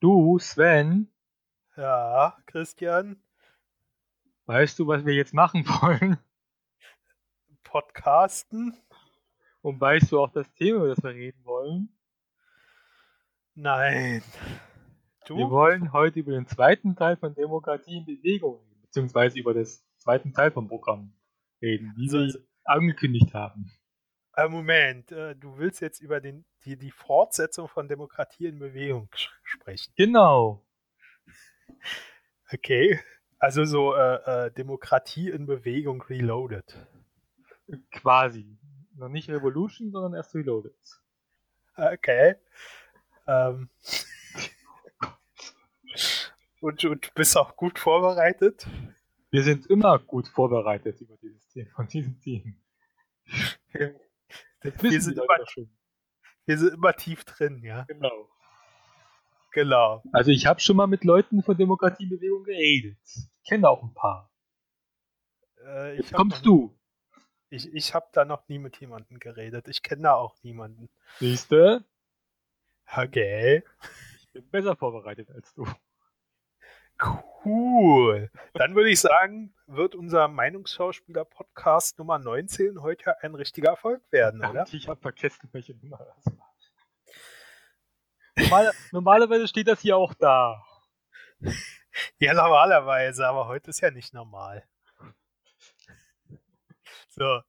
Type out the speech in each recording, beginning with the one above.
Du, Sven, Ja, Christian, weißt du, was wir jetzt machen wollen? Podcasten? Und weißt du auch das Thema, über das wir reden wollen? Nein. Wir Du? wollen heute über den zweiten Teil von Demokratie in Bewegung reden, beziehungsweise über das zweiten Teil vom Programm reden, wie Also- wir angekündigt haben. Äh, Moment, äh, du willst jetzt über den, die, die Fortsetzung von Demokratie in Bewegung sprechen. Genau. Okay. Also so äh, äh, Demokratie in Bewegung reloaded. Quasi. Noch nicht Revolution, sondern erst Reloaded. Okay. Ähm. Und, und du bist auch gut vorbereitet? Wir sind immer gut vorbereitet über dieses Thema, von diesen Themen. Wir sind immer-. Wir sind immer tief drin, ja. Genau. Genau. Also ich habe schon mal mit Leuten von Demokratie in Bewegung geredet. Ich kenne auch ein paar. Äh, ich Jetzt kommst noch, du. Ich, ich habe da noch nie mit jemandem geredet. Ich kenne da auch niemanden. Siehste, Okay. ich bin besser vorbereitet als du. Cool. Dann würde ich sagen, wird unser Meinungsschauspieler-Podcast Nummer 19 heute ein richtiger Erfolg werden, oder? Verdammt, ich habe vergessen, welche Nummer das war. Normal, normalerweise steht das hier auch da. Ja, normalerweise, aber heute ist ja nicht normal. So,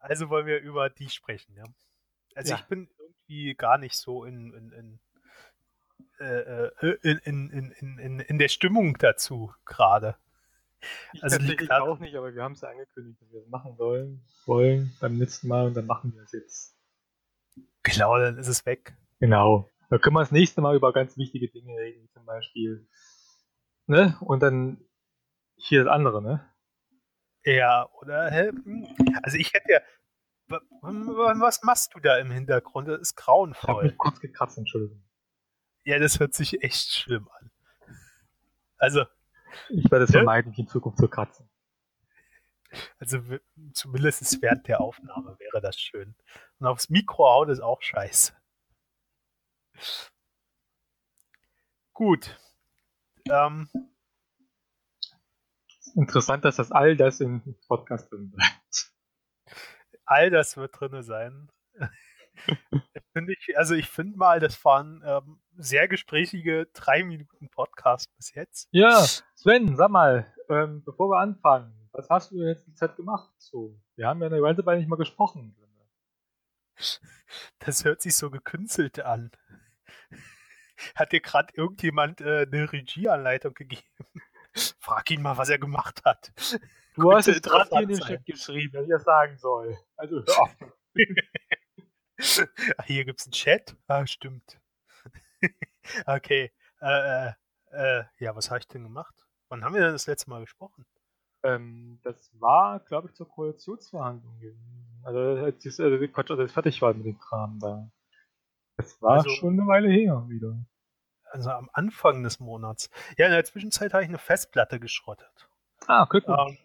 also wollen wir über die sprechen, ja. Also Ja. ich bin irgendwie gar nicht so in, in, in, in, in, in, in, in, in der Stimmung dazu gerade. Ich Also liegt daran- auch nicht, aber wir haben es ja angekündigt, dass wir das machen sollen, wollen beim letzten Mal und dann machen wir es jetzt. Genau, dann ist es weg. Genau. Da können wir das nächste Mal über ganz wichtige Dinge reden, wie zum Beispiel. Ne? Und dann hier das andere, ne? Ja, oder? Hm. Also ich hätte ja. wa- wa- Was machst du da im Hintergrund? Das ist Ich habe grauenvoll. kurz gekratzt, Entschuldigung. Ja, das hört sich echt schlimm an. Also, Ich werde es Ja? vermeiden, mich in Zukunft zu kratzen. also zumindest während der Aufnahme wäre das schön. Und aufs Mikro hauen ist auch scheiße. Gut. Ähm, Interessant, dass das all das im Podcast drin bleibt. all das wird drinne sein. ich, also ich finde mal, das waren ähm, sehr gesprächige drei Minuten Podcast bis jetzt. Ja, Sven, sag mal, ähm, bevor wir anfangen, was hast du jetzt die Zeit gemacht? So, wir haben ja eine ganze Weile nicht mal gesprochen. Das hört sich so gekünstelt an. Hat dir gerade irgendjemand äh, eine Regieanleitung gegeben? Frag ihn mal, was er gemacht hat. Du Könnte hast es gerade hier in den Chat geschrieben, dass ich das sagen soll. Also hör auf. Hier gibt's einen Chat? Ah, stimmt. okay. Äh, äh, äh, ja, was habe ich denn gemacht? Wann haben wir denn das letzte Mal gesprochen? ähm, das war, glaube ich, zur Koalitionsverhandlung gewesen. Also, als das, also, Quatsch, als es fertig war mit dem Kram da. Das war Also- schon eine Weile her wieder. Also am Anfang des Monats. Ja, in der Zwischenzeit habe ich eine Festplatte geschrottet. Ah, Glückwunsch.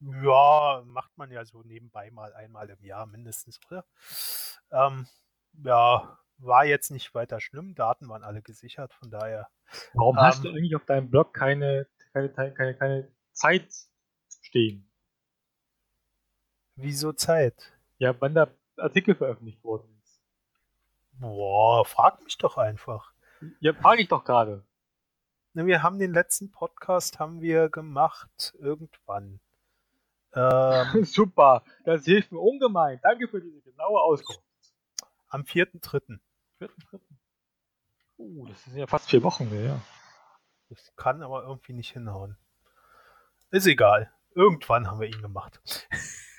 Ähm, ja, macht man ja so nebenbei mal einmal im Jahr mindestens, oder? Ähm, ja, war jetzt nicht weiter schlimm. Daten waren alle gesichert, von daher. Warum hast ähm, du eigentlich auf deinem Blog keine, keine, keine, keine, Zeit stehen? Wieso Zeit? Ja, wann der Artikel veröffentlicht worden ist. Boah, frag mich doch einfach. Ja, frage ich doch gerade. Wir haben den letzten Podcast haben wir gemacht irgendwann. Ähm, Super, das hilft mir ungemein. Danke für diese genaue Auskunft. am 4.3. Vierten, dritten. Uh, das sind ja fast vier Wochen, ja. Das kann aber irgendwie nicht hinhauen. Ist egal. Irgendwann haben wir ihn gemacht.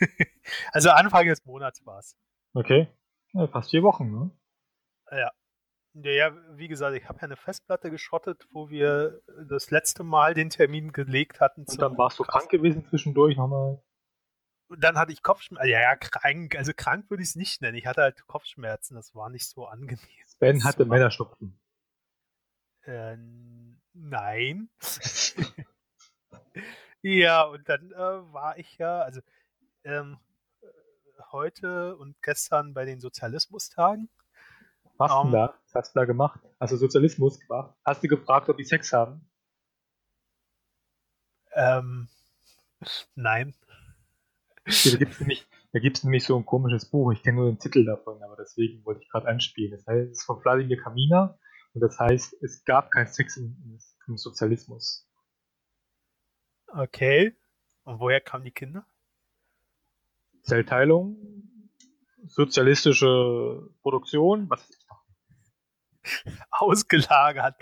also Anfang des Monats war's. Okay. Ja, fast vier Wochen, ne? Ja. Ja, wie gesagt, ich habe ja eine Festplatte geschrottet, wo wir das letzte Mal den Termin gelegt hatten. Und dann warst du krank gewesen zwischendurch nochmal. Und dann hatte ich Kopfschmerzen. Ja, ja, krank. Also krank würde ich es nicht nennen. Ich hatte halt Kopfschmerzen. Das war nicht so angenehm. Ben hatte So. Männerschnupfen. Äh, nein. ja, und dann äh, war ich ja, also ähm, äh, heute und gestern bei den Sozialismustagen. Was denn Ähm. da? Was hast du da gemacht? Hast du Sozialismus gemacht? Hast du gefragt, ob die Sex haben? Ähm, nein. Da gibt's nämlich, da gibt's nämlich so ein komisches Buch. Ich kenne nur den Titel davon, aber deswegen wollte ich gerade anspielen. Das heißt, es ist von Wladimir Kamina und das heißt, es gab kein Sex im, im Sozialismus. Okay. Und woher kamen die Kinder? Zellteilung, sozialistische Produktion, was ich noch. Ausgelagert.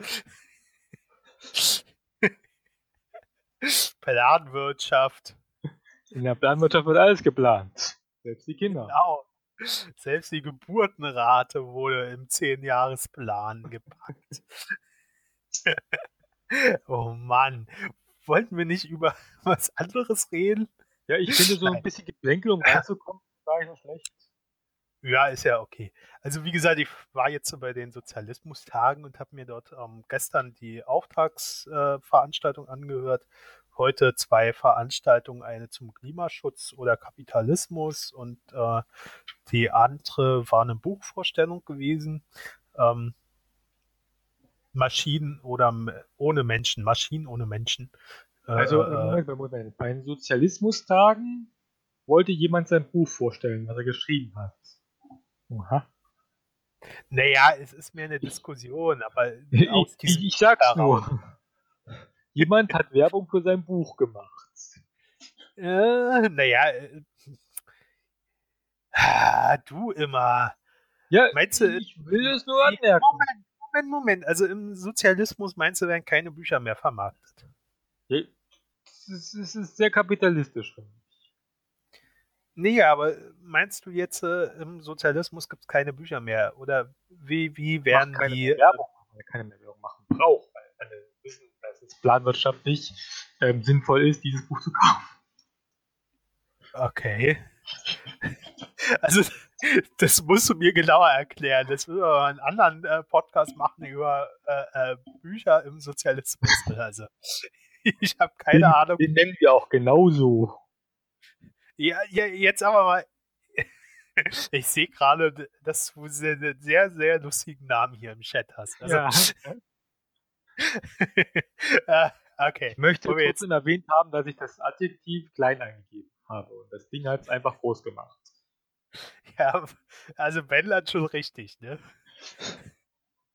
Planwirtschaft. In der Planwirtschaft wird alles geplant. Selbst die Kinder. Genau. Selbst die Geburtenrate wurde im Zehnjahresplan gepackt. oh Mann. Wollten wir nicht über was anderes reden? Ja, ich finde so ein bisschen Geplänkel, um reinzukommen, war ich noch schlecht. Ja, ist ja okay. Also wie gesagt, ich war jetzt bei den Sozialismustagen und habe mir dort ähm, gestern die Auftragsveranstaltung äh, angehört. Heute zwei Veranstaltungen, eine zum Klimaschutz oder Kapitalismus und äh, die andere war eine Buchvorstellung gewesen. Ähm, Maschinen oder ohne Menschen, Maschinen ohne Menschen. Äh, Also, äh, Moment, Moment. Bei den Sozialismustagen wollte jemand sein Buch vorstellen, was er geschrieben hat. Oha. naja, es ist mehr eine Diskussion, aber Ich, ich, ich sag's nur. Jemand hat Werbung für sein Buch gemacht. Äh, naja, äh, ah, du immer. Ja, Meinst du, ich will es nur anmerken. Moment, Moment, Moment. Also im Sozialismus meinst du, werden keine Bücher mehr vermarktet? Es ist, ist sehr kapitalistisch. Nee, aber meinst du jetzt, äh, im Sozialismus gibt es keine Bücher mehr? Oder wie, wie werden keine die. mehr Werbung, er keine mehr Werbung machen braucht, weil dass es planwirtschaftlich ähm, sinnvoll ist, dieses Buch zu kaufen. Okay. Also, das musst du mir genauer erklären. Das müssen wir mal einen anderen äh, Podcast machen über äh, äh, Bücher im Sozialismus. Also, ich habe keine den, Ahnung. Den nennen wir auch genauso. Ja, ja, jetzt aber mal. Ich sehe gerade, dass du sehr, einen sehr, sehr lustigen Namen hier im Chat hast. Also, ja. Äh, okay. Ich möchte Wo wir trotzdem erwähnt haben, dass ich das Adjektiv klein eingegeben habe. Und das Ding hat es einfach groß gemacht. Ja, also Ben hat schon richtig, ne?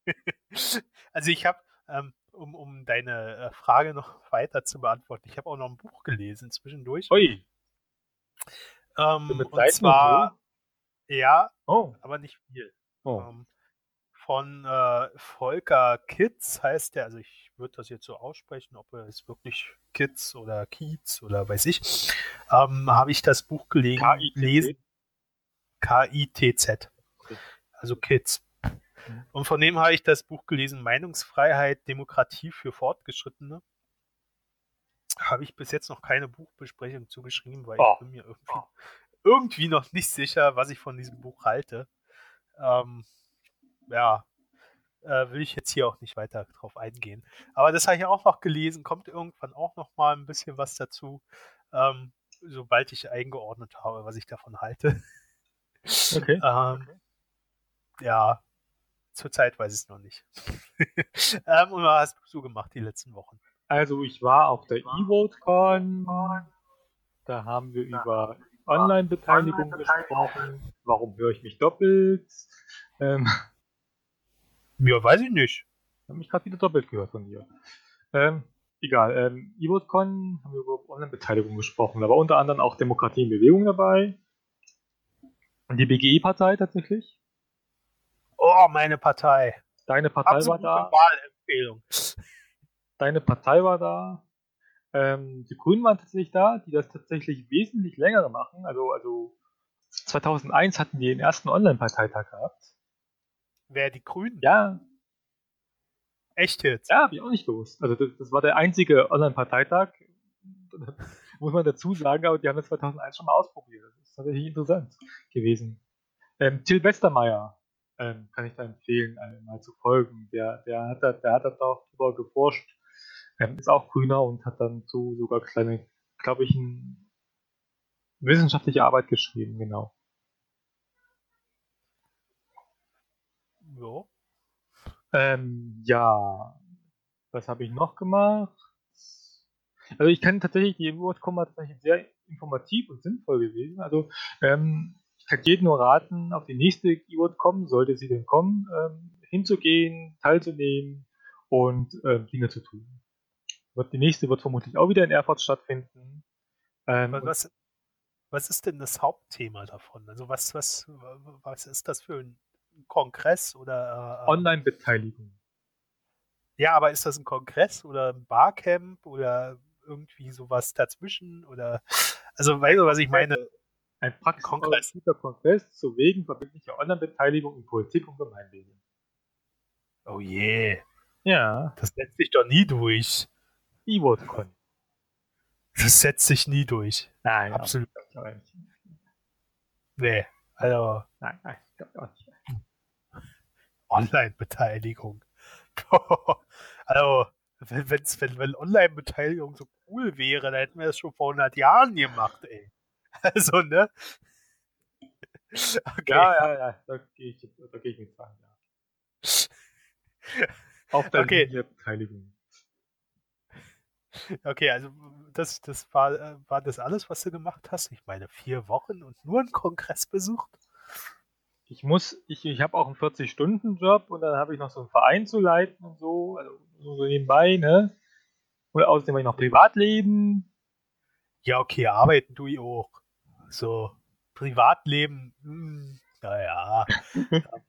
Also ich habe, ähm, um, um deine äh, Frage noch weiter zu beantworten, ich habe auch noch ein Buch gelesen zwischendurch. Ui. Ähm, und zwar, ja, Oh. aber nicht viel. oh. Ähm, von äh, Volker Kitz heißt der, also ich würde das jetzt so aussprechen, ob er es wirklich Kitz oder Kiez oder weiß ich, ähm, habe ich das Buch gelegen, K-I-T-Z? lesen. K-I-T-Z. Also Kids. Mhm. Und von dem habe ich das Buch gelesen, Meinungsfreiheit, Demokratie für Fortgeschrittene. Habe ich bis jetzt noch keine Buchbesprechung zugeschrieben, weil Oh. ich bin mir irgendwie, irgendwie noch nicht sicher, was ich von diesem Buch halte. Ähm, ja, äh, will ich jetzt hier auch nicht weiter drauf eingehen. Aber das habe ich auch noch gelesen, kommt irgendwann auch noch mal ein bisschen was dazu, ähm, sobald ich eingeordnet habe, was ich davon halte. Okay. Ähm, ja, zurzeit weiß ich es noch nicht. ähm, und was hast du so gemacht die letzten Wochen? Also ich war auf der eVoteCon. Da haben wir über Online-Beteiligung gesprochen. Warum höre ich mich doppelt? Ähm, Ja, weiß ich nicht. Ich habe mich gerade wieder doppelt gehört von dir. Ähm, egal. Ähm, eVoteCon haben wir über Online-Beteiligung gesprochen. Da war unter anderem auch Demokratie in Bewegung dabei. Und die BGE-Partei tatsächlich. Oh, meine Partei. Deine Partei Absolute war da. Wahlempfehlung. Deine Partei war da. Ähm, die Grünen waren tatsächlich da, die das tatsächlich wesentlich länger machen. Also, also 2001 hatten die den ersten Online-Parteitag gehabt. Wer die Grünen? Ja, Echt jetzt? Ja, habe ich auch nicht gewusst. Also das, das war der einzige Online-Parteitag, muss man dazu sagen, aber die haben das 2001 schon mal ausprobiert. Das ist tatsächlich interessant gewesen. Ähm, Till Westermeier ähm, kann ich da empfehlen, einem mal zu folgen. Der, der hat da, der hat da darüber geforscht, ähm, ist auch Grüner und hat dann so sogar kleine, glaube ich, eine wissenschaftliche Arbeit geschrieben, genau. Jo. Ähm, ja, was habe ich noch gemacht? Also ich kann tatsächlich, die war tatsächlich sehr informativ und sinnvoll gewesen. Also ähm, ich kann jedem nur raten, auf die nächste E-WordCom, sollte sie denn kommen, ähm, hinzugehen, teilzunehmen und ähm, Dinge zu tun. Wird, die nächste wird vermutlich auch wieder in Erfurt stattfinden. Ähm, was, was ist denn das Hauptthema davon? Also was, was, was ist das für ein Kongress oder äh, Online-Beteiligung? Ja, aber ist das ein Kongress oder ein Barcamp oder irgendwie sowas dazwischen? Oder also weißt du, was ich meine? Ein praxisorientierter Kongress zu Wegen verbindlicher Online-Beteiligung in Politik und Gemeinwesen. Oh je. Yeah. Ja. Das setzt sich doch nie durch. E-WordCon. Das setzt sich nie durch. Nein, absolut. Nicht. Nee, also. Nein, nein, ich glaube auch nicht. Online-Beteiligung. also, wenn, wenn's, wenn, wenn Online-Beteiligung so cool wäre, dann hätten wir das schon vor 100 Jahren gemacht, ey. Also, ne? Okay. Ja, ja, ja, da gehe ich, da geh ich mit sagen, ja. Auf der okay. Beteiligung. Okay, also das, das war, äh, war das alles, was du gemacht hast? Ich meine, vier Wochen und nur einen Kongress besucht? Ich muss, ich, ich habe auch einen 40-Stunden-Job und dann habe ich noch so einen Verein zu leiten und so, also so nebenbei, ne? Und außerdem habe ich noch Privatleben. Ja, okay, arbeiten tue ich auch. So, Privatleben, hm, naja,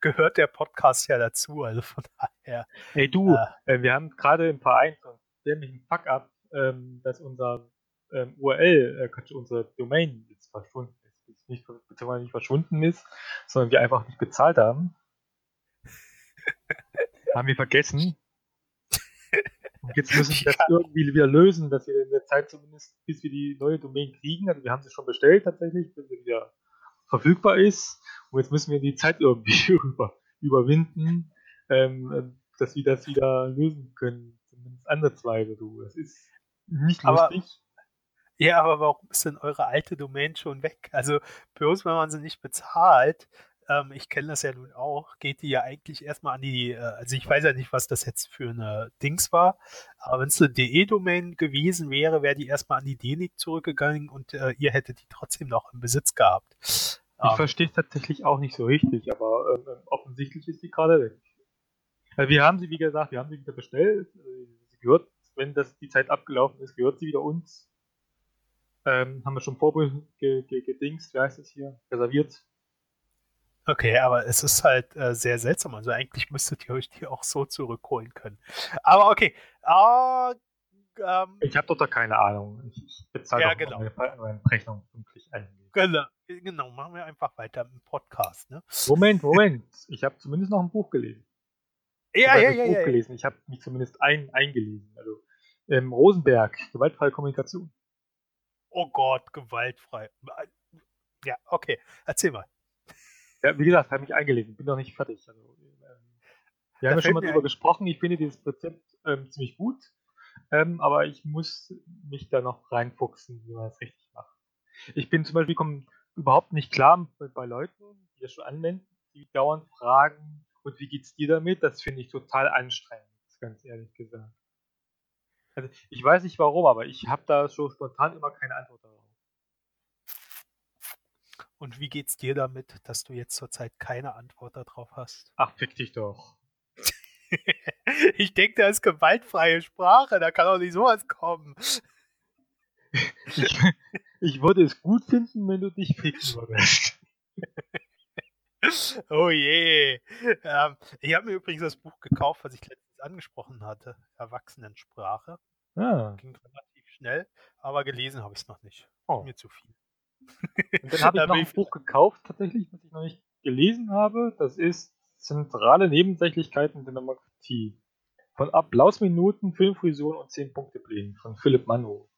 gehört der Podcast ja dazu, also von daher. Hey du, äh, wir haben gerade im Verein so einen dämlichen Fuck-up, ähm, dass unser ähm, URL, äh, unser Domain jetzt verschwunden. Nicht, beziehungsweise nicht verschwunden ist, sondern wir einfach nicht bezahlt haben. haben wir vergessen. Und jetzt müssen wir das irgendwie wieder lösen, dass wir in der Zeit zumindest, bis wir die neue Domain kriegen, also wir haben sie schon bestellt tatsächlich, bis sie wieder verfügbar ist. Und jetzt müssen wir die Zeit irgendwie über, überwinden, ähm, dass wir das wieder lösen können. Zumindest ansatzweise, du. Das ist nicht lustig. Aber, ja, aber warum ist denn eure alte Domain schon weg? Also, bloß wenn man sie nicht bezahlt, ähm, ich kenne das ja nun auch, geht die ja eigentlich erstmal an die, äh, also ich weiß ja nicht, was das jetzt für eine Dings war, aber wenn es eine DE-Domain gewesen wäre, wäre die erstmal an die DENIC zurückgegangen und äh, ihr hättet die trotzdem noch im Besitz gehabt. Ich ähm, verstehe es tatsächlich auch nicht so richtig, aber ähm, offensichtlich ist die gerade weg. Also wir haben sie, wie gesagt, wir haben sie wieder bestellt. Äh, sie gehört, wenn das die Zeit abgelaufen ist, gehört sie wieder uns. Ähm, haben wir schon vorgedingst, wie heißt es hier, reserviert. Okay, aber es ist halt äh, sehr seltsam. Also eigentlich müsstet ihr euch die auch so zurückholen können. Aber okay. Uh, ähm, ich habe doch da keine Ahnung. Ich bezahle ja, genau. meine, meine Rechnung pünktlich ein. Genau, genau, machen wir einfach weiter im Podcast. Ne? Moment, Moment. Ich habe zumindest noch ein Buch gelesen. Ja, ja, ja, Buch ja, gelesen. Ich habe mich zumindest ein, eingelesen. Also ähm, Rosenberg, gewaltfreie Kommunikation. Oh Gott, gewaltfrei. Ja, okay. Erzähl mal. Ja, wie gesagt, habe mich eingelesen, bin noch nicht fertig. Also, ähm, wir haben ja schon mal drüber gesprochen. Ich finde dieses Rezept ähm, ziemlich gut, ähm, aber ich muss mich da noch reinfuchsen, wie man das richtig macht. Ich bin zum Beispiel komm, überhaupt nicht klar bei, bei Leuten, die das schon anwenden, die dauernd fragen, und wie geht's dir damit? Das finde ich total anstrengend, ganz ehrlich gesagt. Also ich weiß nicht warum, aber ich habe da so spontan immer keine Antwort darauf. Und wie geht's dir damit, dass du jetzt zurzeit keine Antwort darauf hast? Ach, fick dich doch. ich denke, da ist gewaltfreie Sprache, da kann doch nicht sowas kommen. Ich, ich würde es gut finden, wenn du dich ficken würdest. oh je. Ähm, ich habe mir übrigens das Buch gekauft, was ich letztens angesprochen hatte. Erwachsenensprache. Ah. Ging relativ schnell, aber gelesen habe ich es noch nicht. Oh. Mir zu viel. Und dann habe ich noch ein Buch gekauft, tatsächlich, was ich noch nicht gelesen habe. Das ist Zentrale Nebensächlichkeiten der Demokratie. Von Applausminuten, Filmfusion und 10 Punkte Plänen von Philipp Manno.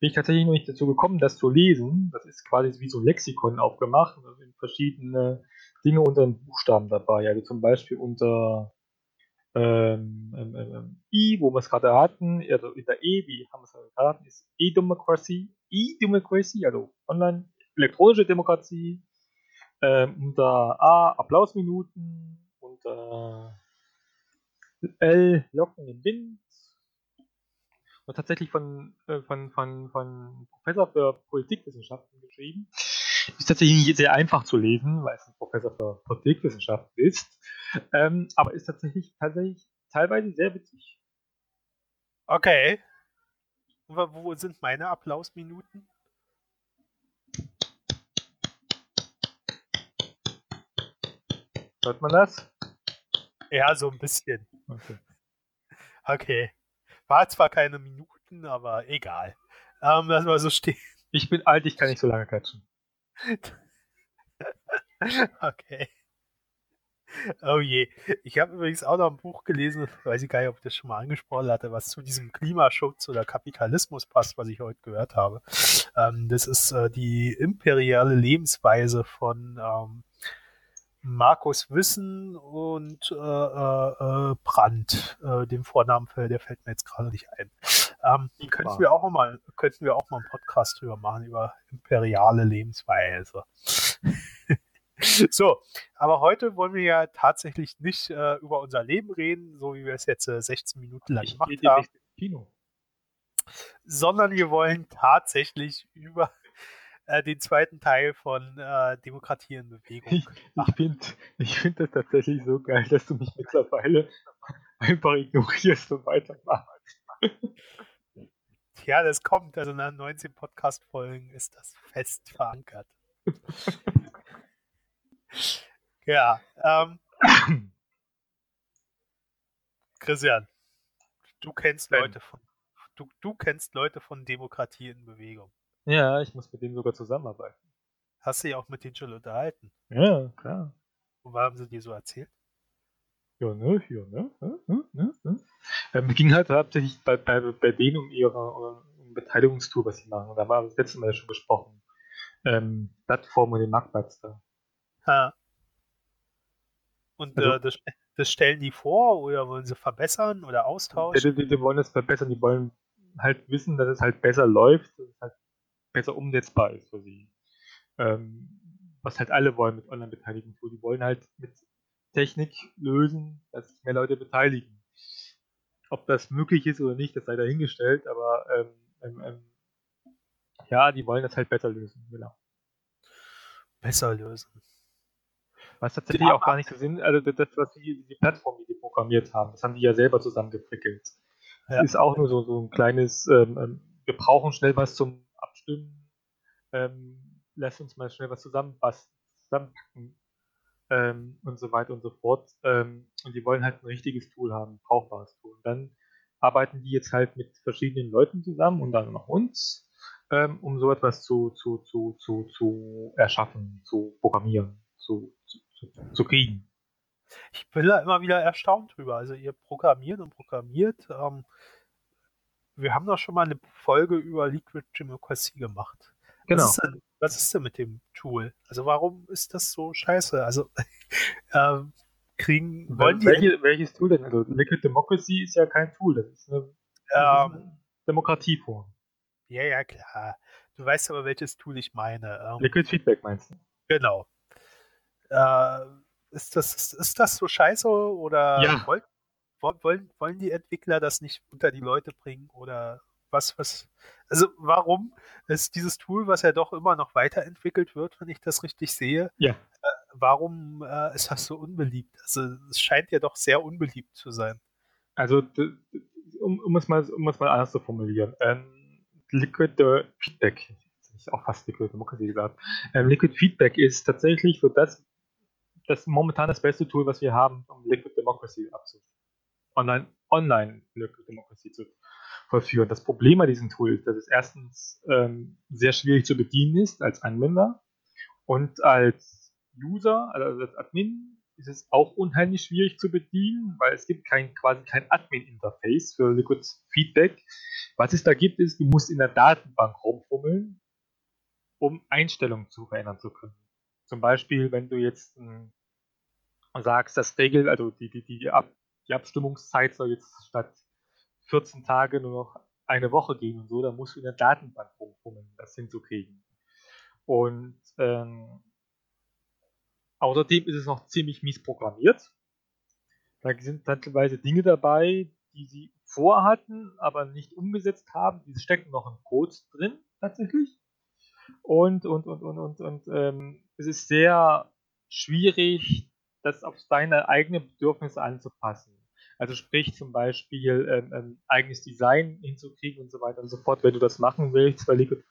Bin ich tatsächlich noch nicht dazu gekommen, das zu lesen. Das ist quasi wie so ein Lexikon aufgemacht. Da sind verschiedene Dinge unter den Buchstaben dabei. Also zum Beispiel unter ähm, ähm, ähm, I, wo wir es gerade hatten, also in der E, wie haben wir es gerade hatten, ist E-Democracy, E-Democracy, also online elektronische Demokratie, ähm, unter A Applausminuten und oder L Locken im Wind. Und tatsächlich von, äh, von, von, von Professor für Politikwissenschaften geschrieben. Ist tatsächlich sehr einfach zu lesen, weil es ein Professor für Politikwissenschaften ist. Ähm, aber ist tatsächlich, tatsächlich teilweise sehr witzig. Okay. Wo sind meine Applausminuten? Hört man das? Ja, so ein bisschen. Okay. Okay. War zwar keine Minuten, aber egal. Ähm, lass mal so stehen. Ich bin alt, ich kann nicht so lange quatschen. okay. Oh je. Ich habe übrigens auch noch ein Buch gelesen, weiß ich gar nicht, ob ich das schon mal angesprochen hatte, was zu diesem Klimaschutz oder Kapitalismus passt, was ich heute gehört habe. Ähm, das ist äh, die imperiale Lebensweise von ähm, Markus Wissen und äh, äh, Brandt, äh, dem Vornamen, der fällt mir jetzt gerade nicht ein. Ähm, könnten wir auch mal, könnten wir auch mal einen Podcast drüber machen über imperiale Lebensweise. so, aber heute wollen wir ja tatsächlich nicht äh, über unser Leben reden, so wie wir es jetzt äh, 16 Minuten lang gemacht haben. Kino. Sondern wir wollen tatsächlich über äh, den zweiten Teil von äh, Demokratie in Bewegung. Ich, ich finde ich find das tatsächlich so geil, dass du mich mittlerweile einfach ignorierst und weitermachst. Ja, das kommt. Also nach 19 Podcast-Folgen ist das fest verankert. ja. Ähm, Christian, du kennst Leute von du, du kennst Leute von Demokratie in Bewegung. Ja, ich muss mit denen sogar zusammenarbeiten. Hast du dich auch mit denen schon unterhalten? Ja, klar. Und was haben sie dir so erzählt? Ja, ne, ja, ne, ne, ne, ne. Ähm, ging halt hauptsächlich bei, bei, bei denen um ihre um Beteiligungstour, was sie machen. Und da war das letzte Mal schon besprochen. Ähm, Plattform und den Marktplatz da. Ha. Und also, äh, das, das, stellen die vor oder wollen sie verbessern oder austauschen? Die, die, die wollen es verbessern, die wollen halt wissen, dass es halt besser läuft, dass es halt besser umsetzbar ist für sie. Ähm, was halt alle wollen mit Online-Beteiligung. Die wollen halt mit Technik lösen, dass sich mehr Leute beteiligen. Ob das möglich ist oder nicht, das sei dahingestellt, aber ähm, ähm, ähm ja, die wollen das halt besser lösen, genau. Besser lösen. Was tatsächlich ja, auch gar nicht so Sinn, also das, was die, die Plattform, die die programmiert haben, das haben die ja selber zusammengefrickelt. Das ja. ist auch nur so, so ein kleines, ähm, ähm wir brauchen schnell was zum Abstimmen, ähm, lass uns mal schnell was zusammenpacken ähm, und so weiter und so fort. Ähm, und die wollen halt ein richtiges Tool haben, ein brauchbares Tool. Und dann arbeiten die jetzt halt mit verschiedenen Leuten zusammen und dann noch uns, ähm, um so etwas zu, zu, zu, zu, zu erschaffen, zu programmieren, zu, zu, zu kriegen. Ich bin da immer wieder erstaunt drüber. Also ihr programmiert und programmiert. Ähm, wir haben doch schon mal eine Folge über Liquid Democracy gemacht. Genau. Was ist, denn, was ist denn mit dem Tool? Also warum ist das so scheiße? Also äh, kriegen wollen die Welche, welches Tool denn? Also Liquid Democracy ist ja kein Tool, das ist eine, ähm, Demokratieform. Ja, ja, klar. Du weißt aber, welches Tool ich meine. Ähm, Liquid Feedback meinst du? Genau. Äh, ist, das, ist das so scheiße oder ja. wollt, wollen, wollen die Entwickler das nicht unter die Leute bringen oder was, was, also warum ist dieses Tool, was ja doch immer noch weiterentwickelt wird, wenn ich das richtig sehe, ja. Äh, warum äh, ist das so unbeliebt? Also es scheint ja doch sehr unbeliebt zu sein. Also um, um, es, mal, um es mal anders zu formulieren, ähm, Liquid Feedback, ich auch fast Liquid Democracy gesagt, ähm, Liquid Feedback ist tatsächlich für das, das momentan das beste Tool, was wir haben, um Liquid Democracy abzuschließen online, online Demokratie zu vollführen. Das Problem bei diesem Tool ist, dass es erstens ähm, sehr schwierig zu bedienen ist als Anwender und als User, also als Admin, ist es auch unheimlich schwierig zu bedienen, weil es gibt kein, quasi kein Admin-Interface für Liquid Feedback. Was es da gibt, ist, du musst in der Datenbank rumfummeln, um Einstellungen zu verändern zu können. Zum Beispiel, wenn du jetzt ähm, sagst, das Regel, also die, die, die Ab die Abstimmungszeit soll jetzt statt 14 Tage nur noch eine Woche gehen und so, da musst du in der Datenbank rumfummeln, das hinzukriegen. Und ähm, außerdem ist es noch ziemlich mies programmiert. Da sind teilweise Dinge dabei, die sie vorhatten, aber nicht umgesetzt haben. Die stecken noch im Code drin, tatsächlich. Und, und, und, und, und, und ähm, es ist sehr schwierig, das auf deine eigenen Bedürfnisse anzupassen. Also sprich zum Beispiel ähm, ähm, eigenes Design hinzukriegen und so weiter und so fort. Wenn du das machen willst bei Liquid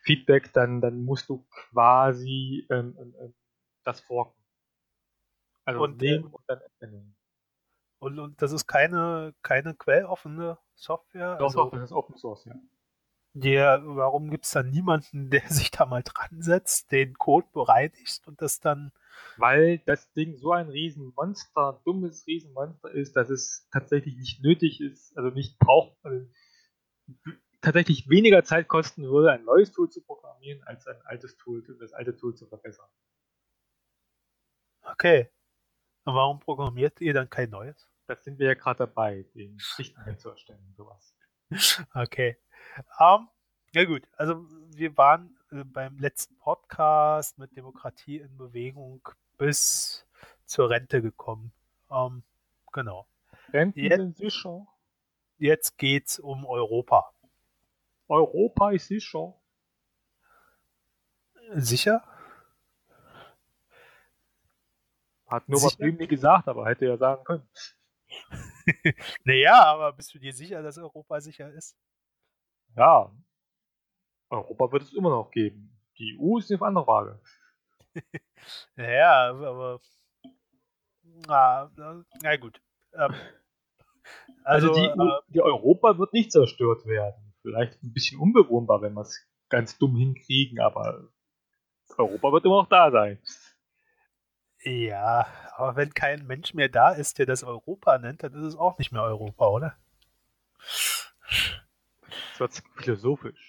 Feedback, dann, dann musst du quasi ähm, ähm, ähm das forken. Also und, nehmen und dann erkennen. Und, und das ist keine, keine quelloffene Software? Doch, also, doch, das ist Open Source, ja. Der, warum gibt es da niemanden, der sich da mal dran setzt, den Code bereinigt und das dann. Weil das Ding so ein Riesenmonster, dummes Riesenmonster ist, dass es tatsächlich nicht nötig ist, also nicht braucht, also tatsächlich weniger Zeit kosten würde, ein neues Tool zu programmieren, als ein altes Tool, das alte Tool zu verbessern. Okay. Und warum programmiert ihr dann kein neues? Das sind wir ja gerade dabei, den Schichten zu erstellen, sowas. Okay. Um, ja gut, also wir waren äh, beim letzten Podcast mit Demokratie in Bewegung bis zur Rente gekommen. Um, genau. Renten jetzt, sind sicher. Jetzt geht's um Europa. Europa ist sicher. Sicher? Hat nur was Blümli gesagt, aber hätte ja sagen können. naja, aber bist du dir sicher, dass Europa sicher ist? Ja. Europa wird es immer noch geben. Die EU ist eine andere Frage. naja, aber. Na, na gut. Ähm, also, also die, äh, die Europa wird nicht zerstört werden. Vielleicht ein bisschen unbewohnbar, wenn wir es ganz dumm hinkriegen, aber Europa wird immer noch da sein. Ja, aber wenn kein Mensch mehr da ist, der das Europa nennt, dann ist es auch nicht mehr Europa, oder? Das wird philosophisch.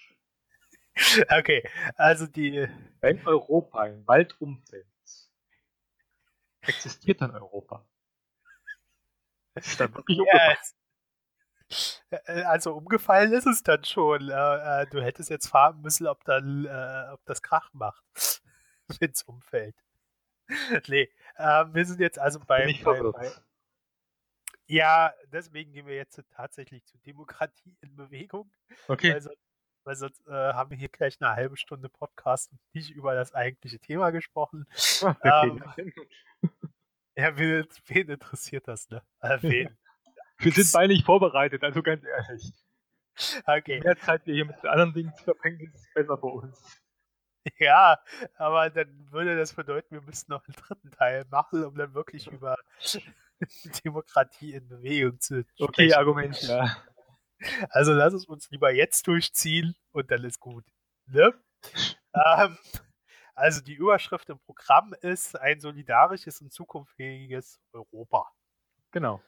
Okay, also die. Wenn Europa im Wald umfällt, existiert dann Europa. Ist dann wirklich umgefallen. Äh, also umgefallen ist es dann schon. Äh, äh, du hättest jetzt fahren müssen, ob dann, ob das Krach macht, wenn es umfällt. nee, wir sind jetzt also bei, bei, bei, Ja, deswegen gehen wir jetzt tatsächlich zu Demokratie in Bewegung. Okay. Weil, weil sonst äh, haben wir hier gleich eine halbe Stunde Podcast und nicht über das eigentliche Thema gesprochen. Ähm, ja, wen, wen, interessiert das, ne? Äh, wen? Wir sind beide nicht vorbereitet, also ganz ehrlich. Okay. Mehr Zeit wir hier mit anderen Dingen zu verbringen, ist besser für uns. Ja, aber dann würde das bedeuten, wir müssten noch einen dritten Teil machen, um dann wirklich über Demokratie in Bewegung zu sprechen. Okay, Argument, ja. Also lass es uns lieber jetzt durchziehen und dann ist gut. Ne? ähm, also die Überschrift im Programm ist ein solidarisches und zukunftsfähiges Europa. Genau.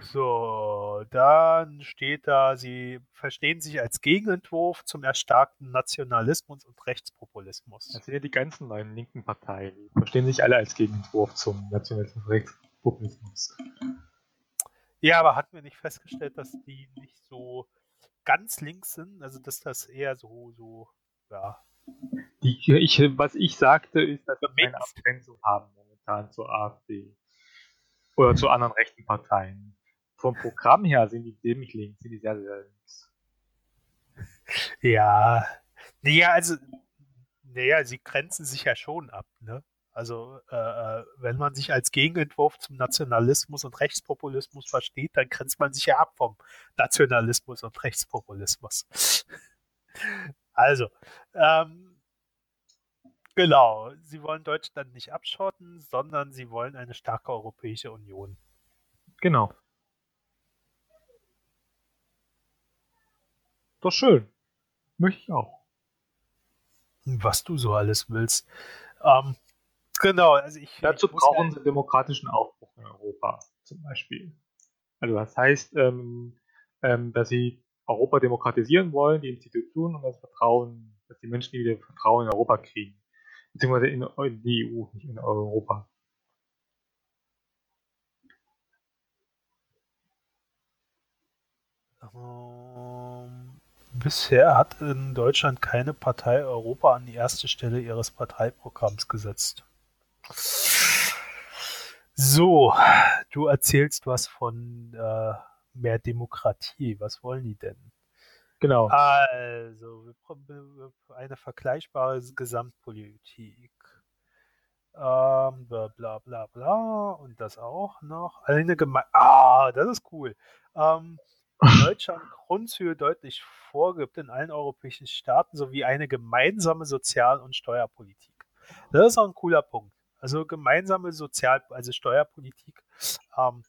So, dann steht da, sie verstehen sich als Gegenentwurf zum erstarkten Nationalismus und Rechtspopulismus. Das sind ja die ganzen neuen linken Parteien. Die verstehen sich alle als Gegenentwurf zum Nationalismus und Rechtspopulismus. Ja, aber hatten wir nicht festgestellt, dass die nicht so ganz links sind? Also, dass das eher so, so, ja. Die, ich, was ich sagte, ist, dass wir eine Abgrenzung haben momentan zur AfD. Oder zu anderen rechten Parteien vom Programm her sind die ziemlich links, sind die sehr, sehr links. Ja, naja, also, naja, sie grenzen sich ja schon ab, ne? Also, äh, äh, wenn man sich als Gegenentwurf zum Nationalismus und Rechtspopulismus versteht, dann grenzt man sich ja ab vom Nationalismus und Rechtspopulismus. also, ähm, genau, sie wollen Deutschland nicht abschotten, sondern sie wollen eine starke Europäische Union. Genau. Doch schön. Möchte ich auch. Was du so alles willst. Ähm, genau, also ich. Dazu ich brauchen sie demokratischen Aufbruch in Europa, zum Beispiel. Also das heißt, ähm, ähm, dass sie Europa demokratisieren wollen, die Institutionen und das Vertrauen, dass die Menschen wieder Vertrauen in Europa kriegen. Beziehungsweise in, in die EU, nicht in Europa. Um, Bisher hat in Deutschland keine Partei Europa an die erste Stelle ihres Parteiprogramms gesetzt. So, du erzählst was von äh, mehr Demokratie. Was wollen die denn? Genau. Also, eine vergleichbare Gesamtpolitik. Ähm, bla bla bla bla. Und das auch noch. Eine Geme ah, das ist cool. Ähm, Deutschland Grundzüge deutlich vorgibt in allen europäischen Staaten sowie eine gemeinsame Sozial- und Steuerpolitik. Das ist auch ein cooler Punkt. Also gemeinsame Sozial-, also Steuerpolitik ähm,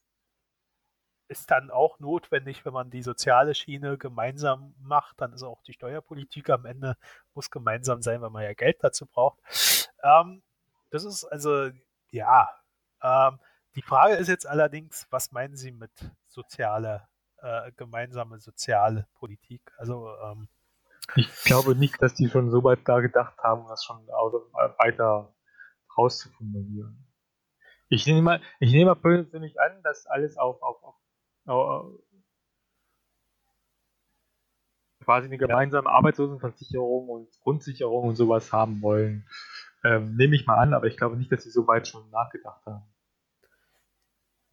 ist dann auch notwendig, wenn man die soziale Schiene gemeinsam macht, dann ist auch die Steuerpolitik am Ende muss gemeinsam sein, weil man ja Geld dazu braucht. Ähm, das ist also, ja. Ähm, die Frage ist jetzt allerdings, was meinen Sie mit soziale, äh, gemeinsame soziale Politik? Also, ähm, ich glaube nicht, dass die schon so weit da gedacht haben, das schon weiter rauszuformulieren. Ich nehme mal, ich nehme mal persönlich an, dass alles auf, auf, auf, auf quasi eine gemeinsame Arbeitslosenversicherung und Grundsicherung und sowas haben wollen. Ähm, nehme ich mal an, aber ich glaube nicht, dass sie so weit schon nachgedacht haben.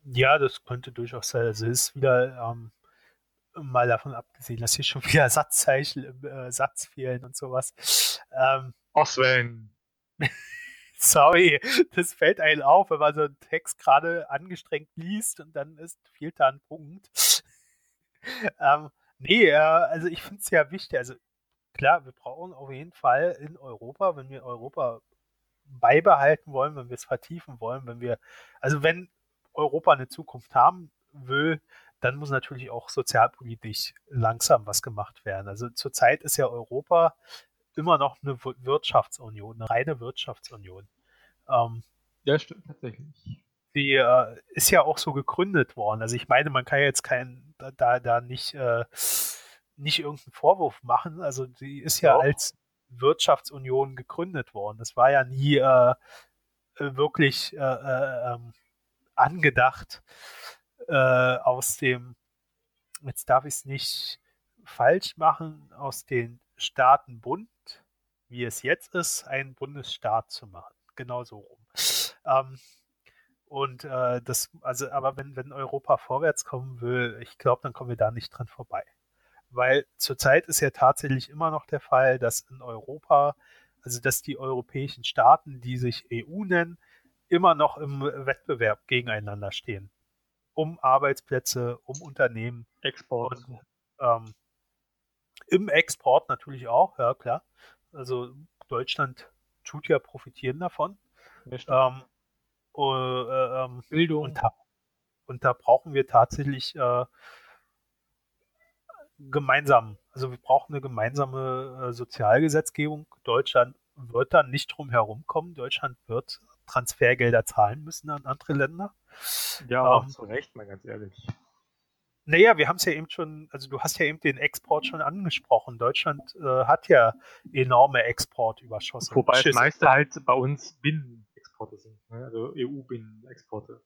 Ja, das könnte durchaus sein. Also es ist wieder ähm, mal davon abgesehen, dass hier schon wieder Satzzeichen im äh, Satz fehlen und sowas. Ähm, Oswald. Sorry, das fällt einem auf, wenn man so einen Text gerade angestrengt liest und dann ist, fehlt da ein Punkt. ähm, nee, äh, also ich finde es ja wichtig. Also klar, wir brauchen auf jeden Fall in Europa, wenn wir Europa beibehalten wollen, wenn wir es vertiefen wollen, wenn wir, also wenn Europa eine Zukunft haben will, dann muss natürlich auch sozialpolitisch langsam was gemacht werden. Also zurzeit ist ja Europa immer noch eine Wirtschaftsunion, eine reine Wirtschaftsunion. Ähm, ja, stimmt tatsächlich. Die äh, ist ja auch so gegründet worden. Also ich meine, man kann ja jetzt keinen da da nicht äh, nicht irgendeinen Vorwurf machen. Also die ist ja, ja als Wirtschaftsunion gegründet worden. Das war ja nie äh, wirklich äh, äh, ähm, angedacht äh, aus dem, jetzt darf ich es nicht falsch machen, aus den Staatenbund, wie es jetzt ist, einen Bundesstaat zu machen. Genau so rum. Ähm, und äh, das, also, aber wenn, wenn Europa vorwärts kommen will, ich glaube, dann kommen wir da nicht dran vorbei. Weil zurzeit ist ja tatsächlich immer noch der Fall, dass in Europa, also dass die europäischen Staaten, die sich EU nennen, immer noch im Wettbewerb gegeneinander stehen. Um Arbeitsplätze, um Unternehmen. Export. Und, ähm, Im Export natürlich auch, ja klar. Also Deutschland tut ja profitieren davon. Ähm, äh, ähm, Bildung. Und da, und da, brauchen wir tatsächlich äh, gemeinsam, also wir brauchen eine gemeinsame äh, Sozialgesetzgebung. Deutschland wird da nicht drum herum kommen. Deutschland wird Transfergelder zahlen müssen an andere Länder. Ja, ähm, zu Recht, mal ganz ehrlich. Naja, wir haben es ja eben schon, also du hast ja eben den Export schon angesprochen. Deutschland äh, hat ja enorme Exportüberschüsse. Wobei das meiste halt bei uns Binnenexporte sind, ne? also EU-Binnenexporte.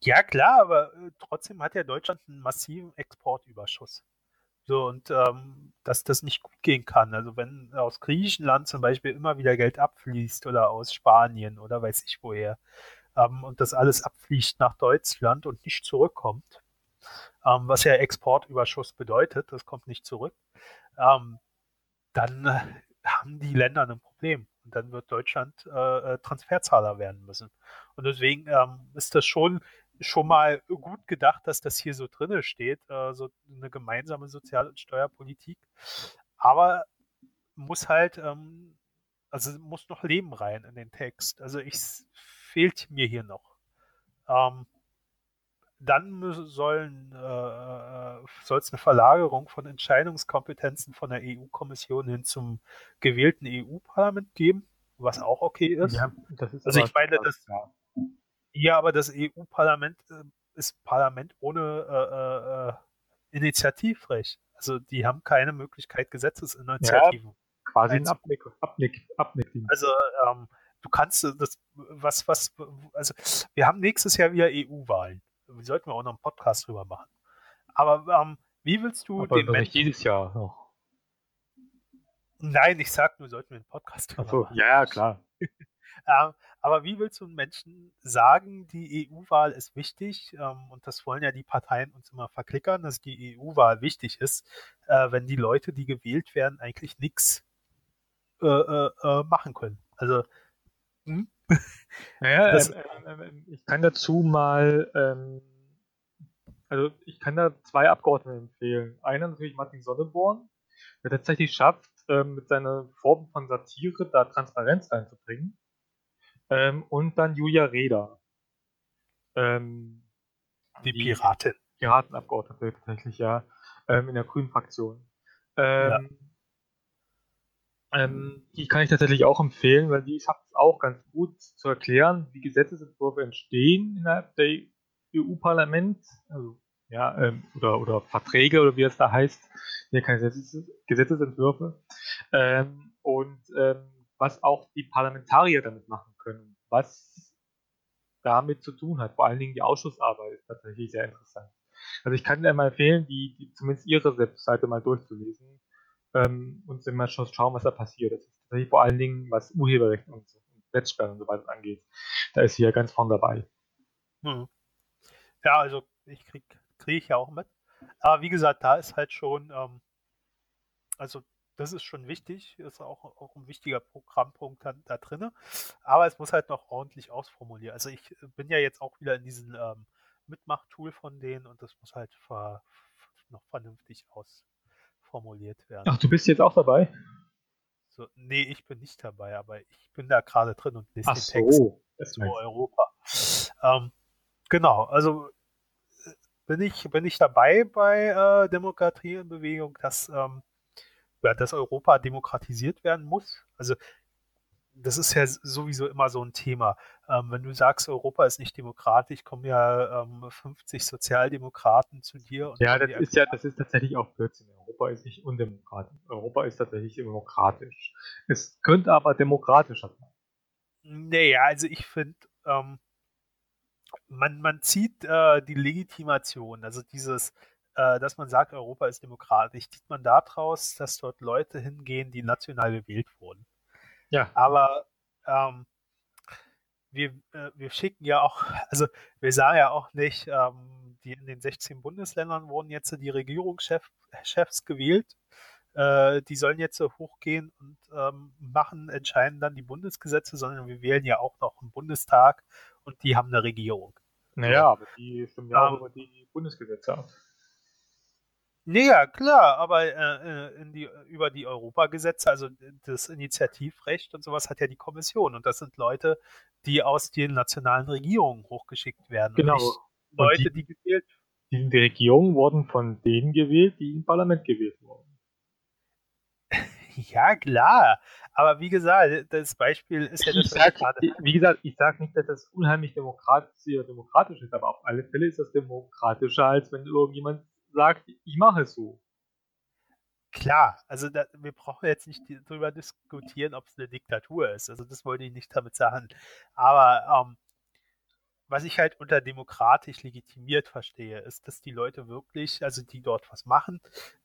Ja, klar, aber äh, trotzdem hat ja Deutschland einen massiven Exportüberschuss. So, und ähm, dass das nicht gut gehen kann. Also wenn aus Griechenland zum Beispiel immer wieder Geld abfließt oder aus Spanien oder weiß ich woher ähm, und das alles abfließt nach Deutschland und nicht zurückkommt, ähm, was ja Exportüberschuss bedeutet, das kommt nicht zurück, ähm, dann äh, haben die Länder ein Problem. Und dann wird Deutschland äh, äh Transferzahler werden müssen. Und deswegen ähm, ist das schon schon mal gut gedacht, dass das hier so drinne steht, äh, so eine gemeinsame Sozial- und Steuerpolitik. Aber muss halt, ähm, also muss noch Leben rein in den Text. Also ich fehlt mir hier noch. Ähm, dann sollen äh, äh soll es eine Verlagerung von Entscheidungskompetenzen von der EU-Kommission hin zum gewählten EU-Parlament geben, was auch okay ist. Ja, ist also ich meine, das, ja. Ja, aber das EU-Parlament äh, ist Parlament ohne äh, äh, äh, Initiativrecht. Also die haben keine Möglichkeit, Gesetzesinitiativen. Ja, quasi ein Abnick, Abnick, Abnick. Also ähm, du kannst das, was, was, also wir haben nächstes Jahr wieder EU-Wahlen. Sollten wir auch noch einen Podcast drüber machen. Aber ähm, wie willst du aber den Menschen... jedes Jahr noch. Nein, ich sag nur, sollten wir einen Podcast drüber Ach so, machen. Ja, klar. ähm, Aber wie willst du Menschen sagen, die EU-Wahl ist wichtig, ähm, und das wollen ja die Parteien uns immer verklickern, dass die EU-Wahl wichtig ist, äh, wenn die Leute, die gewählt werden, eigentlich nichts äh, äh, äh, machen können? Also, hm? Naja, das, ähm, ähm, ähm, ich kann dazu mal, ähm, also ich kann da zwei Abgeordnete empfehlen. Einer natürlich Martin Sonneborn, der tatsächlich schafft, ähm, mit seiner Form von Satire da Transparenz reinzubringen. Ähm, und dann Julia Reda. Die, die Piratin. Piratenabgeordnete tatsächlich, ja. Ähm, in der grünen Fraktion. Ähm, ja. Ähm, die kann ich tatsächlich auch empfehlen, weil die schafft es auch ganz gut zu erklären, wie Gesetzesentwürfe entstehen innerhalb der EU-Parlament. Also, ja, ähm, oder, oder Verträge oder wie es da heißt. Ja, keine Gesetzes Gesetzesentwürfe. Ähm, und ähm, was auch die Parlamentarier damit machen können, was damit zu tun hat. Vor allen Dingen die Ausschussarbeit ist tatsächlich sehr interessant. Also ich kann dir mal empfehlen, die, die zumindest ihre Webseite mal durchzulesen ähm, und dann mal schauen, was da passiert. Das ist tatsächlich vor allen Dingen, was Urheberrecht und, und Netzsperren und so weiter angeht. Da ist sie ja ganz vorne dabei. Hm. Ja, also ich krieg, krieg ich ja auch mit. Aber wie gesagt, da ist halt schon, ähm, also das ist schon wichtig, ist auch, auch ein wichtiger Programmpunkt da, da drin. Aber es muss halt noch ordentlich ausformuliert. Also ich bin ja jetzt auch wieder in diesem ähm, Mitmach-Tool von denen und das muss halt ver, noch vernünftig ausformuliert werden. Ach, du bist jetzt auch dabei? So, nee, ich bin nicht dabei, aber ich bin da gerade drin und lese Ach den so, Text zu Europa. Ähm, genau, also äh, bin ich, bin ich dabei bei äh, Demokratie in Bewegung, dass ähm, dass Europa demokratisiert werden muss. Also das ist ja sowieso immer so ein Thema. Ähm, wenn du sagst, Europa ist nicht demokratisch, kommen ja ähm, 50 Sozialdemokraten zu dir. ja, das ist ja, das ist tatsächlich auch Blödsinn. Europa ist nicht undemokratisch. Europa ist tatsächlich demokratisch. Es könnte aber demokratischer sein. Naja, also ich finde, ähm, man, man zieht äh, die Legitimation, also dieses, äh, dass man sagt, Europa ist demokratisch, zieht man daraus, dass dort Leute hingehen, die national gewählt wurden. Ja. Aber ähm, wir, äh, wir schicken ja auch, also wir sagen ja auch nicht, ähm, die in den 16 Bundesländern wurden jetzt die Regierungschefs gewählt. Äh, die sollen jetzt hochgehen und ähm, machen, entscheiden dann die Bundesgesetze, sondern wir wählen ja auch noch einen Bundestag und die haben eine Regierung. Naja, aber die stimmen ja auch ähm, über die Bundesgesetze ab. Ja, klar, aber äh, äh, die, über die Europagesetze, also das Initiativrecht und sowas hat ja die Kommission und das sind Leute, die aus den nationalen Regierungen hochgeschickt werden. Genau. Leute, die, die gewählt die, die Regierungen wurden von denen gewählt, die im Parlament gewählt wurden. Ja, klar. Aber wie gesagt, das Beispiel ist ja das, sag, Wie gesagt, ich sage nicht, dass das unheimlich demokratisch, demokratisch ist, aber auf alle Fälle ist das demokratischer, als wenn irgendjemand sagt, ich mache es so. Klar, also da, wir brauchen jetzt nicht darüber diskutieren, ob es eine Diktatur ist. Also das wollte ich nicht damit sagen. Aber ähm, was ich halt unter demokratisch legitimiert verstehe, ist, dass die Leute wirklich, also die dort was machen,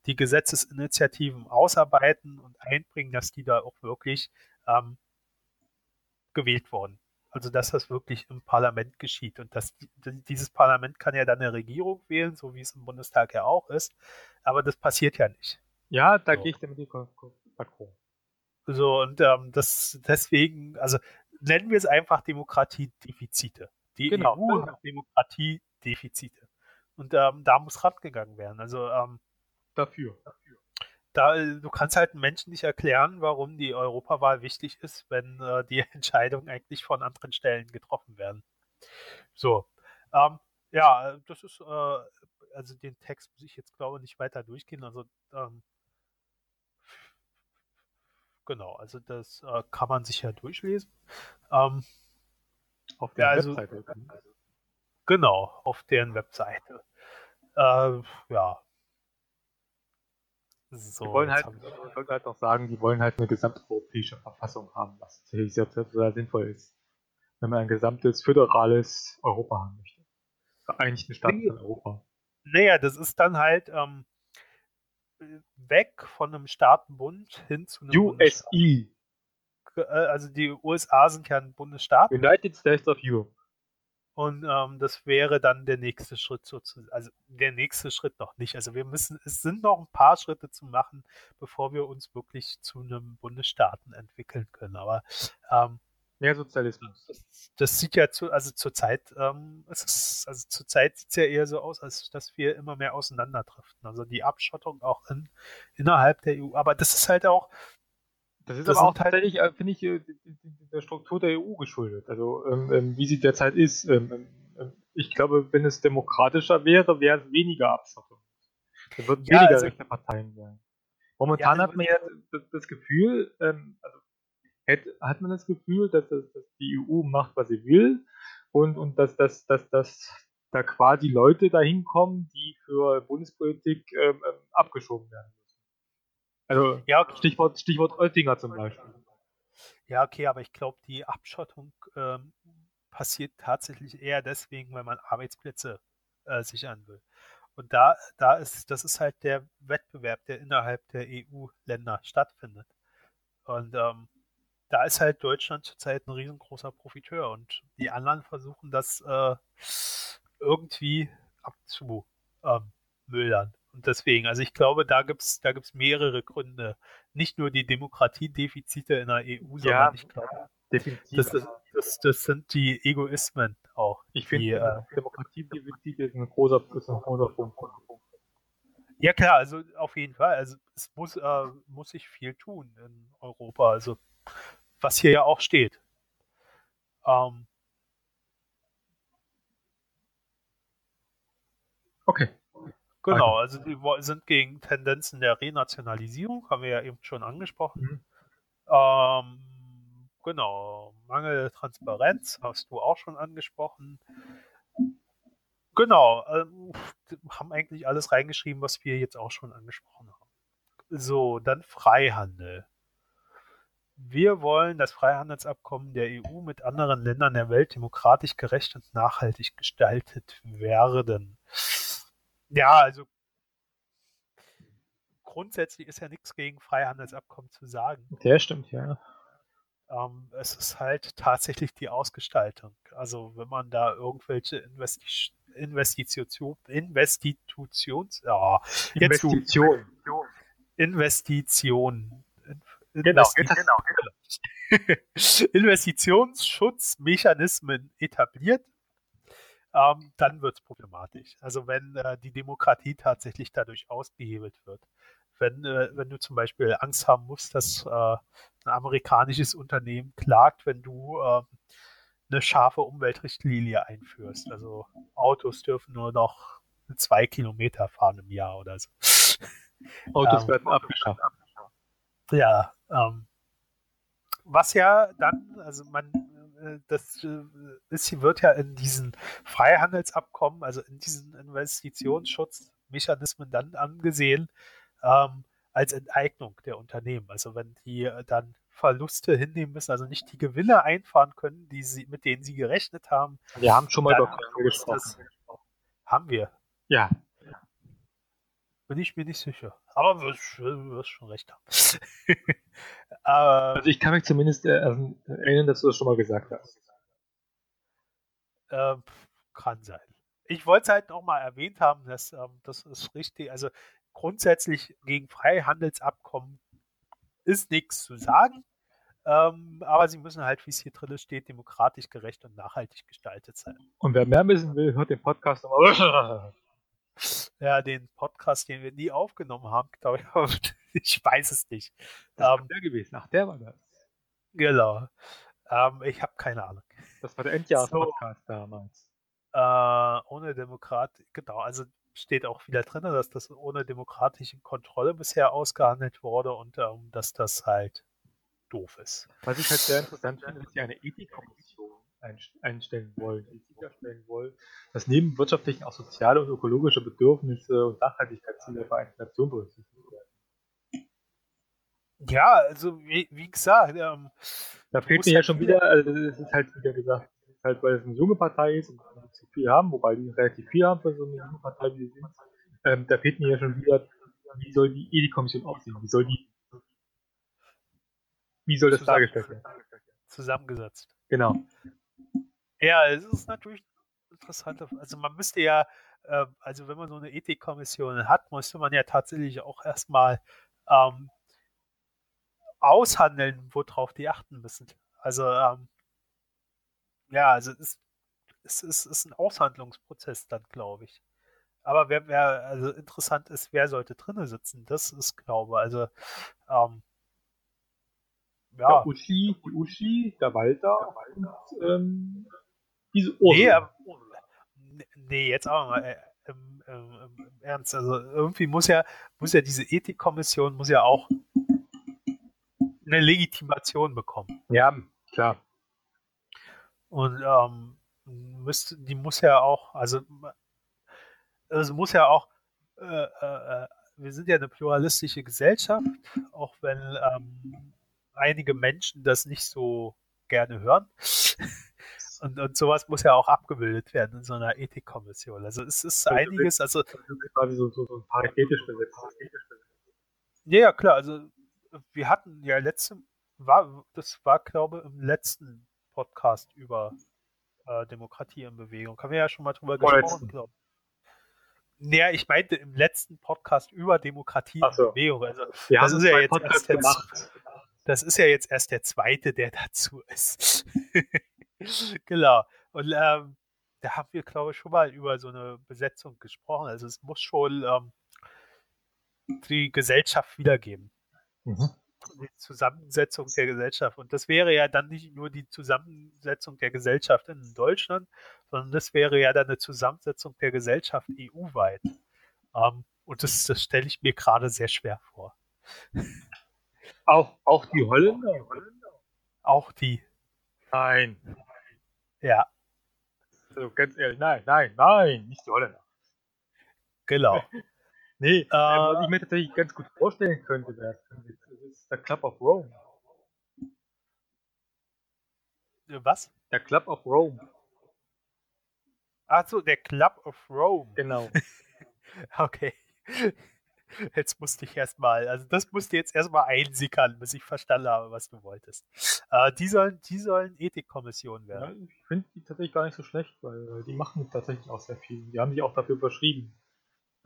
die Gesetzesinitiativen ausarbeiten und einbringen, dass die da auch wirklich ähm, gewählt wurden. Also dass das wirklich im Parlament geschieht und dass dieses Parlament kann ja dann eine Regierung wählen, so wie es im Bundestag ja auch ist, aber das passiert ja nicht. Ja, da so. gehe ich damit d'accord. So und ähm, das deswegen, also nennen wir es einfach Demokratiedefizite. Die genau. EU hat Demokratiedefizite und ähm, da muss rangegangen werden. Also ähm, dafür. dafür da, du kannst halt Menschen nicht erklären, warum die Europawahl wichtig ist, wenn äh, die Entscheidungen eigentlich von anderen Stellen getroffen werden. So. Ähm, ja, das ist, äh, also den Text muss ich jetzt glaube ich nicht weiter durchgehen. Also ähm, genau, also das äh, kann man sich ja durchlesen. Ähm, auf der ja, also, Webseite. Genau, auf deren Webseite. Äh, ja, so, die wollen halt, ich wollte halt noch sagen, die wollen halt eine gesamteuropäische Verfassung haben, was tatsächlich sehr, sehr, sinnvoll ist. Wenn man ein gesamtes föderales Europa haben möchte. Vereinigten Staaten nee, von Europa. Naja, das ist dann halt ähm, weg von einem Staatenbund hin zu einem USI. äh, also die USA sind ja ein Bundesstaat. United States of Europe. Und ähm, das wäre dann der nächste Schritt sozusagen. Also der nächste Schritt noch nicht. Also wir müssen, es sind noch ein paar Schritte zu machen, bevor wir uns wirklich zu einem Bundesstaaten entwickeln können. Aber ähm, Mehr Sozialismus. Das, das, sieht ja zu, also zurzeit, ähm, es ist, also zurzeit sieht es ja eher so aus, als dass wir immer mehr auseinanderdriften. Also die Abschottung auch in, innerhalb der EU. Aber das ist halt auch. Das ist das aber auch tatsächlich, halt, finde ich, äh, der Struktur der EU geschuldet. Also ähm, ähm, wie sie derzeit ist. Ähm, ähm, ähm, ich glaube, wenn es demokratischer wäre, wäre es weniger Abschottung. Es würden ja, weniger also, rechte Parteien sein. Momentan ja, hat man ja das, Gefühl, ähm, also hätte, hat man das Gefühl, dass, dass, dass, die EU macht, was sie will und, und dass, dass, dass, dass da quasi Leute dahin kommen, die für Bundespolitik abgeschoben werden. Also ja, okay. Stichwort, Stichwort Oettinger zum Beispiel. Ja, okay, aber ich glaube, die Abschottung ähm, passiert tatsächlich eher deswegen, weil man Arbeitsplätze äh, sichern will. Und da, da ist, das ist halt der Wettbewerb, der innerhalb der EU-Länder stattfindet. Und ähm, da ist halt Deutschland zurzeit ein riesengroßer Profiteur und die anderen versuchen das äh, irgendwie abzumildern. Und deswegen, also ich glaube, da gibt es da gibt's mehrere Gründe. Nicht nur die Demokratiedefizite in der EU, sondern ja, ich glaube, das, das, das, sind die Egoismen auch. Ich finde, äh, Demokratiedefizite ist ein großer, ist ein großer Punkt. Ja klar, also auf jeden Fall. Also es muss, äh, muss sich viel tun in Europa. Also was hier ja auch steht. Ähm, okay. Genau, also die sind gegen Tendenzen der Renationalisierung, haben wir ja eben schon angesprochen. Mhm. Ähm, genau, Mangel Transparenz hast du auch schon angesprochen. Genau, ähm, haben eigentlich alles reingeschrieben, was wir jetzt auch schon angesprochen haben. So, dann Freihandel. Wir wollen das Freihandelsabkommen der EU mit anderen Ländern der Welt demokratisch, gerecht und nachhaltig gestaltet werden. Ja, also grundsätzlich ist ja nichts gegen Freihandelsabkommen zu sagen. Der stimmt, ja. Ähm, es ist halt tatsächlich die Ausgestaltung. Also wenn man da irgendwelche Investi Investition, Investitions, ja, Investition. Investition Genau, genau, genau. Investitionsschutzmechanismen etabliert, ähm, dann wird es problematisch. Also wenn äh, die Demokratie tatsächlich dadurch ausgehebelt wird. Wenn, äh, wenn du zum Beispiel Angst haben musst, dass äh, ein amerikanisches Unternehmen klagt, wenn du ähm, eine scharfe Umweltrichtlinie einführst. Also Autos dürfen nur noch zwei Kilometer fahren im Jahr oder so. Autos ähm, werden abgeschafft. Ja, ähm, was ja dann, also man, das äh, ist, wird ja in diesen Freihandelsabkommen, also in diesen Investitionsschutzmechanismen dann angesehen ähm, als Enteignung der Unternehmen. Also wenn die dann Verluste hinnehmen müssen, also nicht die Gewinne einfahren können, die sie, mit denen sie gerechnet haben. Wir haben schon mal über gesprochen. Haben wir. Ja. Bin ich mir nicht sicher. Aber du wirst schon recht haben. also ich kann mich zumindest äh, erinnern, dass du das schon mal gesagt hast. Äh, kann sein. Ich wollte es halt noch mal erwähnt haben, dass ähm, das ist richtig. Also grundsätzlich gegen Freihandelsabkommen ist nichts zu sagen. Ähm, aber sie müssen halt, wie es hier drin steht, demokratisch, gerecht und nachhaltig gestaltet sein. Und wer mehr wissen will, hört den Podcast nochmal. Ja, den Podcast, den wir nie aufgenommen haben, glaube ich. ich weiß es nicht. Das ähm, der gewesen. Ach, der war das. Genau. Ähm, ich habe keine Ahnung. Das war der Endjahres-Podcast so, damals. Äh, ohne Demokrat, genau. Also steht auch wieder drin, dass das ohne demokratische Kontrolle bisher ausgehandelt wurde und ähm, dass das halt doof ist. Was ich halt sehr interessant finde, ist ja eine Ethikkommission einstellen wollen, sicherstellen wollen, dass neben wirtschaftlichen auch soziale und ökologische Bedürfnisse und Nachhaltigkeitsziele der Vereinten Nationen berücksichtigt werden. Ja, also wie, wie gesagt, ähm, da fehlt mir ja halt schon wieder, also das ist halt wieder gesagt, halt, weil es eine junge Partei ist und nicht so viel haben, wobei die relativ viel haben für so eine junge Partei, wie sie sind, ähm, da fehlt mir ja schon wieder, wie soll die Ethikkommission aussehen? Wie soll die Wie soll das dargestellt werden? Zusammengesetzt. Genau. Ja, es ist natürlich interessant. Also man müsste ja, äh, also wenn man so eine Ethikkommission hat, müsste man ja tatsächlich auch erstmal ähm, aushandeln, worauf die achten müssen. Also ähm, ja, also es, es, es ist ein Aushandlungsprozess dann, glaube ich. Aber wer, wer, also interessant ist, wer sollte drinnen sitzen, das ist, glaube ich, also ähm, ja. Der Uschi, die Uschi, der Walter und ähm, diese Ursula. Nee, aber, nee, jetzt auch mal äh, im, im, im, Ernst. Also irgendwie muss ja, muss ja diese Ethikkommission muss ja auch eine Legitimation bekommen. Ja, klar. Und ähm, müsste, die muss ja auch, also es muss ja auch, äh, äh, wir sind ja eine pluralistische Gesellschaft, auch wenn ähm, einige Menschen das nicht so gerne hören. Und, und sowas muss ja auch abgebildet werden in so einer Ethikkommission. Also es ist also einiges, also quasi so, so, so paritätisch besetzt. Ja, ja, klar. Also wir hatten ja letzte, war, das war glaube ich im letzten Podcast über äh, Demokratie in Bewegung. Haben wir ja schon mal drüber gesprochen, glaube Naja, ich meinte im letzten Podcast über Demokratie so. in Bewegung. Also wir das ist ja jetzt erst der, das ist ja jetzt erst der zweite, der dazu ist. genau. Und ähm, da haben wir, glaube ich, schon mal über so eine Besetzung gesprochen. Also es muss schon ähm, die Gesellschaft wiedergeben. Mhm. Die Zusammensetzung der Gesellschaft. Und das wäre ja dann nicht nur die Zusammensetzung der Gesellschaft in Deutschland, sondern das wäre ja dann eine Zusammensetzung der Gesellschaft EU-weit. Ähm, und das, das stelle ich mir gerade sehr schwer vor. Auch, auch die Holländer? Auch die. Nein. Ja. Also ganz ehrlich, nein, nein, nein, nicht die Holländer. Genau. nee, äh, was ich mir tatsächlich ganz gut vorstellen könnte, wäre ist der Club of Rome. Was? Der Club of Rome. Achso, der Club of Rome. Genau. okay. Jetzt musste ich erstmal, also das musste jetzt erstmal einsickern, bis ich verstanden habe, was du wolltest. Äh, die sollen, die sollen Ethikkommission werden. Ja, ich finde die tatsächlich gar nicht so schlecht, weil die machen tatsächlich auch sehr viel. Die haben sich auch dafür überschrieben.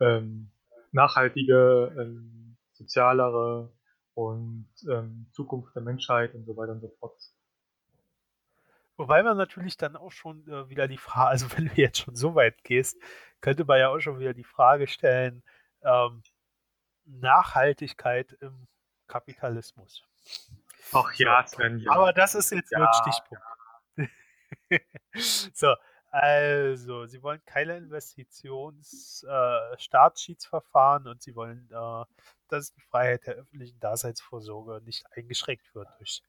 Ähm, nachhaltige, ähm, sozialere und ähm, Zukunft der Menschheit und so weiter und so fort. Wobei man natürlich dann auch schon äh, wieder die Frage, also wenn du jetzt schon so weit gehst, könnte man ja auch schon wieder die Frage stellen, ähm, Nachhaltigkeit im Kapitalismus. Ach ja, Sven, ja. Aber das ist jetzt ja, nur ein Stichpunkt. so, also, Sie wollen keine Investitions-Staatsschiedsverfahren äh, und Sie wollen, äh, dass die Freiheit der öffentlichen Daseinsvorsorge nicht eingeschränkt wird durch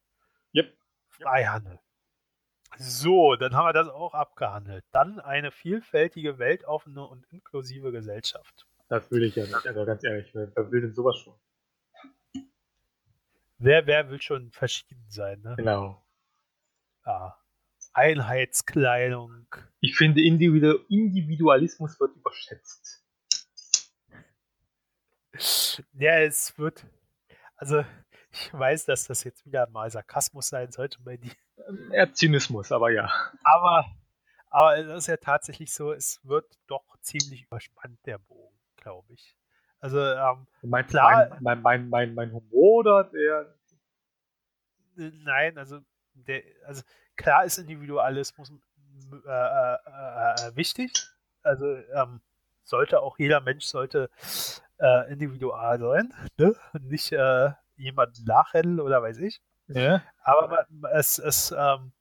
yep. Freihandel. So, dann haben wir das auch abgehandelt. Dann eine vielfältige, weltoffene und inklusive Gesellschaft. Das will ich ja nicht, aber ganz ehrlich, wer, wer will denn sowas schon? Wer, wer will schon verschieden sein, ne? Genau. Ja. Einheitskleidung. Ich finde, Individu Individualismus wird überschätzt. Ja, es wird. Also, ich weiß, dass das jetzt wieder mal Sarkasmus sein sollte bei dir. Eher Zynismus, aber ja. Aber, aber es ist ja tatsächlich so, es wird doch ziemlich überspannt, der Bogen glaube ich. Also, ähm, mein, klar. Mein, mein, mein, mein, Humor oder der. Nein, also, der, also klar ist Individualismus äh, äh, äh, wichtig. Also, ähm, sollte auch jeder Mensch sollte äh, individual sein, ne? Nicht äh, jemanden nachrennen oder weiß ich. Ja. Aber man, es, es ähm,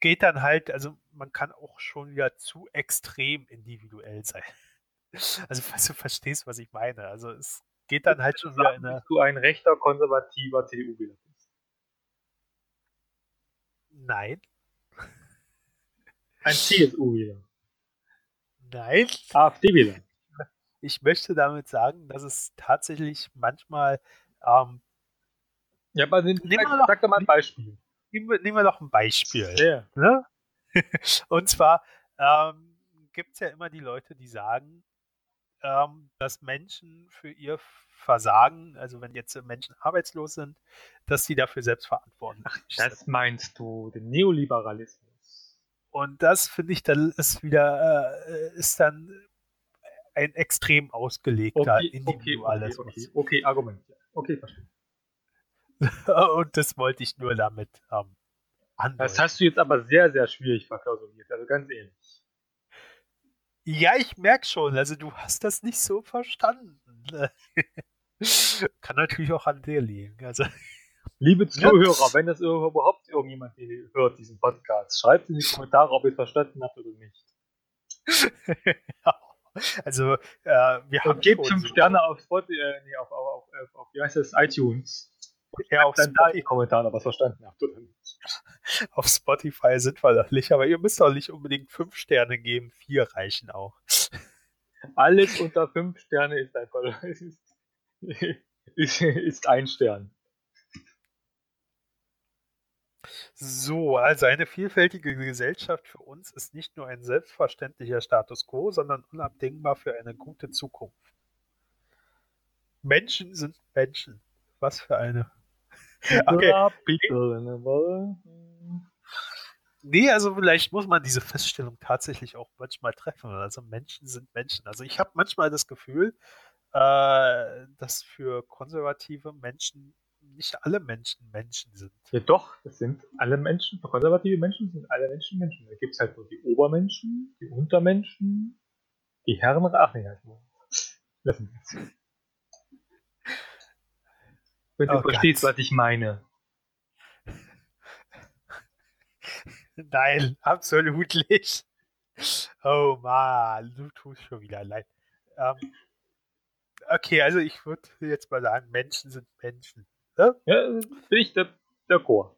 geht dann halt, also man kann auch schon wieder zu extrem individuell sein. Also, falls du verstehst, was ich meine. Also, es geht dann halt schon wieder in eine. du ein rechter, konservativer CDU-Wähler bist? Nein. Ein CSU-Wähler? Nein. AfD-Wähler? Ich möchte damit sagen, dass es tatsächlich manchmal. Ähm, ja, aber nehmen doch, sag doch mal ein Beispiel. Nehmen wir, nehmen wir doch ein Beispiel. Ja. Ne? Und zwar ähm, gibt es ja immer die Leute, die sagen, ähm, dass Menschen für ihr Versagen, also wenn jetzt Menschen arbeitslos sind, dass sie dafür selbst verantwortlich sind. Das meinst du, den Neoliberalismus. Und das finde ich, dann ist wieder, äh, ist dann ein extrem ausgelegter okay, Individualismus. Okay, okay, okay, Argument. Okay, verstehe. Und das wollte ich nur damit ähm, andeuten. Das hast du jetzt aber sehr, sehr schwierig verklausuliert, also ganz ehrlich. Ja, ich merke schon, also du hast das nicht so verstanden. Kann natürlich auch an dir liegen. Also, Liebe Zuhörer, wenn das überhaupt irgendjemand hört, diesen Podcast, schreibt in die Kommentare, ob ihr es verstanden habt oder nicht. also, äh, wir haben. gebt fünf Sterne auf Spotify, äh, nee, auf, auf, auf, auf, wie heißt das, iTunes. Ja, auf dann Spotify. da die Kommentare, was verstanden habt oder nicht. Auf Spotify sind wir doch nicht, aber ihr müsst doch nicht unbedingt fünf Sterne geben, vier reichen auch. Alles unter fünf Sterne ist einfach ist, ist ein Stern. So, also eine vielfältige Gesellschaft für uns ist nicht nur ein selbstverständlicher Status quo, sondern unabdingbar für eine gute Zukunft. Menschen sind Menschen. Was für eine. Okay. Nee, also vielleicht muss man diese Feststellung tatsächlich auch manchmal treffen. Also Menschen sind Menschen. Also ich habe manchmal das Gefühl, äh, dass für konservative Menschen nicht alle Menschen Menschen sind. Ja doch, das sind alle Menschen, für konservative Menschen sind alle Menschen Menschen. Da gibt es halt nur die Obermenschen, die Untermenschen, die Herren, ach nee, halt lassen wir es. Wenn du oh verstehst, Gott. was ich meine. Nein, absolut nicht. Oh man, du tust schon wieder leid. Ähm, okay, also ich würde jetzt mal sagen, Menschen sind Menschen. Ne? Ja, bin ich der, der Chor.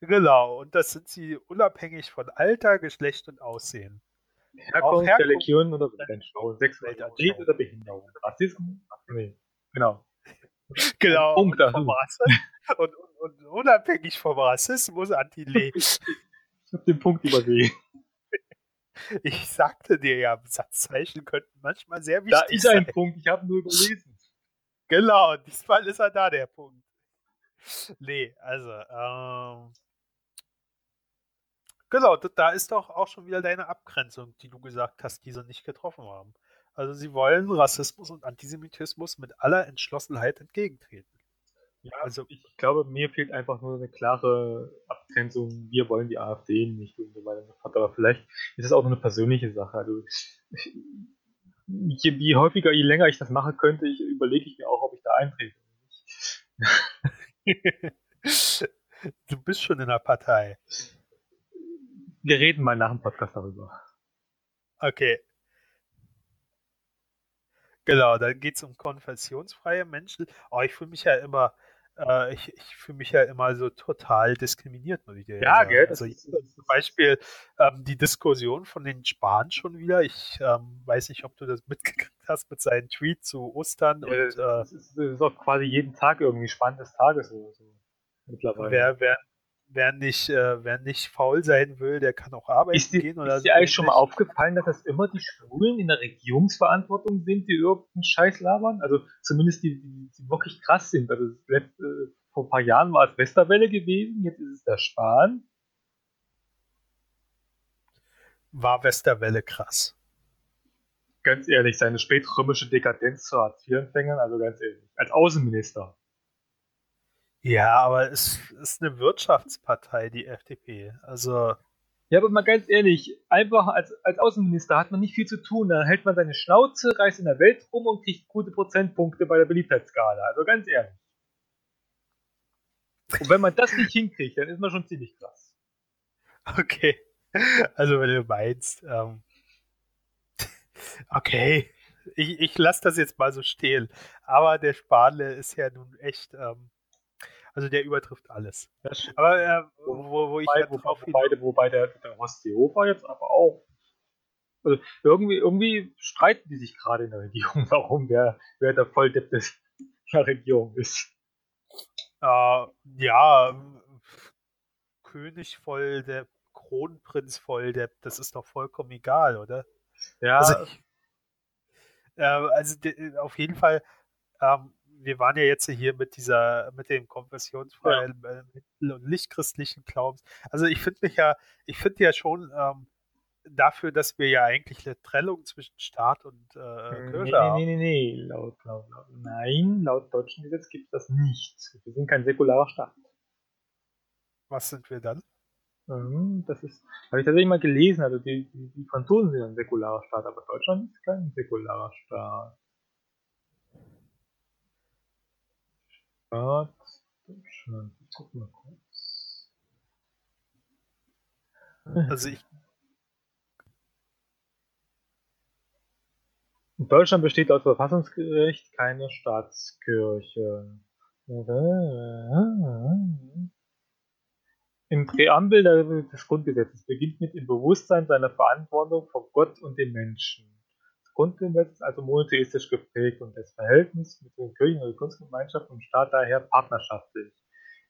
Genau, und das sind sie unabhängig von Alter, Geschlecht und Aussehen. Herkunft, Herkunft Religion oder Menschenschau, Sexualität oder Behinderung, Rassismus, nee, genau. Genau, Punkt vom und, und, und, unabhängig vom Rassismus anti-Leben. ich habe den Punkt übersehen. Ich sagte dir ja, Satzzeichen könnten manchmal sehr wichtig sein. Da ist ein sein. Punkt, ich habe nur überlesen. Genau, diesmal ist er da, der Punkt. Nee, also, ähm, genau, da ist doch auch schon wieder deine Abgrenzung, die du gesagt hast, die sie nicht getroffen haben. Also sie wollen Rassismus und Antisemitismus mit aller Entschlossenheit entgegentreten. Ja, also ich glaube, mir fehlt einfach nur eine klare Abgrenzung. Wir wollen die AfD nicht und so weiter. Aber vielleicht ist es auch nur eine persönliche Sache. Also je, je häufiger, je länger ich das mache könnte, ich, überlege ich mir auch, ob ich da eintrete. du bist schon in der Partei. Wir reden mal nach dem Podcast darüber. Okay. Genau, dann geht es um konfessionsfreie Menschen. Oh, ich fühle mich ja immer, äh, ich, ich fühle mich ja immer so total diskriminiert, muss ich dir ja, sagen. Gell, also ich, zum Beispiel ähm, die Diskussion von den Spahn schon wieder. Ich ähm, weiß nicht, ob du das mitgekriegt hast mit seinen Tweets zu Ostern. Ja, und, äh, das, ist, das ist auch quasi jeden Tag irgendwie Spannend des Tages oder so. Mittlerweile. Wer, wer, wer nicht, äh, wer nicht faul sein will, der kann auch arbeiten ist die, gehen. Oder ist dir eigentlich schon mal aufgefallen, dass das immer die Schwulen in der Regierungsverantwortung sind, die irgendeinen Scheiß labern? Also zumindest die, die, die wirklich krass sind. Also letzte, äh, vor ein paar Jahren war es Westerwelle gewesen, jetzt ist es der Spahn. War Westerwelle krass. Ganz ehrlich, seine spätrömische Dekadenz zu Hartz-IV-Empfängern, also ganz ehrlich, als Außenminister. Ja, aber es ist eine Wirtschaftspartei, die FDP. Also. Ja, aber mal ganz ehrlich, einfach als, als Außenminister hat man nicht viel zu tun. Da hält man seine Schnauze, reist in der Welt rum und kriegt gute Prozentpunkte bei der Beliebtheitsskala. Also ganz ehrlich. Und wenn man das nicht hinkriegt, dann ist man schon ziemlich krass. Okay. Also wenn du meinst, ähm, okay, ich, ich lasse das jetzt mal so stehen. Aber der Spanle ist ja nun echt ähm, also der übertrifft alles. Aber äh, wo, wo ich wobei, drauf wobei, wobei der, der Horst Seehofer jetzt aber auch. Also irgendwie, irgendwie streiten die sich gerade in der Regierung, warum wer, wer der Volldepp des, der Regierung ist. Äh, ja, König voll, der Kronprinz voll, der, das ist doch vollkommen egal, oder? Ja. Also ich, Äh, also auf jeden Fall, ähm, wir waren ja jetzt hier mit dieser, mit dem konfessionsfreien ja. Äh, und lichtchristlichen Glaubens. Also ich finde mich ja, ich finde ja schon ähm, dafür, dass wir ja eigentlich eine Trennung zwischen Staat und äh, hm, Kirche nee, haben. Nee, nee, nee, nee, laut, laut, laut. Nein, laut deutschem Gesetz gibt es das nicht. Wir sind kein säkularer Staat. Was sind wir dann? Mhm, das ist, habe ich tatsächlich mal gelesen, also die, die, die Franzosen sind ein säkularer Staat, aber Deutschland ist kein säkularer Staat. Deutschland, ich guck mal kurz. Also ich. In Deutschland besteht laut Verfassungsgericht keine Staatskirche. Im Präambel des Grundgesetzes beginnt mit dem Bewusstsein seiner Verantwortung vor Gott und den Menschen. Grundgesetz ist also monotheistisch geprägt und das Verhältnis mit den Kirchen- und Kunstgemeinschaften und Staat daher partnerschaftlich.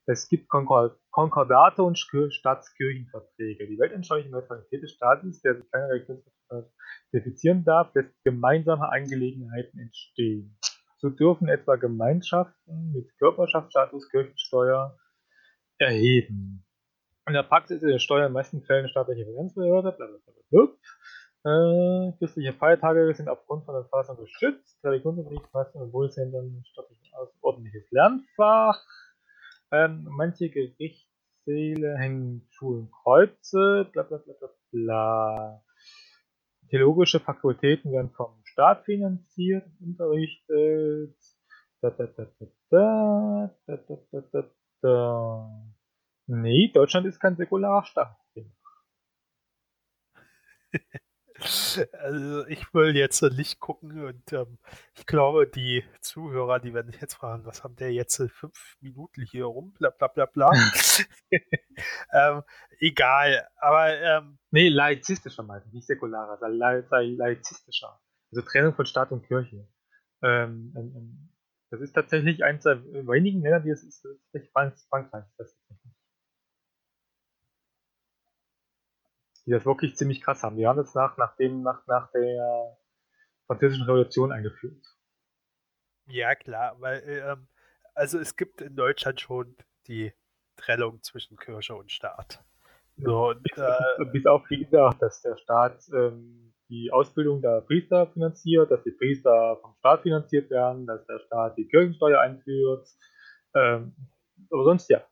Es gibt Konkordate und Staatskirchenverträge. Die weltanschauliche Neutralität des Staates, der sich keiner Religionsvertrag defizieren darf, lässt gemeinsame Angelegenheiten entstehen. So dürfen etwa Gemeinschaften mit Körperschaftsstatus Kirchensteuer erheben. In der Praxis ist die Steuer in den meisten Fällen staatliche Finanzbehörde, blablabla. Äh, christliche Feiertage sind aufgrund von der Verfassung geschützt. Religionsunterricht meistens in Bundesländern staatlich ordentliches Lernfach. Ähm, manche Gerichtssäle hängen Schulen Kreuze, bla bla bla bla bla. Theologische Fakultäten werden vom Staat finanziert und unterrichtet. Da, da, da, da, da, da, da, da, da, da. Nee, Deutschland ist kein säkularer Staat. Also ich will jetzt nicht gucken und ähm, ich glaube, die Zuhörer, die werden sich jetzt fragen, was haben der jetzt fünf Minuten hier rum, bla bla bla bla. ähm, egal, aber ähm, Nee, laizistischer meinte nicht säkularer, sei, sei laizistischer. Also Trennung von Staat und Kirche. Ähm, ähm, das ist tatsächlich eins der wenigen Länder, die es ist Frankreich. Das ist die das wirklich ziemlich krass haben. Die haben das nach, nach, dem, nach, nach der französischen Revolution eingeführt. Ja, klar, weil ähm, also es gibt in Deutschland schon die Trennung zwischen Kirche und Staat. So, und, bis, äh, bis auf, wie gesagt, dass der Staat ähm, die Ausbildung der Priester finanziert, dass die Priester vom Staat finanziert werden, dass der Staat die Kirchensteuer einführt. Ähm, aber sonst ja.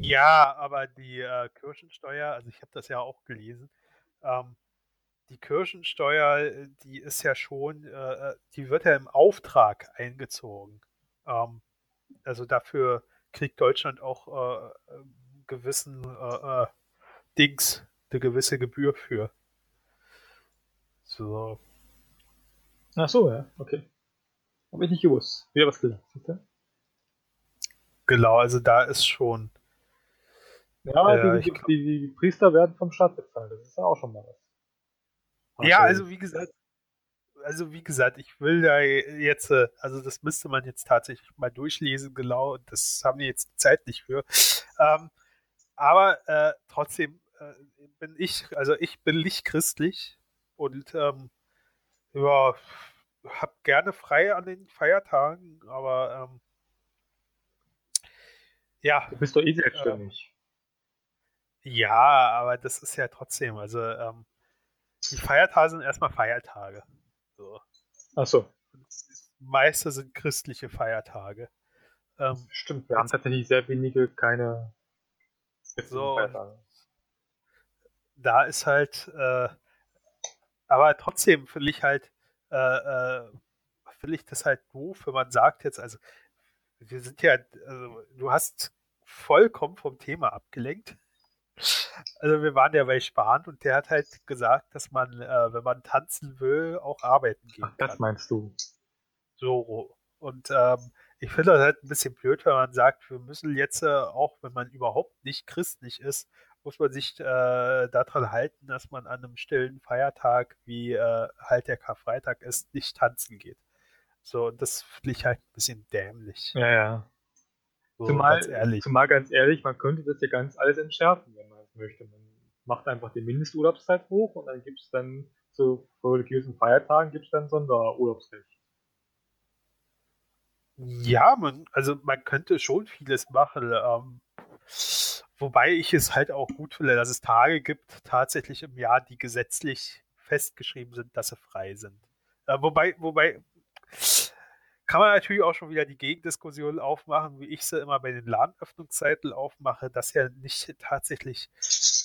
Ja, aber die äh, Kirchensteuer, also ich habe das ja auch gelesen, ähm, die Kirchensteuer, äh, die ist ja schon, äh, äh, die wird ja im Auftrag eingezogen. Ähm, also dafür kriegt Deutschland auch äh, äh gewissen äh, Dings, eine gewisse Gebühr für. So. Ach so, ja, okay. Habe ich nicht gewusst. Wieder was gelernt. Genau, also da ist schon ja, äh, die, die, die, Priester werden vom Staat bezahlt. Das ist ja auch schon mal was. Ja, also wie gesagt, also wie gesagt, ich will da jetzt, äh, also das müsste man jetzt tatsächlich mal durchlesen, genau, das haben wir jetzt die Zeit nicht für. Ähm, aber äh, trotzdem äh, bin ich, also ich bin nicht christlich und ähm, ja, hab gerne frei an den Feiertagen, aber ähm, ja. Du bist doch eh selbstständig. Ja, aber das ist ja trotzdem, also ähm, die Feiertage sind erstmal Feiertage. So. Ach so. meiste sind christliche Feiertage. Ähm, Stimmt, wir haben tatsächlich sehr wenige keine so, Feiertage. Da ist halt, äh, aber trotzdem finde ich halt, äh, äh, finde ich das halt doof, wenn man sagt jetzt, also wir sind ja, also du hast vollkommen vom Thema abgelenkt. Also wir waren ja bei Spahn und der hat halt gesagt, dass man, äh, wenn man tanzen will, auch arbeiten gehen Ach, das kann. meinst du? So. Und ähm, ich finde das halt ein bisschen blöd, wenn man sagt, wir müssen jetzt, äh, auch wenn man überhaupt nicht christlich ist, muss man sich äh, daran halten, dass man an einem stillen Feiertag, wie äh, halt der Karfreitag ist, nicht tanzen geht. So, und das finde ich halt ein bisschen dämlich. Ja, ja. So, zumal, ganz ehrlich. zumal ganz ehrlich, man könnte das ja ganz alles entschärfen, wenn man möchte. Man macht einfach die Mindesturlaubszeit hoch und dann gibt es dann zu religiösen Feiertagen gibt es dann Sonderurlaubsrecht. Ja, man, also man könnte schon vieles machen. Ähm, wobei ich es halt auch gut finde, dass es Tage gibt, tatsächlich im Jahr, die gesetzlich festgeschrieben sind, dass sie frei sind. Äh, wobei, wobei, kann man natürlich auch schon wieder die Gegendiskussion aufmachen, wie ich sie immer bei den Ladenöffnungszeiten aufmache, dass ja nicht tatsächlich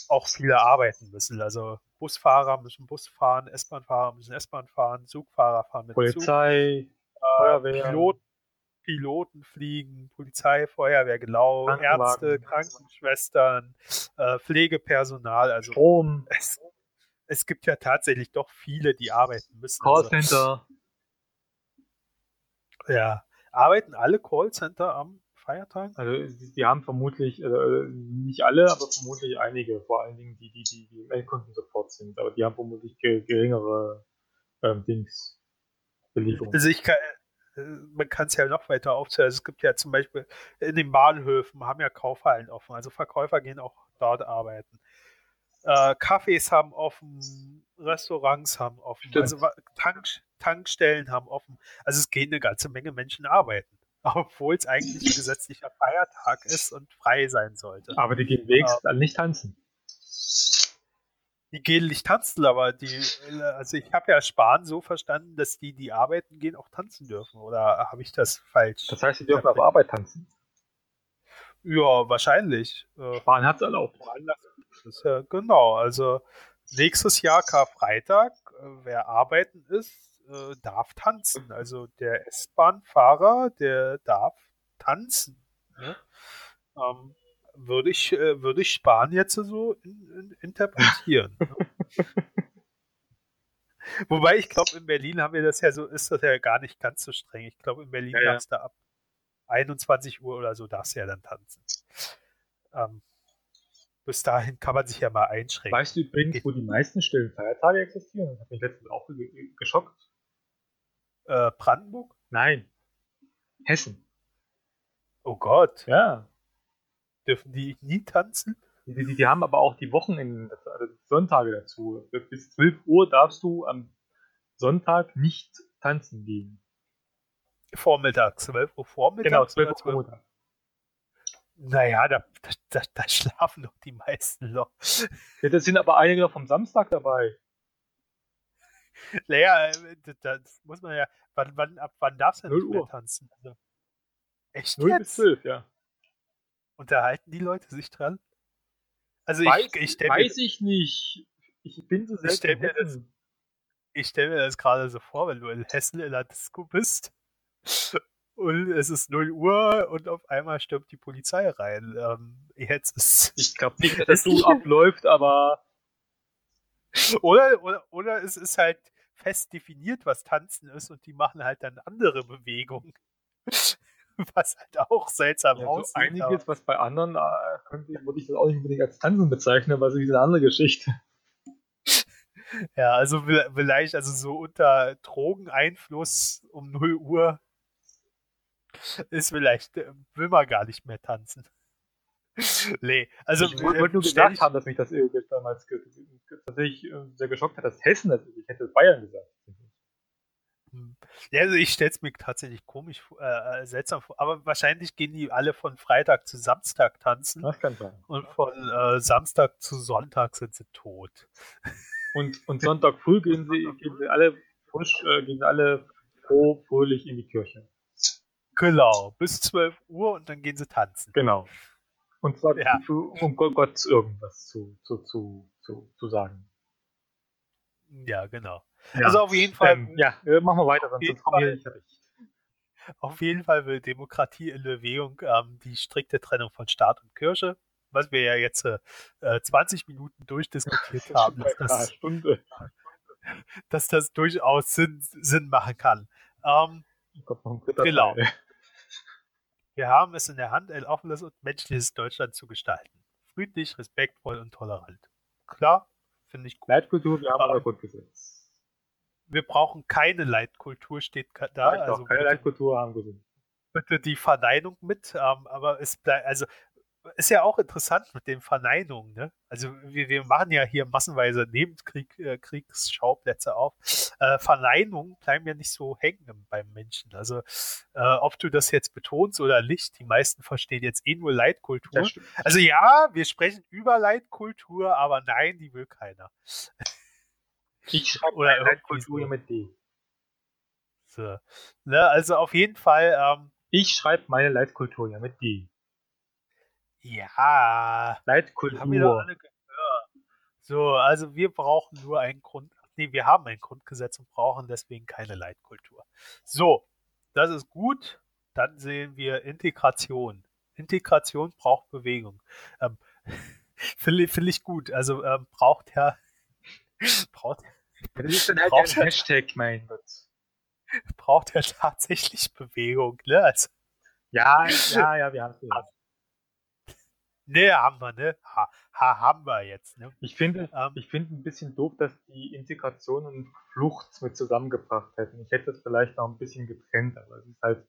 auch viele arbeiten müssen. Also Busfahrer müssen Bus fahren, S-Bahn-Fahrer müssen S-Bahn fahren, Zugfahrer fahren mit Polizei, Zug, äh, Piloten, Piloten fliegen, Polizei, Feuerwehr, genau, Ärzte, Krankenschwestern, äh, Pflegepersonal, also Strom. Es, es, gibt ja tatsächlich doch viele, die arbeiten müssen. Callcenter. Also, ja. Arbeiten alle Callcenter am Feiertag? Also die haben vermutlich, äh, nicht alle, aber vermutlich einige, vor allen Dingen die, die, die, die im Endkundensupport sind, aber die haben vermutlich geringere ähm, Dings, Belegung. Also ich kann, äh, man kann es ja noch weiter aufzählen. Also es gibt ja zum Beispiel in den Bahnhöfen haben ja Kaufhallen offen, also Verkäufer gehen auch dort arbeiten. Äh, Cafés haben offen, Restaurants haben offen, Stimmt. also Tank, Tankstellen haben offen. Also es gehen eine ganze Menge Menschen arbeiten, obwohl es eigentlich ein gesetzlicher Feiertag ist und frei sein sollte. Aber die gehen wenigstens äh, nicht tanzen. Die gehen nicht tanzen, aber die, also ich habe ja Spahn so verstanden, dass die, die arbeiten gehen, auch tanzen dürfen. Oder habe ich das falsch? Das heißt, sie dürfen auf Arbeit tanzen. Ja, wahrscheinlich. Äh, Spahn hat es erlaubt. Ja, genau, also nächstes Jahr Karfreitag, äh, wer arbeiten ist, äh, darf tanzen. Also der S-Bahn-Fahrer, der darf tanzen. Ne? Ähm, würde ich, würde ich Spahn jetzt so in, in, interpretieren. ne? Wobei ich glaube, in Berlin haben wir das ja so, ist das ja gar nicht ganz so streng. Ich glaube, in Berlin ja, ja. darfst du ab 21 Uhr oder so darfst du ja dann tanzen. Ähm, bis dahin kann man sich ja mal einschränken. Weißt du übrigens, wo die meisten stillen Feiertage existieren? Das hat mich letztens auch geschockt äh, Brandenburg? Nein. Hessen. Oh Gott. Ja. Dürfen die nie tanzen? Die, die, die haben aber auch die Wochenenden, also Sonntage dazu. Bis 12 Uhr darfst du am Sonntag nicht tanzen gehen. Vormittag, 12 Uhr Vormittag? Genau, 12 Uhr Vormittag. Naja, da, da, da, schlafen doch die meisten noch. Ja, das sind aber einige noch vom Samstag dabei. Naja, äh, das muss man ja. Wann, wann, ab wann darfst du denn nicht mehr tanzen? Also, echt? 0 jetzt? bis 12, ja. Unterhalten die Leute sich dran? Also weiß, ich, ich weiß mir, ich nicht. Ich bin so selten. Ich stelle mir, das, stell mir das gerade so vor, wenn du in Hessen in der Disco bist und es ist 0 Uhr und auf einmal stirbt die Polizei rein. Ähm, jetzt ist. Ich glaube nicht, dass das so abläuft, aber oder, oder, oder es ist halt fest definiert, was Tanzen ist und die machen halt dann andere Bewegungen. was halt auch seltsam ja, aussieht. So einiges, was bei anderen, äh, könnte, würde ich das auch nicht unbedingt als Tanzen bezeichnen, aber es ist eine andere Geschichte. Ja, also vielleicht, also so unter Drogeneinfluss um 0 Uhr ist vielleicht, äh, will man gar nicht mehr tanzen. nee, also ich wollte nur gesagt haben, dass mich das damals tatsächlich äh, sehr geschockt hat, dass Hessen das ist. Ich hätte Bayern gesagt. Hm. Ja, also ich stelle es mir tatsächlich komisch, äh, äh, seltsam vor. Aber wahrscheinlich gehen die alle von Freitag zu Samstag tanzen. Das kann sein. Und von äh, Samstag zu Sonntag sind sie tot. Und, und Sonntag früh gehen sie, gehen sie alle frisch, äh, gehen alle froh, fröhlich in die Kirche. Genau, bis 12 Uhr und dann gehen sie tanzen. Genau. Und zwar ja. um Gott irgendwas zu, zu, zu, zu, zu sagen. Ja, genau. Ja. Also auf jeden Fall. Ähm, ja, machen wir weiter, sonst kommen wir nicht Auf jeden Fall will Demokratie in Bewegung ähm, die strikte Trennung von Staat und Kirche, was wir ja jetzt äh, 20 Minuten durchdiskutiert haben, dass das, Stunde. dass das durchaus Sinn, Sinn machen kann. Ähm, genau. Teil. Wir haben es in der Hand, ein offenes und menschliches Deutschland zu gestalten. Friedlich, respektvoll und tolerant. Klar, finde ich gut. Leitkultur, wir haben aber Grundgesetz. Wir brauchen keine Leitkultur, steht da. Nein, also keine bitte, Leitkultur haben wir. Bitte die Verneinung mit, ähm, aber es bleibt, also ist ja auch interessant mit den Verneinungen. Ne? Also wir, wir machen ja hier massenweise Nebenkriegsschauplätze äh, auf. Äh, Verneinungen bleiben ja nicht so hängen beim Menschen. Also äh, ob du das jetzt betonst oder nicht, die meisten verstehen jetzt eh nur Leitkultur. Also ja, wir sprechen über Leitkultur, aber nein, die will keiner. Ich schreibe Leitkultur mit D. So. Ne, also auf jeden Fall. Ähm, ich schreibe meine Leitkultur ja mit D. Ja. Leitkultur. Haben wir doch alle gehört. So, also wir brauchen nur ein Grund. Nee, wir haben ein Grundgesetz und brauchen deswegen keine Leitkultur. So, das ist gut. Dann sehen wir Integration. Integration braucht Bewegung. Ähm, Finde find ich gut. Also ähm, braucht ja. braucht, das ist dann halt ein Hashtag, mein Gott. Braucht ja tatsächlich Bewegung, ne? Also, ja, ja, ja, wir haben es. Ne, haben wir, ne? Ha, ha, haben wir jetzt, ne? Ich finde, ähm, ich finde ein bisschen doof, dass die Integration und Flucht mit zusammengebracht hätten. Ich hätte das vielleicht noch ein bisschen getrennt, aber es ist halt,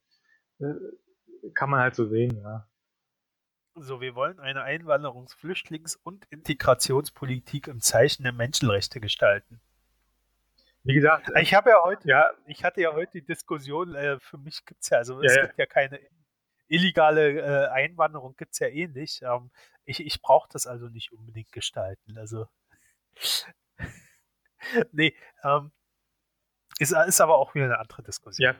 äh, kann man halt so sehen, ja. So, wir wollen eine Einwanderungs-, Flüchtlings- und Integrationspolitik im Zeichen der Menschenrechte gestalten. Wie gesagt, ich habe ja heute, ja, ich hatte ja heute die Diskussion, äh, für mich gibt es ja, also es ja, gibt ja keine illegale äh, Einwanderung gibt es ja eh nicht. Ähm, ich ich brauche das also nicht unbedingt gestalten. Also, nee, ähm, ist, ist aber auch wieder eine andere Diskussion.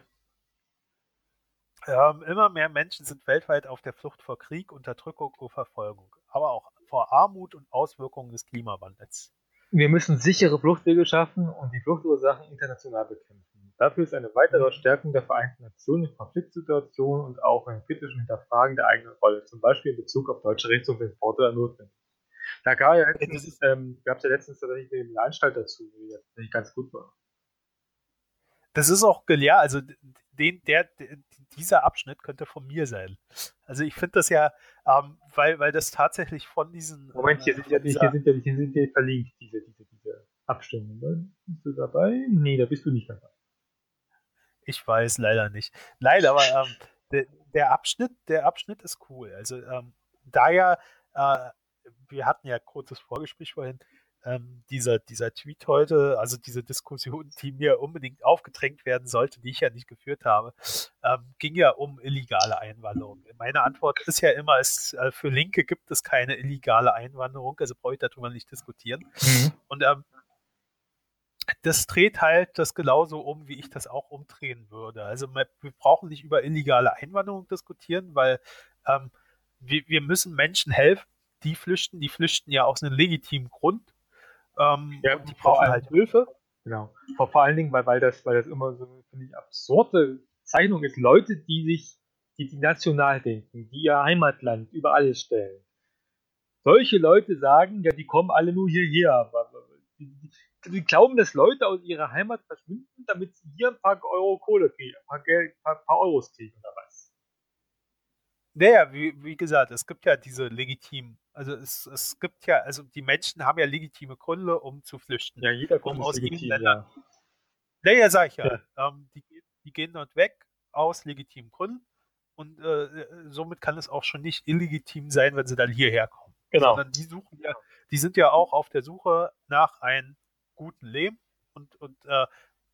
Ja. Ähm, immer mehr Menschen sind weltweit auf der Flucht vor Krieg, Unterdrückung und Verfolgung, aber auch vor Armut und Auswirkungen des Klimawandels. Wir müssen sichere Fluchtwege schaffen und die Fluchtursachen international bekämpfen. Dafür ist eine weitere Stärkung der Vereinten Nationen in Konfliktsituationen und auch ein kritischen Hinterfragen der eigenen Rolle, zum Beispiel in Bezug auf deutsche Rechtsumfeldporte notwendig. Da gab ja letztens, ähm, gab es ja letztens tatsächlich eine Anstalt dazu, die tatsächlich ganz gut war. Das ist auch gelehr, also den, der, dieser Abschnitt könnte von mir sein. Also ich finde das ja, ähm, weil, weil das tatsächlich von diesen. Moment, hier, äh, sind, ja, hier sind ja hier sind ja verlinkt, diese, diese, diese Abstimmungen. Bist du dabei? Nee, da bist du nicht dabei. Ich weiß leider nicht. Nein, aber ähm, der, der, Abschnitt, der Abschnitt ist cool. Also ähm, da ja, äh, wir hatten ja kurzes Vorgespräch vorhin, ähm, dieser, dieser Tweet heute, also diese Diskussion, die mir unbedingt aufgedrängt werden sollte, die ich ja nicht geführt habe, ähm, ging ja um illegale Einwanderung. Meine Antwort ist ja immer, es, äh, für Linke gibt es keine illegale Einwanderung, also brauche ich darüber nicht diskutieren. Mhm. Und ähm, das dreht halt das genauso um, wie ich das auch umdrehen würde. Also wir brauchen nicht über illegale Einwanderung diskutieren, weil ähm, wir, wir, müssen Menschen helfen, die flüchten. Die flüchten ja aus einem legitimen Grund. Ähm, ja, die brauchen allem, halt Hilfe. Genau. Vor, vor allen Dingen, weil, weil, das, weil das immer so finde ich, absurde Zeichnung ist. Leute, die sich, die, die national denken, die ihr Heimatland über alles stellen. Solche Leute sagen, ja, die kommen alle nur hierher. Die, Sie glauben, dass Leute aus ihrer Heimat verschwinden, damit sie hier ein paar Euro Kohle kriegen, ein paar, Geld, ein paar, paar Euros kriegen oder was? Naja, wie, wie gesagt, es gibt ja diese legitimen, also es, es gibt ja, also die Menschen haben ja legitime Gründe, um zu flüchten. Ja, jeder kommt um aus legitim, Ländern. Ja. Naja, sag ich ja. ja. Ähm, die, die, gehen dort weg aus legitimen Gründen und äh, somit kann es auch schon nicht illegitim sein, wenn sie dann hierher kommen. Genau. Sondern die suchen ja, die sind ja auch auf der Suche nach einem guten Leben. Und, und äh,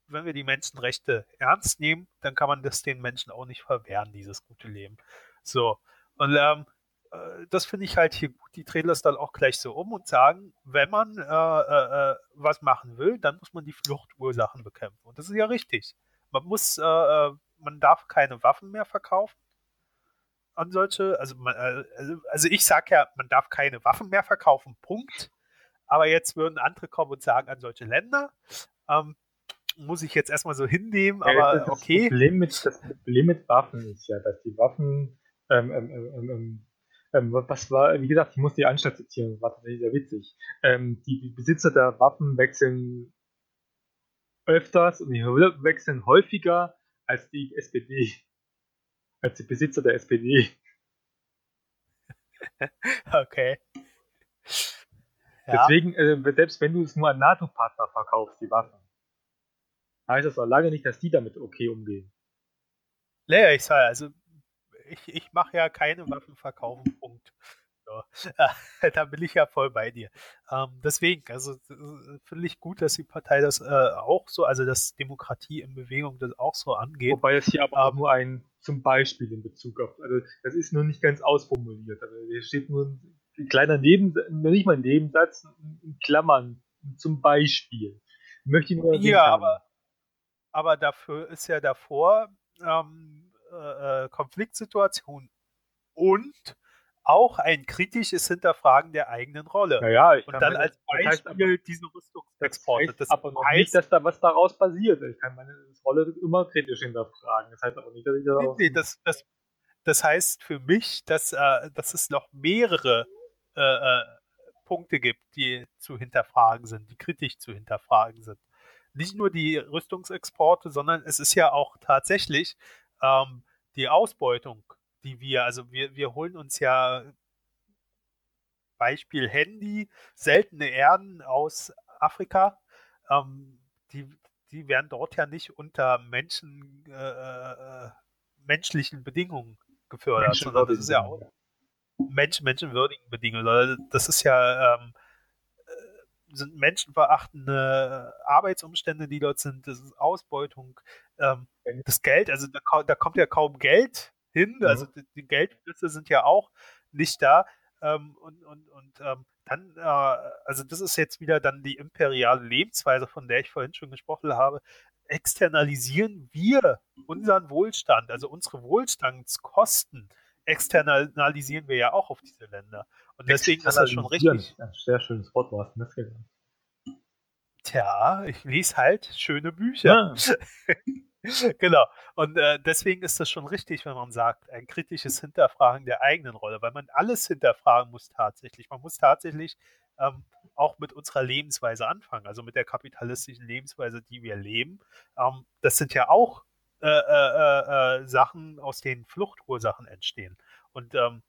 wenn wir die Menschenrechte ernst nehmen, dann kann man das den Menschen auch nicht verwehren, dieses gute Leben. So. Und ähm, äh, das finde ich halt hier gut. Die drehen das dann auch gleich so um und sagen, wenn man äh, äh, äh was machen will, dann muss man die Fluchtursachen bekämpfen. Und das ist ja richtig. Man muss, äh, äh, man darf keine Waffen mehr verkaufen an solche, also, man, also, also ich sage ja, man darf keine Waffen mehr verkaufen, Punkt. Aber jetzt würden andere kommen und sagen an solche Länder, ähm, muss ich jetzt erstmal so hinnehmen, aber das okay. Das Problem, mit, das Problem mit Waffen ist ja, dass die Waffen, ähm, ähm, ähm, ähm, ähm was war, wie gesagt, ich muss die Anstalt zitieren, war tatsächlich sehr witzig. die Besitzer der Waffen wechseln öfters und die wechseln häufiger als die SPD, als die Besitzer der SPD. Okay. Ja. Deswegen, äh, selbst wenn du es nur an NATO-Partner verkaufst, die Waffen, heißt das auch lange nicht, dass die damit okay umgehen. Naja, ich sage, also ich, ich mache ja keine Waffen verkaufen, Punkt. Ja, da bin ich ja voll bei dir. Ähm, deswegen, also finde ich gut, dass die Partei das äh, auch so, also dass Demokratie in Bewegung das auch so angeht. Wobei es hier aber auch ähm, nur ein zum Beispiel in Bezug auf, also das ist nur nicht ganz ausformuliert. Also hier steht nur ein kleiner Nebensatz, nicht mal ein Nebensatz, in Klammern, zum Beispiel. Möchte ich nur Ja, aber, aber dafür ist ja davor ähm, äh, äh Konfliktsituation und auch ein kritisches Hinterfragen der eigenen Rolle. Ja, und dann meine, als Beispiel das heißt aber, diese Rüstungsexporte. Das, heißt aber noch heißt, nicht, dass da was daraus passiert. Ich kann meine Rolle immer kritisch hinterfragen. Das heißt aber nicht, dass ich da nee, nee, das, das, das heißt für mich, dass, äh, dass es noch mehrere äh, äh, Punkte gibt, die zu hinterfragen sind, die kritisch zu hinterfragen sind. Nicht nur die Rüstungsexporte, sondern es ist ja auch tatsächlich ähm, die Ausbeutung die wir, also wir, wir holen uns ja Beispiel Handy, seltene Erden aus Afrika, ähm, die, die werden dort ja nicht unter Menschen, äh, äh menschlichen Bedingungen gefördert, sondern das ist ja auch Mensch, menschenwürdigen Bedingungen. Das ist ja ähm, äh, sind menschenverachtende Arbeitsumstände, die dort sind, das ist Ausbeutung, ähm, das Geld, also da, da, kommt ja kaum Geld hin. Mhm. Also die, die, Geldflüsse sind ja auch nicht da. Ähm, und und, und ähm, dann, äh, also das ist jetzt wieder dann die imperiale Lebensweise, von der ich vorhin schon gesprochen habe. Externalisieren wir unseren Wohlstand, also unsere Wohlstandskosten, externalisieren wir ja auch auf diese Länder. Und deswegen ist das schon richtig. Ein sehr schönes Wort, wo hast du das gelernt? Tja, ich lese halt schöne Bücher. Ja. genau. Und äh, deswegen ist das schon richtig, wenn man sagt, ein kritisches Hinterfragen der eigenen Rolle, weil man alles hinterfragen muss tatsächlich. Man muss tatsächlich ähm, auch mit unserer Lebensweise anfangen, also mit der kapitalistischen Lebensweise, die wir leben. Ähm, das sind ja auch äh, äh, äh Sachen, aus denen Fluchtursachen entstehen. Und ähm,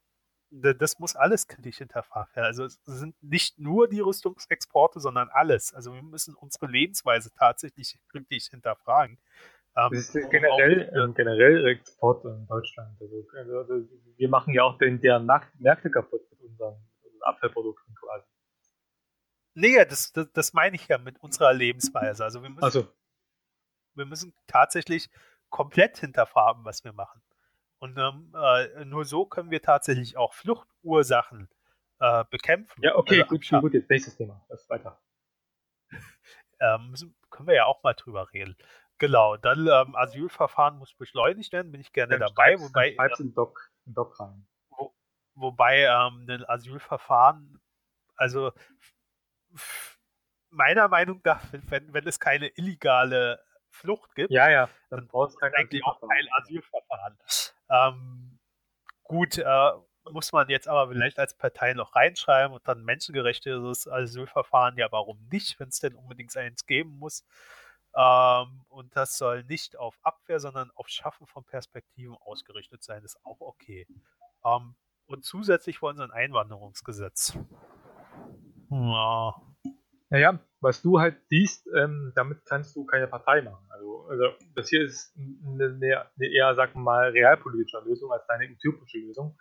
das muss alles kritisch hinterfragt werden. Also es sind nicht nur die Rüstungsexporte, sondern alles. Also wir müssen unsere Lebensweise tatsächlich kritisch hinterfragen. Ähm, das ist generell, auch, ähm, generell Export in Deutschland. Also, also, wir machen ja auch den, deren Märkte kaputt mit unseren, unseren Abfallprodukten quasi. Nee, das, das, das, meine ich ja mit unserer Lebensweise. Also wir müssen, also. wir müssen tatsächlich komplett hinterfragen, was wir machen. Und ähm, äh, nur so können wir tatsächlich auch Fluchtursachen äh, bekämpfen. Ja, okay, also, gut, gut, jetzt nächstes Thema. Das weiter. ähm, können wir ja auch mal drüber reden. Genau, dann ähm, Asylverfahren muss beschleunigt werden, bin ich gerne dann dabei. Wobei, schreib's in Doc, in Doc rein. Wo, wobei ähm, ein Asylverfahren, also meiner Meinung nach, wenn, wenn es keine illegale Flucht gibt, ja, ja, dann, brauchst du eigentlich auch kein Asylverfahren. Ähm, gut, äh, muss man jetzt aber vielleicht als Partei noch reinschreiben und dann menschengerechtes Asylverfahren, ja, warum nicht, wenn es denn unbedingt eins geben muss. Ähm, und das soll nicht auf Abwehr, sondern auf Schaffen von Perspektiven ausgerichtet sein. Ist auch okay. Ähm, und zusätzlich wollen sie ein Einwanderungsgesetz. Ja. Naja, was du halt siehst, ähm, damit kannst du keine Partei machen. Also, also das hier ist eine, eine, eher, sag mal, realpolitische Lösung als eine utopische Lösung.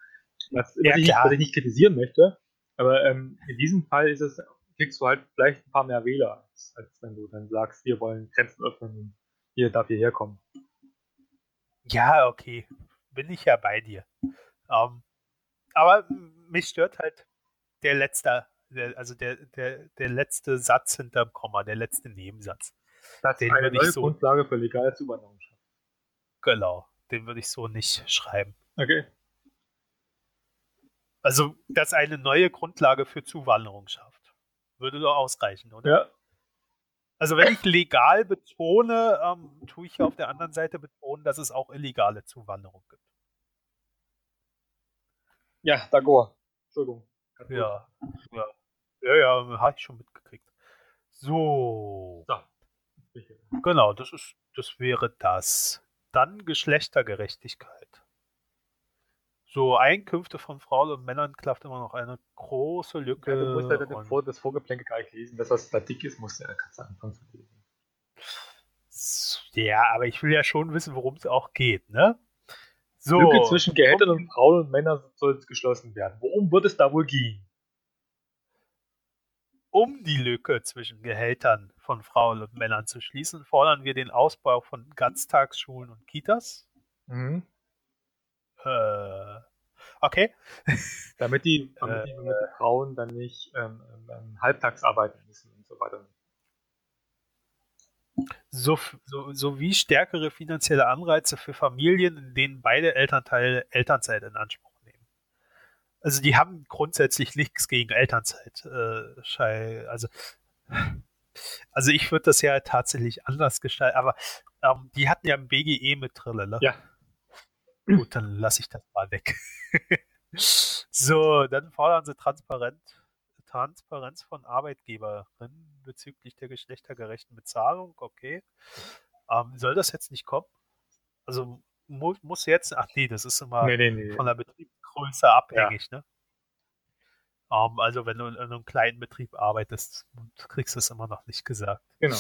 Was, ja, ich, was ich nicht kritisieren möchte. Aber ähm, in diesem Fall ist es kriegst du halt vielleicht ein paar mehr Wähler, als, als wenn du dann sagst, wir wollen Grenzen öffnen und hier darf hierher kommen. Ja, okay. Bin ich ja bei dir. Um, ähm, aber mich stört halt der letzte, der, also der, der, der letzte Satz hinterm Komma, der letzte Nebensatz. Das den eine neue so, Grundlage für legale Zuwanderung schaffen. Genau, den würde ich so nicht schreiben. Okay. Also, dass eine neue Grundlage für Zuwanderung schafft. Würde doch ausreichen, oder? Ja. Also wenn ich legal betone, ähm, tue ich auf der anderen Seite betonen, dass es auch illegale Zuwanderung gibt. Ja, d'accord. Entschuldigung. Ja, ja. Ja, ja, habe ich schon mitgekriegt. So. so. Genau, das ist, das wäre das. Dann Geschlechtergerechtigkeit. So Einkünfte von Frauen und Männern klafft immer noch eine große Lücke. Ja, du musst ja dann vor, das Vorgeplänke gar nicht lesen. Das, was da dick ist, musst du ja kannst du anfangen zu lesen. Ja, aber ich will ja schon wissen, worum es auch geht, ne? So, Lücke zwischen Gehältern und Frauen und Männern soll geschlossen werden. Worum wird es da wohl gehen? Um die Lücke zwischen Gehältern von Frauen und Männern zu schließen, fordern wir den Ausbau von Ganztagsschulen und Kitas. Mhm. Äh, okay. Damit die, damit die, die Frauen dann nicht ähm, ähm, halbtags arbeiten müssen und so weiter. So, so, sowie stärkere finanzielle Anreize für Familien, in denen beide Elternteile Elternzeit in Anspruch nehmen. Also die haben grundsätzlich nichts gegen Elternzeit. Äh, also, also ich würde das ja tatsächlich anders gestalten, aber ähm, die hatten ja ein BGE mit Trille, ne? Ja. Gut, dann lasse ich das mal weg. so, dann fordern sie transparent Transparenz von Arbeitgeberinnen bezüglich der geschlechtergerechten Bezahlung. Okay. Ähm, soll das jetzt nicht kommen? Also mu muss jetzt, ach nee, das ist immer Nee, nee, nee. von der Betriebsgröße abhängig, ne? Ähm, also wenn du in einem kleinen Betrieb arbeitest, kriegst du es immer noch nicht gesagt. Genau.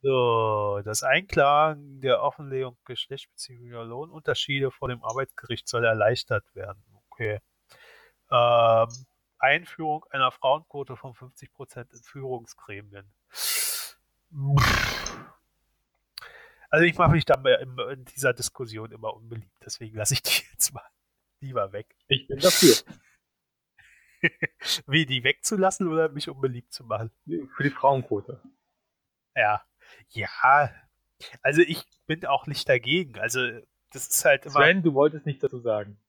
So, das Einklagen der Offenlegung geschlechtsspezifischer Lohnunterschiede vor dem Arbeitsgericht soll erleichtert werden. Okay. Ähm, Einführung einer Frauenquote von 50% in Führungsgremien. Also ich mache mich da in dieser Diskussion immer unbeliebt, deswegen lasse ich die jetzt mal lieber weg. Ich bin dafür. Wie, die wegzulassen oder mich unbeliebt zu machen? Für die Frauenquote. Ja. Ja. Also ich bin auch nicht dagegen. Also das ist halt immer. Sven, du wolltest nichts dazu sagen.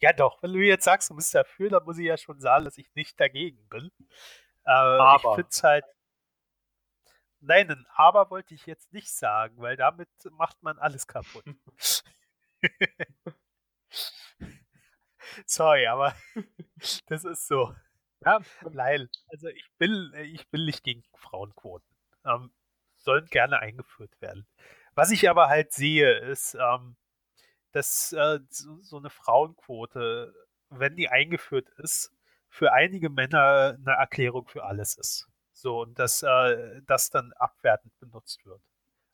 Ja, doch. Wenn du jetzt sagst, du bist dafür, dann muss ich ja schon sagen, dass ich nicht dagegen bin. Äh, aber. Ich finde es halt. Nein, ein Aber wollte ich jetzt nicht sagen, weil damit macht man alles kaputt. Sorry, aber das ist so. Ja, Nein, also ich bin, ich bin nicht gegen Frauenquoten. Ähm, sollen gerne eingeführt werden. Was ich aber halt sehe, ist, ähm, dass äh, so, so eine Frauenquote, wenn die eingeführt ist, für einige Männer eine Erklärung für alles ist. So, und dass äh, das dann abwertend benutzt wird.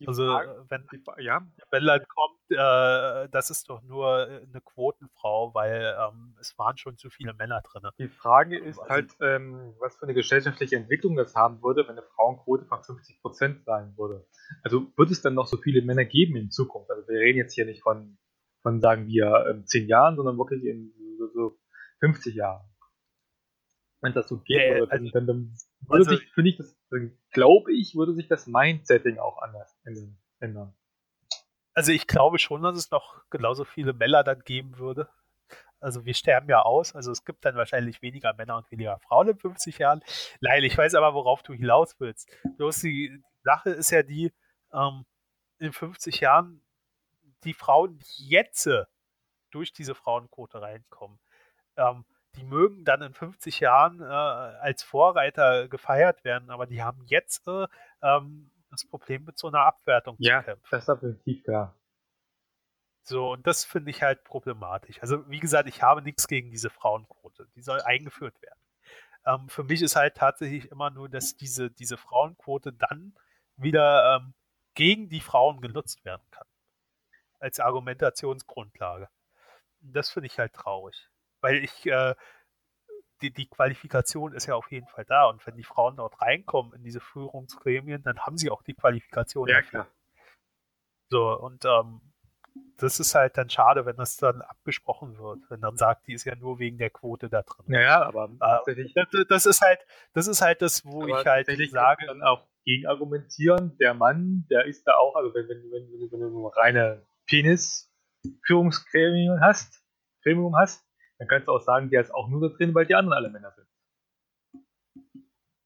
Die Also, Frage- wenn, die, ja, wenn dann kommt, äh, das ist doch nur eine Quotenfrau, weil ähm, es waren schon zu viele Männer drin. die Frage ist Also- halt, ähm, was für eine gesellschaftliche Entwicklung das haben würde, wenn eine Frauenquote von 50% sein würde. Also wird es dann noch so viele Männer geben in Zukunft? Also wir reden jetzt hier nicht von, von sagen wir, ähm, 10 Jahren, sondern wirklich in so, so 50 Jahren. Wenn das so geht, Ja, würde, dann, also- dann, dann würde also- sich, finde ich, das, glaube ich, würde sich das Mindsetting auch anders ändern. ändern. Also ich glaube schon, dass es noch genauso viele Männer dann geben würde. Also wir sterben ja aus, also es gibt dann wahrscheinlich weniger Männer und weniger Frauen in 50 Jahren. Nein, ich weiß aber, worauf du hinaus willst. Bloß die Sache ist ja die, ähm, in 50 Jahren, die Frauen, die jetzt durch diese Frauenquote reinkommen, ähm, die mögen dann in 50 Jahren äh, als Vorreiter gefeiert werden, aber die haben jetzt äh, ähm, das Problem mit so einer Abwertung Ja, zu kämpfen. das ist definitiv klar. So, und das finde ich halt problematisch. Also, wie gesagt, ich habe nichts gegen diese Frauenquote. Die soll eingeführt werden. Ähm, für mich ist halt tatsächlich immer nur, dass diese, diese Frauenquote dann wieder ähm, gegen die Frauen genutzt werden kann. Als Argumentationsgrundlage. Und das finde ich halt traurig. Weil ich, äh, die, die Qualifikation ist ja auf jeden Fall da. Und wenn die Frauen dort reinkommen in diese Führungsgremien, dann haben sie auch die Qualifikation Ja, dafür. klar. So, und ähm, das ist halt dann schade, wenn das dann abgesprochen wird, wenn dann sagt, die ist ja nur wegen der Quote da drin. Naja, aber Äh, das, das ist halt, das ist halt das, wo ich halt sage, dann auch gegen argumentieren. Der Mann, der ist da auch, also wenn, wenn, wenn, wenn, wenn du nur reine Penis-Führungsgremium hast, Gremium hast, dann kannst du auch sagen, der ist auch nur da drin, weil die anderen alle Männer sind.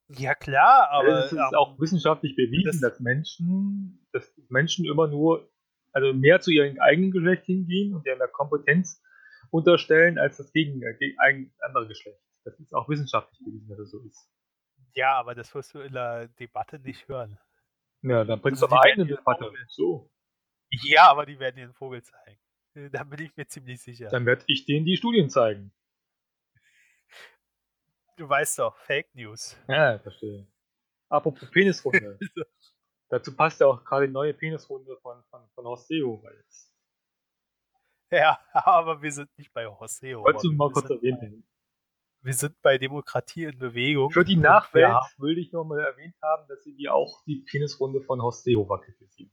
ja klar, aber es ist ähm, auch wissenschaftlich bewiesen, das- dass Menschen, dass Menschen immer nur, also mehr zu ihrem eigenen Geschlecht hingehen und der mehr Kompetenz unterstellen als das gegen, gegen ein- andere Geschlecht. Das ist auch wissenschaftlich bewiesen, dass es so ist. ja, aber das wirst du in der Debatte nicht hören. Ja, dann bringst Also du aber eigene Debatte. So, Ja, aber die werden den Vogel zeigen. Äh, Da bin ich mir ziemlich sicher. dann werde ich denen die Studien zeigen. Du weißt doch, Fake News. Ja, verstehe. Apropos Penisrunde. Dazu passt ja auch gerade die neue Penisrunde von, von, von Horst Seehofer jetzt. Ja, aber wir sind nicht bei Horseo. Wolltest du mal kurz erwähnen? Wir sind bei Demokratie in Bewegung. Für die Nachwelt ja. will ich noch mal erwähnt haben, dass sie auch die Penisrunde von Horst Seehofer kritisieren.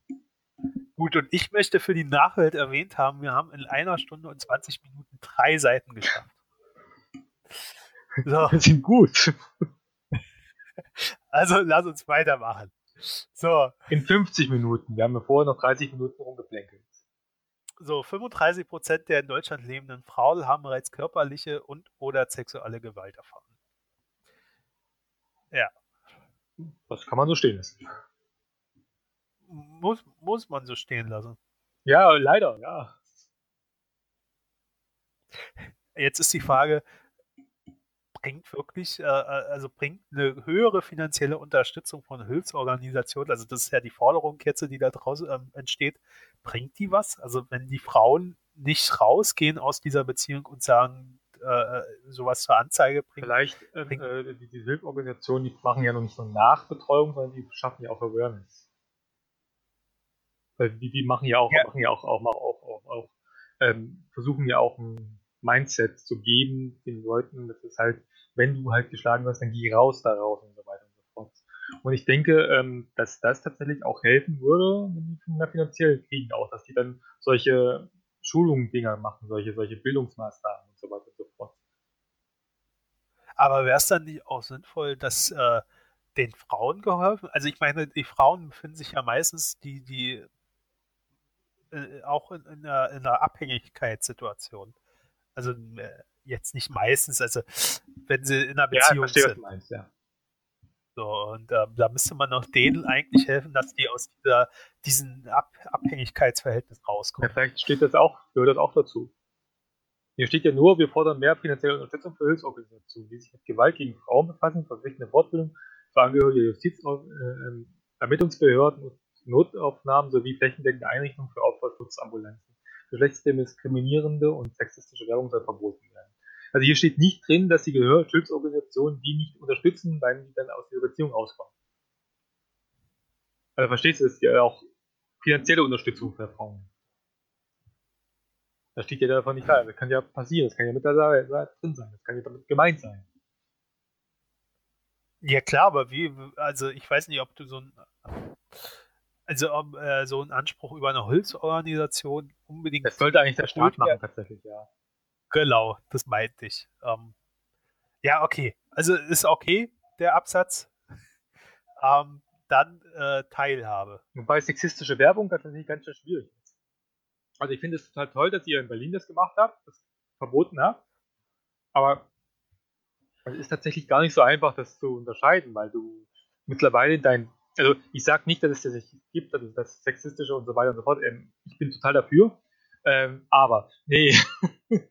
Gut, und ich möchte für die Nachwelt erwähnt haben, wir haben in einer Stunde und 20 Minuten drei Seiten geschafft. So. Das sind gut. Also lass uns weitermachen. So. In 50 Minuten. Wir haben ja vorher noch 30 Minuten rumgeplänkelt. So, 35 Prozent der in Deutschland lebenden Frauen haben bereits körperliche und oder sexuelle Gewalt erfahren. Ja. Das kann man so stehen lassen. Muss, muss man so stehen lassen. Ja, leider, ja. Jetzt ist die Frage, bringt wirklich, äh, äh, also bringt eine höhere finanzielle Unterstützung von Hilfsorganisationen, also das ist ja die Forderung jetzt, die da draußen ähm, entsteht, bringt die was? Also wenn die Frauen nicht rausgehen aus dieser Beziehung und sagen, äh, äh sowas zur Anzeige bringen. Vielleicht, äh, bringt, äh, die, die Hilfsorganisationen, die machen ja noch nicht nur Nachbetreuung, sondern die schaffen ja auch Awareness. Weil die, die machen ja auch, ja. machen ja auch, auch, auch, auch, auch ähm, versuchen ja auch ein Mindset zu geben den Leuten, das ist halt, wenn du halt geschlagen wirst, dann geh raus da raus und so weiter und so fort. Und ich denke, ähm, dass das tatsächlich auch helfen würde, wenn die mehr finanziell kriegen auch, dass die dann solche Schulungen Dinger machen, solche, solche Bildungsmaßnahmen und so weiter und so fort. Aber wäre es dann nicht auch sinnvoll, dass äh, den Frauen geholfen? Also ich meine, die Frauen befinden sich ja meistens, die, die äh, auch in, in, einer, in einer Abhängigkeitssituation. Also äh, jetzt nicht meistens, also wenn sie in einer Beziehung ja, verstehe, sind. Meinst, ja. So, und ähm, da müsste man noch denen eigentlich helfen, dass die aus dieser, diesem Ab Abhängigkeitsverhältnis rauskommen. Ja, vielleicht steht das auch, gehört das auch dazu. Hier steht ja nur, wir fordern mehr finanzielle Unterstützung für Hilfsorganisationen, die sich mit Gewalt gegen Frauen befassen, verpflichtende Fortbildung für Angehörige Justiz, äh, ähm, Ermittlungsbehörden und Notaufnahmen sowie flächendeckende Einrichtungen für Opferschutzambulanzen. Geschlechtsdiskriminierende und sexistische Werbung soll verboten werden. Also hier steht nicht drin, dass die Gehörschutzorganisationen die nicht unterstützen, weil die dann aus der Beziehung auskommen. Also verstehst du, es ist ja auch finanzielle Unterstützung für Frauen. Da steht ja davon nicht klar. Das kann ja passieren, das kann ja mit Sache drin sein, das kann ja damit gemeint sein. Ja klar, aber wie, also ich weiß nicht, ob du so ein also ob äh, so ein Anspruch über eine Hilfsorganisation unbedingt. Das sollte eigentlich der Staat machen, tatsächlich, ja. Genau, das meinte ich. Ähm, ja, okay. Also ist okay, der Absatz. Ähm, dann äh, Teilhabe. Wobei sexistische Werbung tatsächlich ganz schön schwierig ist. Also ich finde es total toll, dass ihr in Berlin das gemacht habt, das verboten habt. Aber es ist tatsächlich gar nicht so einfach, das zu unterscheiden, weil du mittlerweile dein also ich sage nicht, dass es das nicht gibt, dass es das Sexistische und so weiter und so fort. Ähm, ich bin total dafür. Ähm, aber, nee.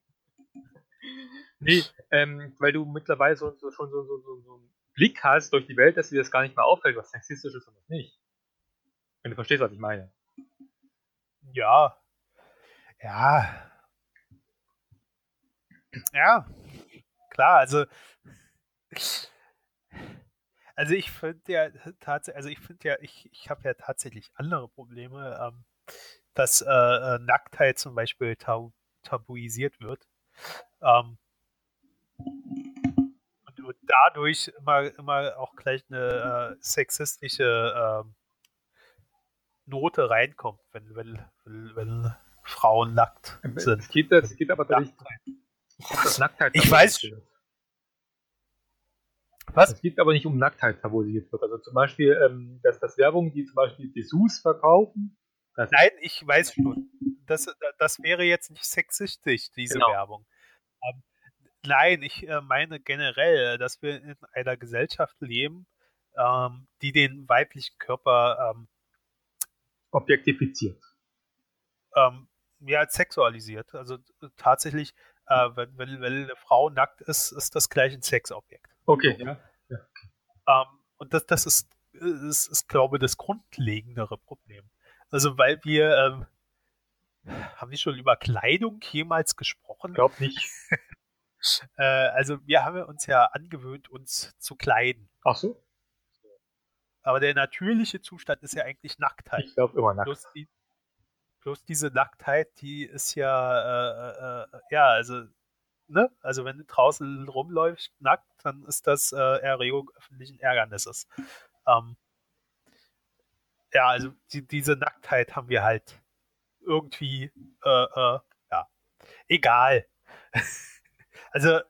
nee, ähm, weil du mittlerweile so, so, schon so, so, so, einen Blick hast durch die Welt, dass dir das gar nicht mehr auffällt, was sexistisch ist und was nicht. Wenn du verstehst, was ich meine. Ja. Ja. Ja. Klar, also also ich finde ja tatsächlich, also ich finde ja, ich, ich habe ja tatsächlich andere Probleme, ähm, dass äh, äh, Nacktheit zum Beispiel tabu tabuisiert wird. Ähm, und, und, dadurch immer, immer auch gleich eine äh, sexistische äh, Note reinkommt, wenn, wenn, wenn, wenn Frauen nackt sind. Es geht, es geht aber nicht. Nacktheit. Ich weiß schon. Was? Es geht aber nicht um Nacktheit tabuisiert wird. Also zum Beispiel, ähm, dass das Werbung, die zum Beispiel Dessous verkaufen. Nein, ich weiß schon. Das, das wäre jetzt nicht sexistisch, diese genau. Werbung. Ähm, nein, ich äh, meine generell, dass wir in einer Gesellschaft leben, ähm, die den weiblichen Körper ähm, objektifiziert. Ähm, ja, sexualisiert. Also tatsächlich, äh, wenn, wenn, wenn eine Frau nackt ist, ist das gleich ein Sexobjekt. Okay, ja. ja. Ähm, und das, das ist, ist, ist, glaube ich, das grundlegendere Problem. Also, weil wir, ähm, haben wir schon über Kleidung jemals gesprochen? Ich glaube nicht. äh, also, wir haben uns ja angewöhnt, uns zu kleiden. Ach so. Aber der natürliche Zustand ist ja eigentlich Nacktheit. Ich glaube immer nackt. Die, bloß diese Nacktheit, die ist ja, äh, äh, ja, also, ne? Also wenn du draußen rumläufst, nackt, dann ist das äh, Erregung öffentlichen Ärgernisses. Ähm, ja, also die, diese Nacktheit haben wir halt irgendwie, äh, äh, ja, egal. also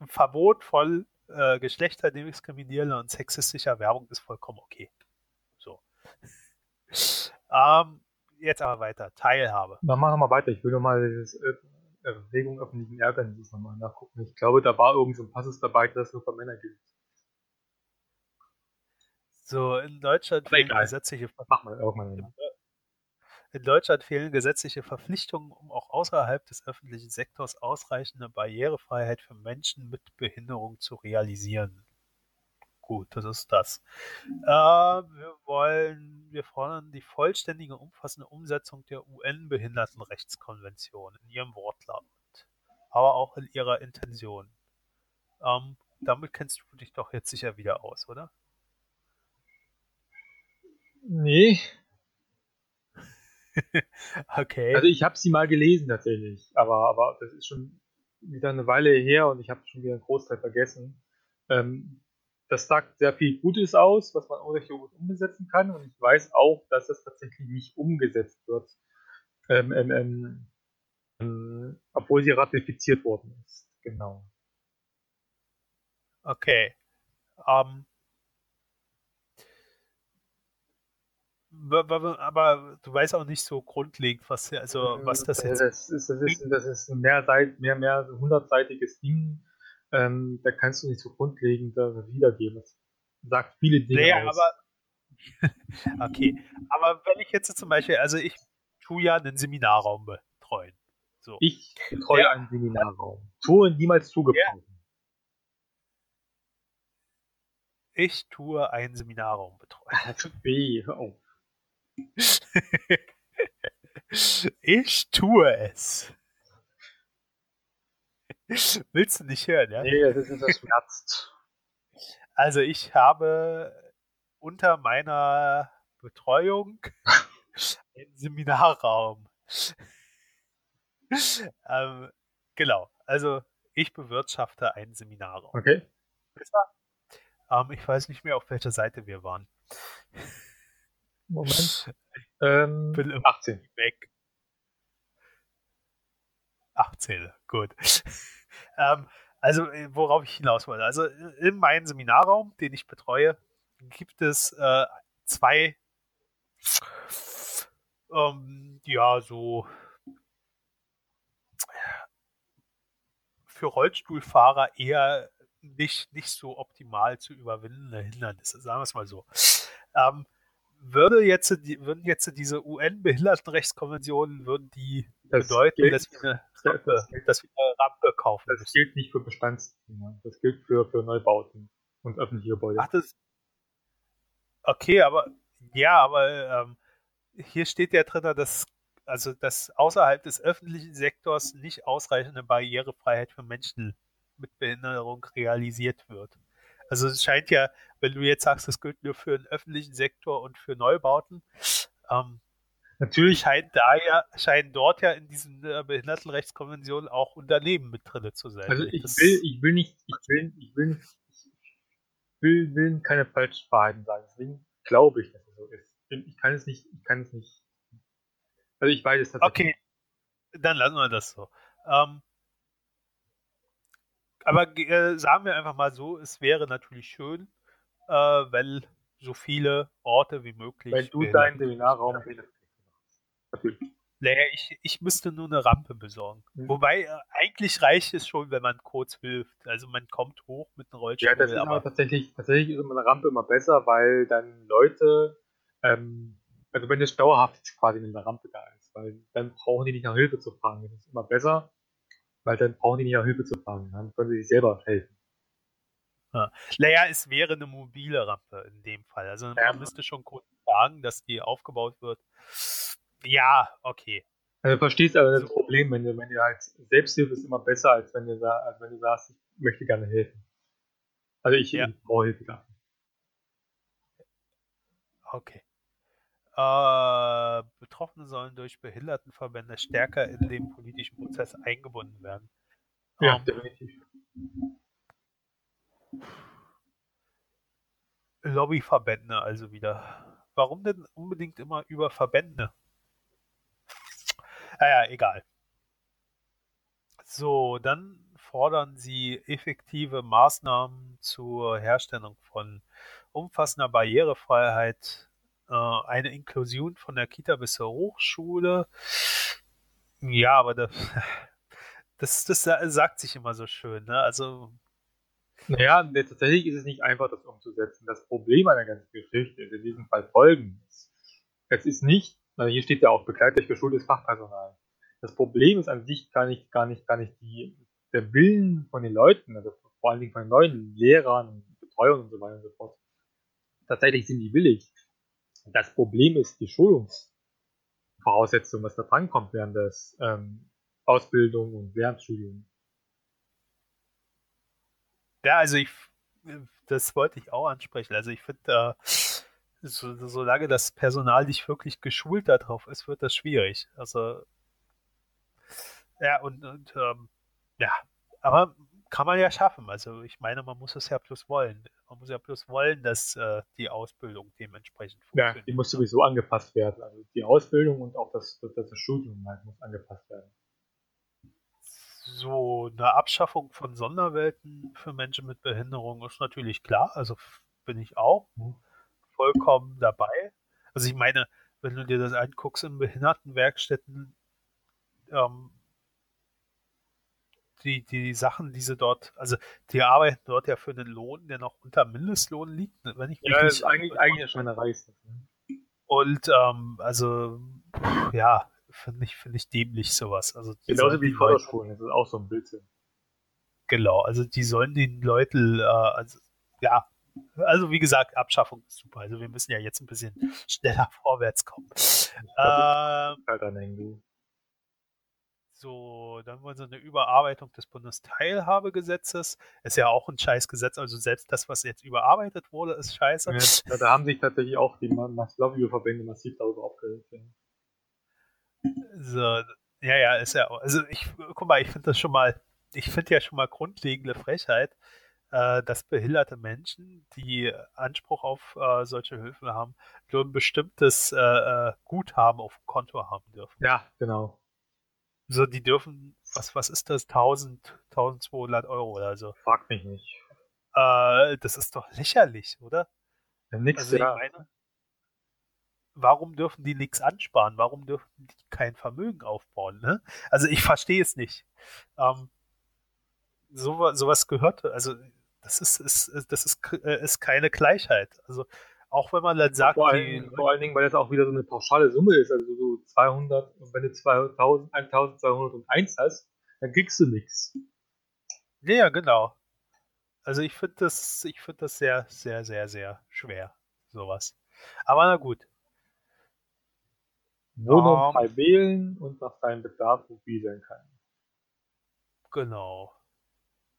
ein Verbot von äh, geschlechterdiskriminierender und sexistischer Werbung ist vollkommen okay. So. ähm, jetzt aber weiter. Teilhabe. Dann machen wir mal weiter. Ich will nochmal das äh, Erregung öffentlichen Ärgernisses nochmal nachgucken. Ich glaube, da war irgend so ein Passus dabei, das nur für Männer gilt. So, in Deutschland fehlen gesetzliche mal. In Deutschland fehlen gesetzliche Verpflichtungen, um auch außerhalb des öffentlichen Sektors ausreichende Barrierefreiheit für Menschen mit Behinderung zu realisieren. Gut, das ist das. Äh, wir wollen, wir fordern die vollständige, umfassende Umsetzung der UN-Behindertenrechtskonvention in ihrem Wortlaut, aber auch in ihrer Intention. Ähm, damit kennst du dich doch jetzt sicher wieder aus, oder? Nee. okay. Also ich habe sie mal gelesen tatsächlich, aber, aber das ist schon wieder eine Weile her und ich habe schon wieder einen Großteil vergessen. Ähm, das sagt sehr viel Gutes aus, was man urheberrechtlich umsetzen kann und ich weiß auch, dass das tatsächlich nicht umgesetzt wird, ähm, ähm, ähm, ähm obwohl sie ratifiziert worden ist. Genau. Okay. Um, aber du weißt auch nicht so grundlegend, was, also, was das jetzt das ist. Das ist, das ist ein mehr, mehr, mehr hundertseitiges Ding. Ähm, da kannst du nicht so grundlegend wiedergeben. Das sagt viele Dinge naja, aus. aber okay. Aber wenn ich jetzt zum Beispiel, also ich tue ja einen Seminarraum betreuen. So. Ich betreue ja. einen Seminarraum. Tue niemals zugebrauchen. Ja. Ich tue einen Seminarraum betreuen. Weh, hör auf. ich tue es. Willst du nicht hören, ja? Nee, das ist das schmerzt. Also ich habe unter meiner Betreuung einen Seminarraum. ähm, genau, also ich bewirtschafte einen Seminarraum. Okay. Ähm, ich weiß nicht mehr, auf welcher Seite wir waren. Moment. Ähm, Bin 18. Weg. 18, gut. Ähm, also, äh, worauf ich hinaus wollte. Also, in meinem Seminarraum, den ich betreue, gibt es äh, zwei, ähm, ja, so für Rollstuhlfahrer eher nicht, nicht so optimal zu überwindende Hindernisse, sagen wir es mal so. Ähm, würde jetzt, würden jetzt diese UN-Behindertenrechtskonventionen, würden die das bedeuten, gilt, dass, wir eine Rampe, dass wir eine Rampe kaufen Das müssen. gilt nicht für Bestandsdinger. Das gilt für, für Neubauten und öffentliche Gebäude. Ach, das, okay, aber ja, aber ähm, hier steht ja drin, dass also dass außerhalb des öffentlichen Sektors nicht ausreichende Barrierefreiheit für Menschen mit Behinderung realisiert wird. Also es scheint ja, wenn du jetzt sagst, das gilt nur für den öffentlichen Sektor und für Neubauten, ähm, Natürlich scheint da ja, scheinen dort ja in diesen äh, Behindertenrechtskonventionen auch Unternehmen mit drin zu sein. Also ich will, ich will nicht, ich will, ich will, ich will, will keine falschen Wahrheiten sagen. Deswegen glaube ich, dass es so ist. Ich kann es nicht, ich kann es nicht. Also ich weiß es tatsächlich. Okay, dann lassen wir das so. Ähm, aber äh, sagen wir einfach mal so, es wäre natürlich schön, äh, wenn so viele Orte wie möglich. Wenn du deinen Seminarraum Natürlich. Naja, ich, ich müsste nur eine Rampe besorgen. Mhm. Wobei, äh, eigentlich reicht es schon, wenn man kurz hilft. Also man kommt hoch mit einem Rollstuhl. Ja, das ist aber tatsächlich, tatsächlich ist immer eine Rampe immer besser, weil dann Leute, ähm, also wenn es dauerhaft quasi eine Rampe da ist, weil dann brauchen die nicht nach Hilfe zu fragen. Das ist immer besser, weil dann brauchen die nicht nach Hilfe zu fragen, dann können sie sich selber helfen. Ja. Naja, es wäre eine mobile Rampe in dem Fall. Also man ja. müsste schon kurz sagen, dass die aufgebaut wird. Ja, okay. Also du verstehst aber das Problem, wenn du, wenn du halt Selbsthilfe ist immer besser, als wenn du, als wenn du sagst, ich möchte gerne helfen. Also ich, ja. brauche Hilfe dafür. Okay. Äh, Betroffene sollen durch Behindertenverbände stärker in den politischen Prozess eingebunden werden. Ja, um, ähm, definitiv. Lobbyverbände also wieder. Warum denn unbedingt immer über Verbände? Naja, egal. So, dann fordern sie effektive Maßnahmen zur Herstellung von umfassender Barrierefreiheit, äh, eine Inklusion von der Kita bis zur Hochschule. Ja, aber das, das, das sagt sich immer so schön. Ne? Also naja, tatsächlich ist es nicht einfach, das umzusetzen. Das Problem einer ganzen Geschichte ist in diesem Fall folgendes. Es ist nicht, also hier steht ja auch begleitlich geschultes Fachpersonal. Das Problem ist an sich gar nicht, gar nicht, gar nicht die, der Willen von den Leuten, also vor allen Dingen von den neuen Lehrern und Betreuern und so weiter und so fort. Tatsächlich sind die willig. Das Problem ist die Schulungsvoraussetzung, was da drankommt während des ähm, Ausbildung und Lernstudium. Ja, also ich, das wollte ich auch ansprechen. Also ich finde, äh, so, solange das Personal nicht wirklich geschult darauf ist, wird das schwierig. Also ja, und, und ähm, ja, aber kann man ja schaffen. Also ich meine, man muss es ja bloß wollen. Man muss ja bloß wollen, dass äh, die Ausbildung dementsprechend funktioniert. Ja, die muss sowieso angepasst werden. Also die Ausbildung und auch das, das, das Studium halt muss angepasst werden so eine Abschaffung von Sonderwelten für Menschen mit Behinderung ist natürlich klar. Also bin ich auch mhm. Vollkommen dabei. Also ich meine, wenn du dir das anguckst in Behindertenwerkstätten, ähm, die, die Sachen, die sie dort, also die arbeiten dort ja für einen Lohn, der noch unter Mindestlohn liegt, ne, wenn ich ja, nicht ist eigentlich, eigentlich schon eine Reise. Und ähm, also ja, finde ich, finde ich dämlich sowas. Also Genauso wie Förderschulen, das ist auch so ein Blödsinn. Genau, also die sollen den Leuten, äh, also, ja, also wie gesagt, Abschaffung ist super. Also wir müssen ja jetzt ein bisschen schneller vorwärts kommen. Ähm, halt so, dann wollen sie eine Überarbeitung des Bundesteilhabegesetzes. Ist ja auch ein Scheißgesetz. Also selbst das, was jetzt überarbeitet wurde, ist scheiße. Ja, da haben sich tatsächlich auch die Lobbyverbände massiv darüber aufgeregt. So, ja, ja, ist ja. Also ich, guck mal, ich finde das schon mal, ich finde ja schon mal grundlegende Frechheit, äh, dass behinderte Menschen, die Anspruch auf äh, solche Hilfen haben, nur ein bestimmtes äh, äh Guthaben auf dem Konto haben dürfen. Ja, genau. So, die dürfen, was, was ist das, 1000, 1200 Euro oder so. Frag mich nicht. Äh, das ist doch lächerlich, oder? Ja, nix, also, ja. Meine, warum dürfen die nichts ansparen? Warum dürfen die kein Vermögen aufbauen? Ne? Also ich verstehe es nicht. Ähm, so, sowas gehört, also das ist, ist das ist, äh, ist keine Gleichheit. Also auch wenn man dann sagt, vor, allen, die, vor allen Dingen, weil das auch wieder so eine pauschale Summe ist, also so 200 und wenn du 2000, 1201 hast, dann kriegst du nichts. Ja, genau. Also ich finde das, ich finde das sehr, sehr, sehr, sehr schwer, sowas. Aber na gut. Wohnung um, frei wählen und nach seinem Bedarf mobil kann. Genau.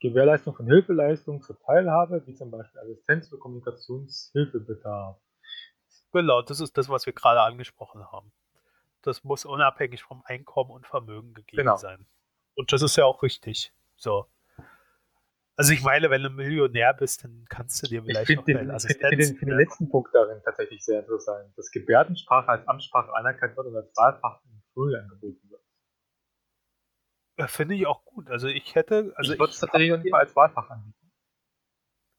Gewährleistung von Hilfeleistungen zur Teilhabe, wie zum Beispiel Assistenz für Kommunikationshilfebedarf. Genau, das ist das, was wir gerade angesprochen haben. Das muss unabhängig vom Einkommen und Vermögen gegeben genau. sein. Und das ist ja auch richtig. So. Also ich meine, wenn du Millionär bist, dann kannst du dir vielleicht ich finde den, find, find den, find den letzten Punkt darin tatsächlich sehr interessant, dass Gebärdensprache als Amtssprache anerkannt wird und als Wahlfach in Schulen angeboten wird. Finde ich auch gut. Also ich hätte, also ich würde es tatsächlich noch nicht mal als Wahlfach anbieten.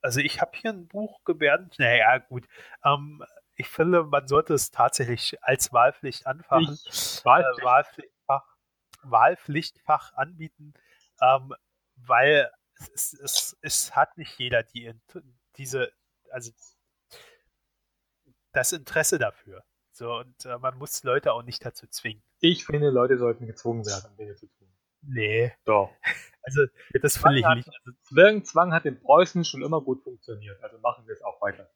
Also ich habe hier ein Buch Gebärden, naja gut. Ähm, ich finde, man sollte es tatsächlich als Wahlpflicht anfangen. Wahlpflicht. Äh, Wahlpflichtfach, Wahlpflichtfach anbieten, ähm, weil es, es, es hat nicht jeder die, diese, also das Interesse dafür. So, und äh, man muss Leute auch nicht dazu zwingen. Ich finde, Leute sollten gezwungen werden, Dinge zu tun. Nee. Doch. Also, das finde ich nicht. Also, Zwergenzwang hat in Preußen schon immer gut funktioniert. Also machen wir es auch weiter.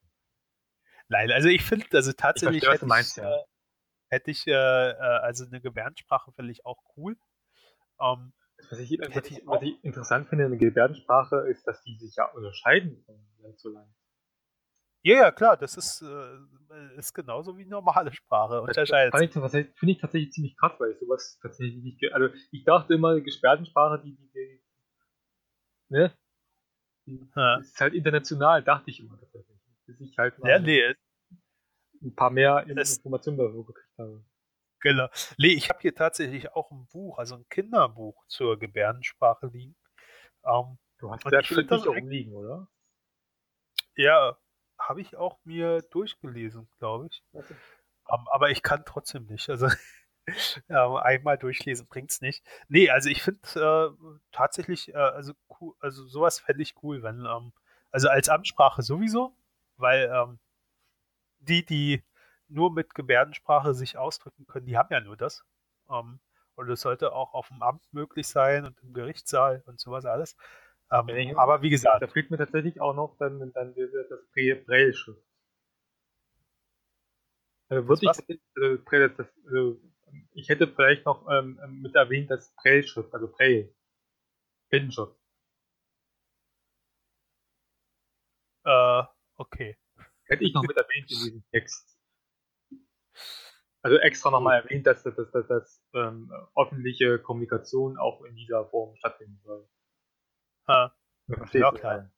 Nein, also ich finde, also tatsächlich ich verstehe, hätte, meinst, ich, ja. äh, hätte ich, äh, äh, also eine Gebärdensprache finde ich auch cool. Ähm, was ich, was, was ich, interessant finde in der Gebärdensprache ist, dass die sich ja unterscheiden von Land zu Land. Ja, ja, klar, das ist, äh, ist genauso wie normale Sprache. Unterscheidet Finde ich tatsächlich ziemlich krass, weil ich sowas tatsächlich nicht. Also, ich dachte immer, Gesperrtensprache, die, die, die ne? Die Ja. ist halt international, dachte ich immer tatsächlich. Bis ich halt mal Ja, nee, ein paar mehr Informationen darüber gekriegt habe. genau. Nee, ich habe hier tatsächlich auch ein Buch, also ein Kinderbuch zur Gebärdensprache liegen. Ähm, Du hast das nicht eigentlich- rumliegen, oder? ja, habe ich auch mir durchgelesen, glaube ich. Also, Ähm, aber ich kann trotzdem nicht. Also ähm, einmal durchlesen bringt's nicht. Nee, also ich finde äh, tatsächlich, äh, also, cool, also sowas fände ich cool, wenn, ähm, also als Amtssprache sowieso, weil ähm, die, die nur mit Gebärdensprache sich ausdrücken können, die haben ja nur das. Ähm, und es sollte auch auf dem Amt möglich sein und im Gerichtssaal und sowas alles. Ähm, aber wie gesagt, Da fehlt mir tatsächlich auch noch dann, dann das Braille- Braille-Schrift. Also würde ich, also Braille, das, also ich hätte vielleicht noch ähm, mit erwähnt, das Braille-Schrift, also Braille. Blindenschrift. äh, okay. Hätte ich noch mit erwähnt in diesem Text. Also extra nochmal erwähnt, dass, dass, dass, dass, dass ähm, öffentliche Kommunikation auch in dieser Form stattfinden soll. Ja, klar.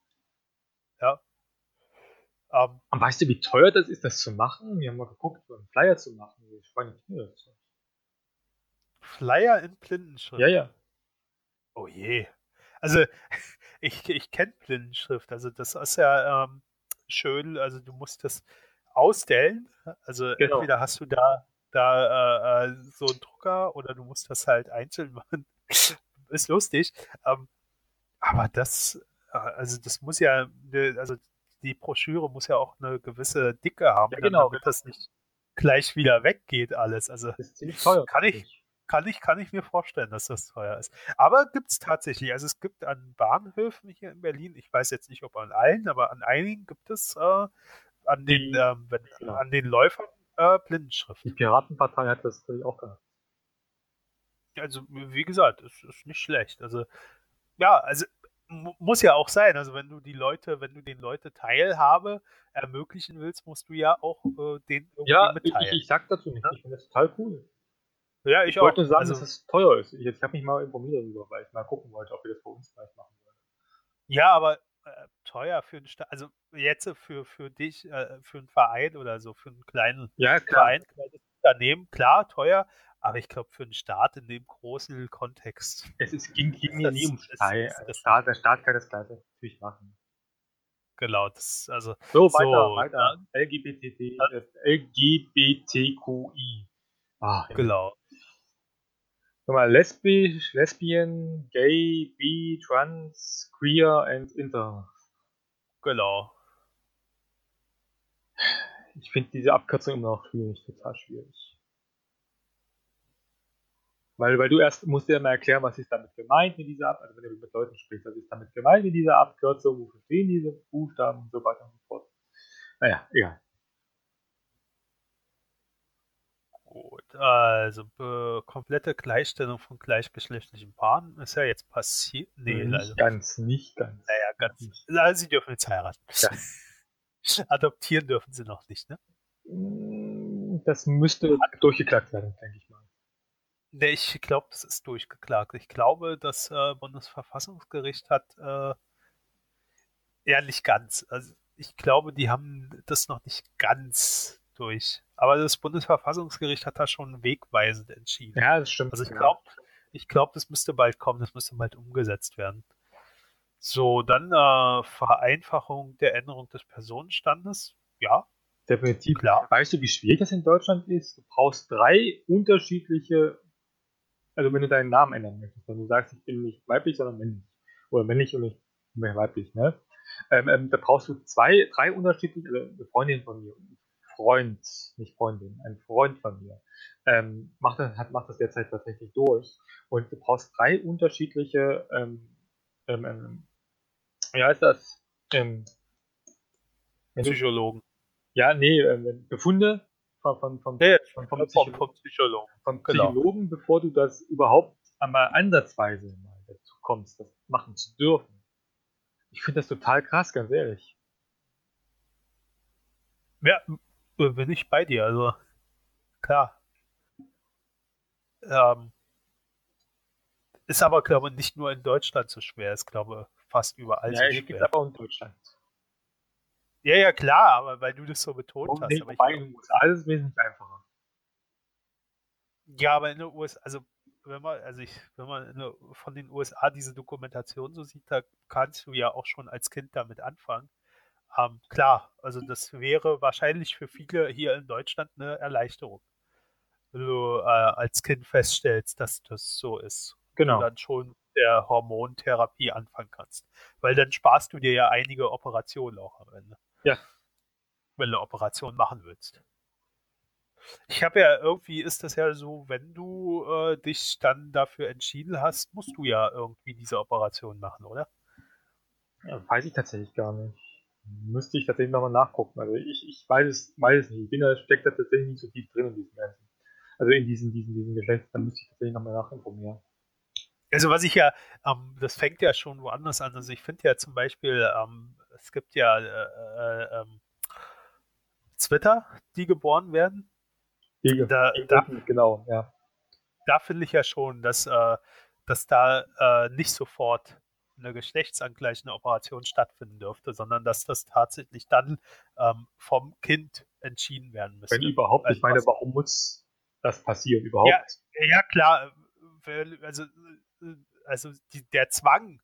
ja. ähm, Und weißt du, wie teuer das ist, das zu machen? Wir haben mal geguckt, einen Flyer zu machen. Teuer das ist. Flyer in Blindenschrift. Ja, ja. Oh je. Also, ich, ich kenne Blindenschrift. Also, das ist ja ähm, schön. Also, du musst das ausstellen. Also, Genau. entweder hast du da, da äh, äh, so einen Drucker oder du musst das halt einzeln machen. ist lustig. Ähm, aber das, äh, also, das muss ja, ne, also, die Broschüre muss ja auch eine gewisse Dicke haben, Ja, genau, damit das nicht gleich wieder weggeht, alles. Also, ist teuer. Kann ich- kann ich, kann ich mir vorstellen, dass das teuer ist. Aber gibt es tatsächlich. Also es gibt an Bahnhöfen hier in Berlin, ich weiß jetzt nicht, ob an allen, aber an einigen gibt es äh, an, den, ähm, wenn, genau. an den Läufern äh, Blindenschrift. Die Piratenpartei hat das natürlich auch gehabt. Also wie gesagt, es ist nicht schlecht. Also ja, also muss ja auch sein. Also wenn du die Leute, wenn du den Leute Teilhabe ermöglichen willst, musst du ja auch äh, den irgendwie Ja, ich, ich, mitteilen. ich sag dazu nicht. Ich finde das total cool. ja, Ich, wollte nur sagen, Also- dass es teuer ist. Ich, ich habe mich mal informiert darüber, weil ich mal gucken wollte, ob wir das bei uns gleich machen wollen. Ja, aber äh, teuer für einen Staat, also jetzt für, für dich, äh, für einen Verein oder so, für einen kleinen Ja, Verein, kleines Unternehmen, klar, teuer, aber ich glaube für einen Staat in dem großen Kontext. Es ist, ging, ging das- nie um ist- Partei. ist Der Staat, der Staat kann das Gleiche natürlich machen. Genau, das, also, So, So, weiter, weiter. dann- LGBT, Dann- äh, LGBTQI. Ah, genau. Guck mal, lesbisch, lesbian, gay, bi, trans, queer and inter. Genau. Ich finde diese Abkürzung immer noch schwierig, total schwierig. Weil, weil du erst musst dir mal erklären, was ist damit gemeint mit dieser Abkürzung, also wenn du mit Leuten sprichst, was ist damit gemeint mit dieser Abkürzung, wofür stehen diese Buchstaben und so weiter und so fort. Naja, egal. Gut, also be- komplette Gleichstellung von gleichgeschlechtlichen Paaren ist ja jetzt passiert. Nee, nicht also, ganz, nicht ganz. naja, ganz. Nicht. Also, sie dürfen jetzt heiraten. Ja. Adoptieren dürfen sie noch nicht, ne? Das müsste durchgeklagt werden, denke ich. Nee, ich glaube, das ist durchgeklagt. Ich glaube, das äh, Bundesverfassungsgericht hat äh, ja nicht ganz. Also ich glaube, die haben das noch nicht ganz durch. Aber das Bundesverfassungsgericht hat da schon wegweisend entschieden. Ja, das stimmt. Also ich ja. glaube, ich glaube, das müsste bald kommen, das müsste bald umgesetzt werden. So, dann äh, Vereinfachung der Änderung des Personenstandes. Ja, Definitiv. klar. Weißt du, wie schwierig das in Deutschland ist? Du brauchst drei unterschiedliche, also wenn du deinen Namen ändern möchtest, wenn du sagst, ich bin nicht weiblich, sondern männlich. Oder männlich und nicht mehr weiblich, ne? Ähm, ähm, da brauchst du zwei, drei unterschiedliche, also eine Freundin von mir, Freund, nicht Freundin, ein Freund von mir, ähm, macht, das, hat, macht das derzeit tatsächlich durch. Und du brauchst drei unterschiedliche, ähm, ähm, ähm, wie heißt das? Ähm, Psychologen. ja, nee, ähm, Befunde von, von, von, Nee, von, vom, vom, vom, Psycho vom Psychologen. vom genau. Psychologen, bevor du das überhaupt einmal ansatzweise mal dazu kommst, das machen zu dürfen. Ich finde das total krass, ganz ehrlich. Ja, bin ich bei dir. Also klar. Ähm, ist aber, glaube ich, nicht nur in Deutschland so schwer. Ist, glaube ich, fast überall ja, so schwer. gibt aber in Deutschland. Ja, ja, klar, aber weil du das so betont Und hast. Aber wobei in den USA ist es wesentlich einfacher. Ja, aber in den USA, also wenn man, also ich, wenn man von den USA diese Dokumentation so sieht, da kannst du ja auch schon als Kind damit anfangen. Ähm, klar, also das wäre wahrscheinlich für viele hier in Deutschland eine Erleichterung, wenn du äh, als Kind feststellst, dass das so ist. Genau. Und dann schon der Hormontherapie anfangen kannst. Weil dann sparst du dir ja einige Operationen auch am Ende. Ja. Wenn du eine Operation machen willst. Ich habe ja irgendwie ist das ja so, wenn du äh, dich dann dafür entschieden hast, musst du ja irgendwie diese Operation machen, oder? Ja, weiß ich tatsächlich gar nicht. Müsste ich tatsächlich nochmal nachgucken. Also ich, ich weiß es, weiß es nicht. Ich bin da, steckt da tatsächlich nicht so tief drin in diesen ganzen. Also in diesen, diesen, diesen Geschlechts, dann müsste ich tatsächlich nochmal nachinformieren. Also was ich ja, ähm, das fängt ja schon woanders an. Also ich finde ja zum Beispiel, ähm, es gibt ja äh, äh, ähm, Twitter, die geboren werden. Die, da, da, genau, ja. Da finde ich ja schon, dass, äh, dass da äh, nicht sofort eine geschlechtsangleichende Operation stattfinden dürfte, sondern dass das tatsächlich dann ähm, vom Kind entschieden werden müsste. Wenn überhaupt, ich meine, warum muss das passieren überhaupt? Ja, ja klar, also also die, der Zwang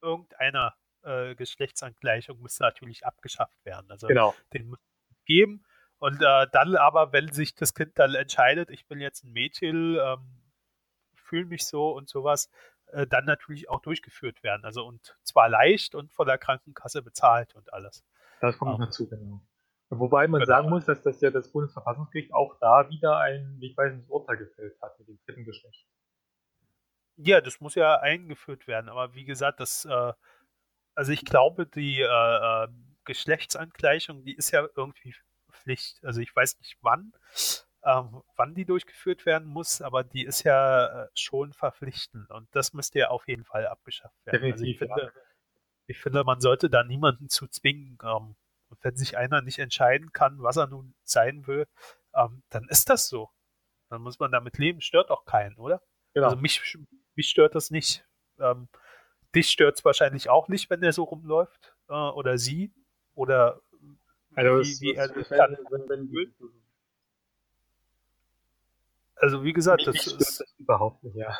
irgendeiner äh, Geschlechtsangleichung muss natürlich abgeschafft werden. Also genau. den muss es geben. Und äh, dann aber, wenn sich das Kind dann entscheidet, ich bin jetzt ein Mädchen, ähm, fühle mich so und sowas, äh, dann natürlich auch durchgeführt werden. Also und zwar leicht und von der Krankenkasse bezahlt und alles. Das kommt noch dazu, genau. Wobei man genau. sagen muss, dass das ja das Bundesverfassungsgericht auch da wieder ein ich weiß nicht, Urteil gefällt hat mit dem dritten Geschlecht. Ja, das muss ja eingeführt werden. Aber wie gesagt, das, äh, also ich glaube, die äh, äh, Geschlechtsangleichung, die ist ja irgendwie Pflicht. Also ich weiß nicht wann, ähm, wann die durchgeführt werden muss, aber die ist ja äh, schon verpflichtend und das müsste ja auf jeden Fall abgeschafft werden. Definitiv, also ich finde, ja. ich finde, man sollte da niemanden zu zwingen. Ähm, und wenn sich einer nicht entscheiden kann, was er nun sein will, ähm, dann ist das so. Dann muss man damit leben, stört auch keinen, oder? Genau. Also mich, mich stört das nicht. Ähm, dich stört es wahrscheinlich auch nicht, wenn der so rumläuft. Äh, oder sie. Oder also wie, wie er sich dann wenn, wenn, wenn, Also wie gesagt, das ist das überhaupt nicht, ja.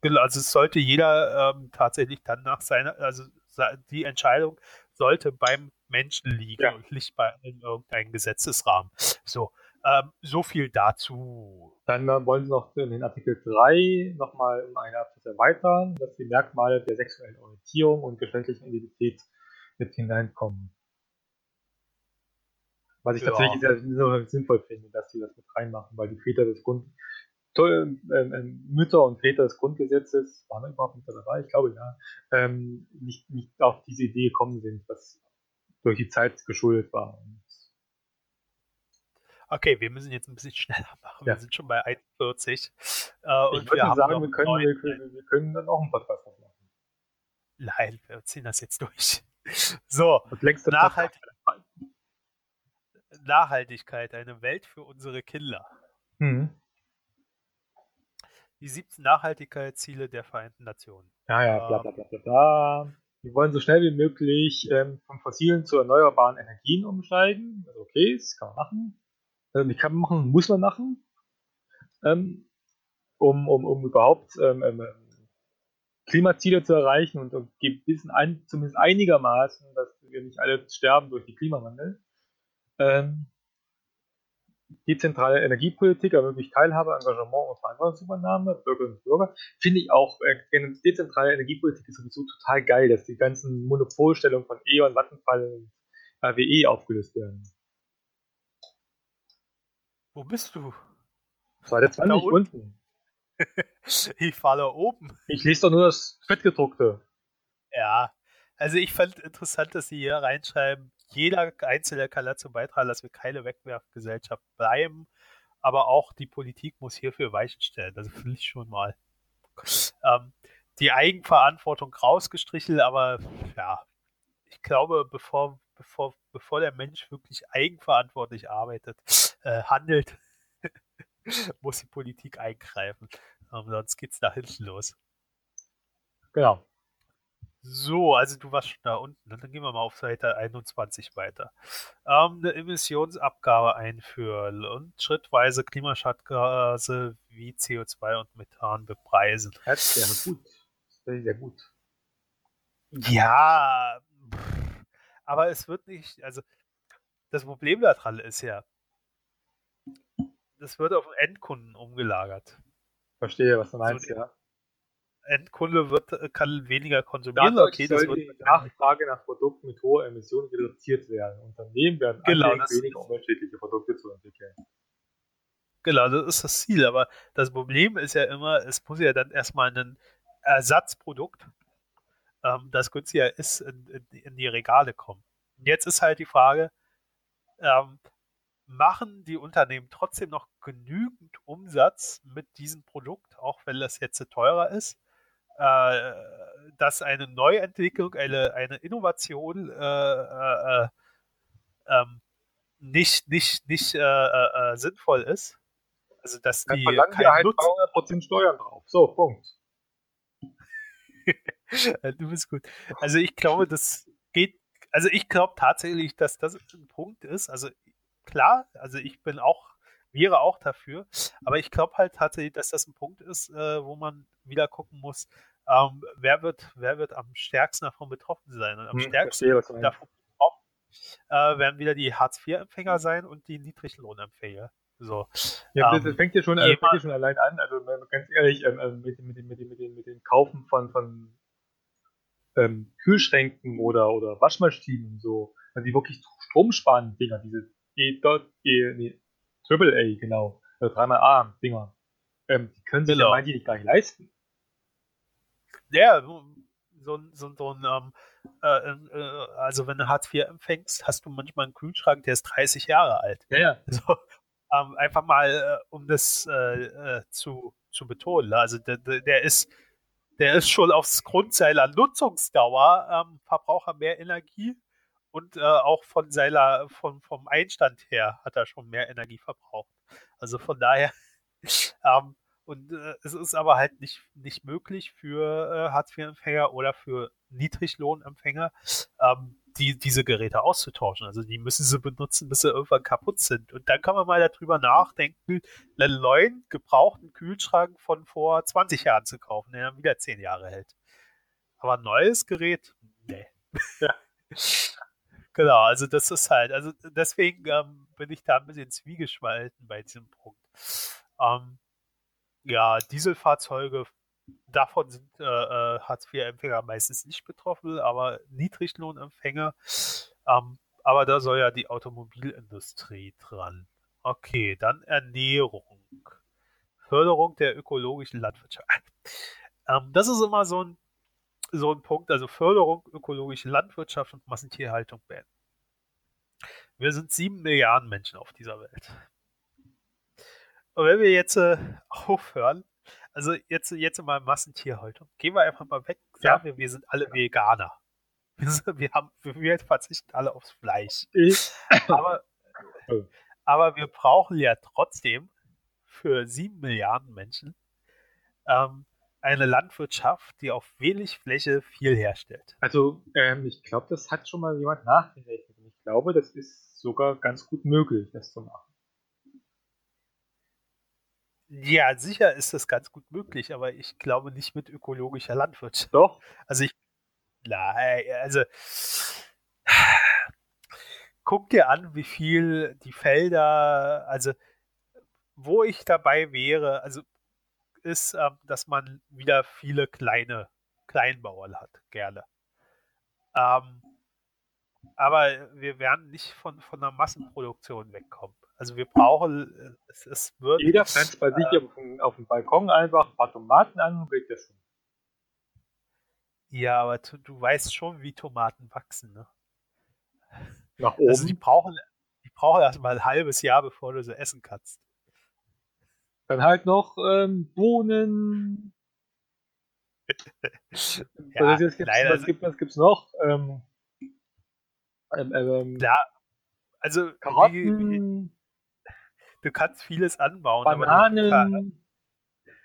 Genau, also es sollte jeder ähm, tatsächlich dann nach seiner, also die Entscheidung sollte beim Menschen liegen ja. und nicht bei in irgendeinem Gesetzesrahmen. So, ähm, so viel dazu. Dann äh, wollen Sie noch in den Artikel 3 nochmal um eine Abschnitt erweitern, dass die Merkmale der sexuellen Orientierung und geschlechtlichen Identität mit hineinkommen. Was ich ja. tatsächlich sehr, sehr sinnvoll finde, dass sie das mit reinmachen, weil die Väter des Grund toll, ähm, ähm, Mütter und Väter des Grundgesetzes, waren wir überhaupt nicht dabei? Ich glaube ja, ähm, nicht, nicht auf diese Idee gekommen sind, was durch die Zeit geschuldet war. Und Okay, wir müssen jetzt ein bisschen schneller machen. Ja. Wir sind schon bei 41. Äh, und ich würde sagen, wir können, wir, können, wir können dann auch einen Podcast machen. Nein, wir ziehen das jetzt durch. So, Nachhalt Nachhaltigkeit, eine Welt für unsere Kinder. Mhm. Die 17 Nachhaltigkeitsziele der Vereinten Nationen. Ja, ja, bla bla bla bla bla. Wir wollen so schnell wie möglich ähm, von fossilen zu erneuerbaren Energien umsteigen. Also okay, das kann man machen. Also kann man machen, muss man machen. Ähm, um, um, um überhaupt ähm, ähm, Klimaziele zu erreichen und, und wissen ein, zumindest einigermaßen, dass wir nicht alle sterben durch den Klimawandel. Ähm, dezentrale Energiepolitik ermöglicht Teilhabe, Engagement und Verantwortungsübernahme, Bürgerinnen und Bürger. Finde ich auch, äh, dezentrale Energiepolitik ist sowieso total geil, dass die ganzen Monopolstellungen von E.ON, Vattenfall und RWE aufgelöst werden. Wo bist du? Seite 20 unten. ich fahre oben. Ich lese doch nur das Fettgedruckte. Ja, also ich fand interessant, dass sie hier reinschreiben, jeder Einzelne kann dazu beitragen, dass wir keine Wegwerfgesellschaft bleiben, aber auch die Politik muss hierfür Weichen stellen. Also finde ich schon mal. Ähm, die Eigenverantwortung rausgestrichen, aber ja, ich glaube, bevor, bevor, bevor der Mensch wirklich eigenverantwortlich arbeitet, äh, handelt, muss die Politik eingreifen. Ähm, sonst geht's nach hinten los. Genau. So, also du warst schon da unten. Dann gehen wir mal auf Seite 21 weiter. Ähm, eine Emissionsabgabe einführen und schrittweise Klimaschadgase wie CO2 und Methan bepreisen. Das wäre gut. Das wäre sehr gut. Ja, aber es wird nicht, also das Problem daran ist ja, das wird auf den Endkunden umgelagert. Verstehe, was du meinst, So, ja. Endkunde wird, äh, kann weniger konsumieren. Dadurch Okay, das wird die Nachfrage nach Produkten mit hoher Emission reduziert werden. Unternehmen werden Genau, das- weniger umweltschädliche Produkte zu entwickeln. Genau, das ist das Ziel. Aber das Problem ist ja immer, es muss ja dann erstmal ein Ersatzprodukt, ähm, das günstiger ist, in, in, in die Regale kommen. Und jetzt ist halt die Frage, ähm, machen die Unternehmen trotzdem noch genügend Umsatz mit diesem Produkt, auch wenn das jetzt teurer ist, äh, dass eine Neuentwicklung, eine, eine Innovation äh, äh, äh, ähm, nicht, nicht, nicht äh, äh, sinnvoll ist. Also, dass Dann die verlangen wir halt Nutzen 200% Steuern drauf. So, Punkt. Du bist gut. Also ich glaube, das geht, also ich glaube tatsächlich, dass das ein Punkt ist. Also klar, also ich bin auch, wäre auch dafür, aber ich glaube halt tatsächlich, dass das ein Punkt ist, äh, wo man wieder gucken muss, ähm, wer wird, wer wird am stärksten davon betroffen sein. Und am Hm, stärksten verstehe, davon betroffen äh, werden wieder die Hartz-IV-Empfänger sein und die Niedriglohnempfänger. So. Ja, Ähm, das fängt ja schon, fängt ja schon allein an. Also mal ganz ehrlich, ähm, ähm, mit, mit, mit, mit, mit, mit dem Kaufen von, von ähm, Kühlschränken oder, oder Waschmaschinen und so, also die wirklich Strom sparen Dinger, diese E, dot, e nee, Triple A, genau, also dreimal A Dinger, ähm, die können sich ja manche nicht gar nicht leisten. Ja, so, so, ein- so, ein- ähm, äh, äh, also wenn du Hartz IV empfängst, hast du manchmal einen Kühlschrank, der ist 30 Jahre alt. Ja, ja. So, ähm, einfach mal, äh, um das äh, äh, zu, zu betonen. ne? Also der, der ist, der ist schon aufgrund seiner Nutzungsdauer ähm, Verbraucher mehr Energie und äh, auch von seiner, von, vom Einstand her hat er schon mehr Energie verbraucht. Also von daher, ähm, und äh, es ist aber halt nicht, nicht möglich für äh, Hartz-IV-Empfänger oder für Niedriglohnempfänger, ähm, die, diese Geräte auszutauschen. Also die müssen sie benutzen, bis sie irgendwann kaputt sind. Und dann kann man mal darüber nachdenken, einen neuen gebrauchten Kühlschrank von vor 20 Jahren zu kaufen, der dann wieder 10 Jahre hält. Aber ein neues Gerät? Nee. Ja. Genau, also das ist halt, also deswegen ähm, bin ich da ein bisschen zwiegespalten bei diesem Punkt. Ähm, ja, Dieselfahrzeuge, davon sind äh, äh, Hartz-IV-Empfänger meistens nicht betroffen, aber Niedriglohnempfänger. Ähm, aber da soll ja die Automobilindustrie dran. Okay, dann Ernährung. Förderung der ökologischen Landwirtschaft. Ähm, das ist immer so ein, so ein Punkt, also Förderung ökologische Landwirtschaft und Massentierhaltung beenden. Wir sind sieben Milliarden Menschen auf dieser Welt. Und wenn wir jetzt äh, aufhören, also jetzt, jetzt mal Massentierhaltung, gehen wir einfach mal weg, sagen wir, wir sind alle Veganer. Wir, sind, wir, haben, wir verzichten alle aufs Fleisch. Aber, Oh. aber wir brauchen ja trotzdem für sieben Milliarden Menschen ähm, eine Landwirtschaft, die auf wenig Fläche viel herstellt. also, ähm, ich glaube, das hat schon mal jemand nachgerechnet. Ich glaube, das ist sogar ganz gut möglich, das zu machen. Ja, sicher ist das ganz gut möglich, aber ich glaube nicht mit ökologischer Landwirtschaft. Doch, Also ich, nein, also guck dir an, wie viel die Felder, also wo ich dabei wäre, also ist, ähm, dass man wieder viele kleine Kleinbauern hat, gerne. Ähm, aber wir werden nicht von, von der Massenproduktion wegkommen. Also wir brauchen, äh, es, es wird jeder pflanzt bei sich auf, dem, auf dem Balkon einfach ein paar Tomaten an und kriegt das schon. Ja, aber du, du weißt schon, wie Tomaten wachsen, ne? Nach oben. Also die brauchen, die brauchen erst mal ein halbes Jahr, bevor du sie essen kannst. Dann halt noch ähm, Bohnen. Ja, was, gibt's, leider was, gibt, was gibt's noch? Ähm, Ähm, ähm, Ja, also wie, Karotten, wie, du kannst vieles anbauen, aber die, Bananen,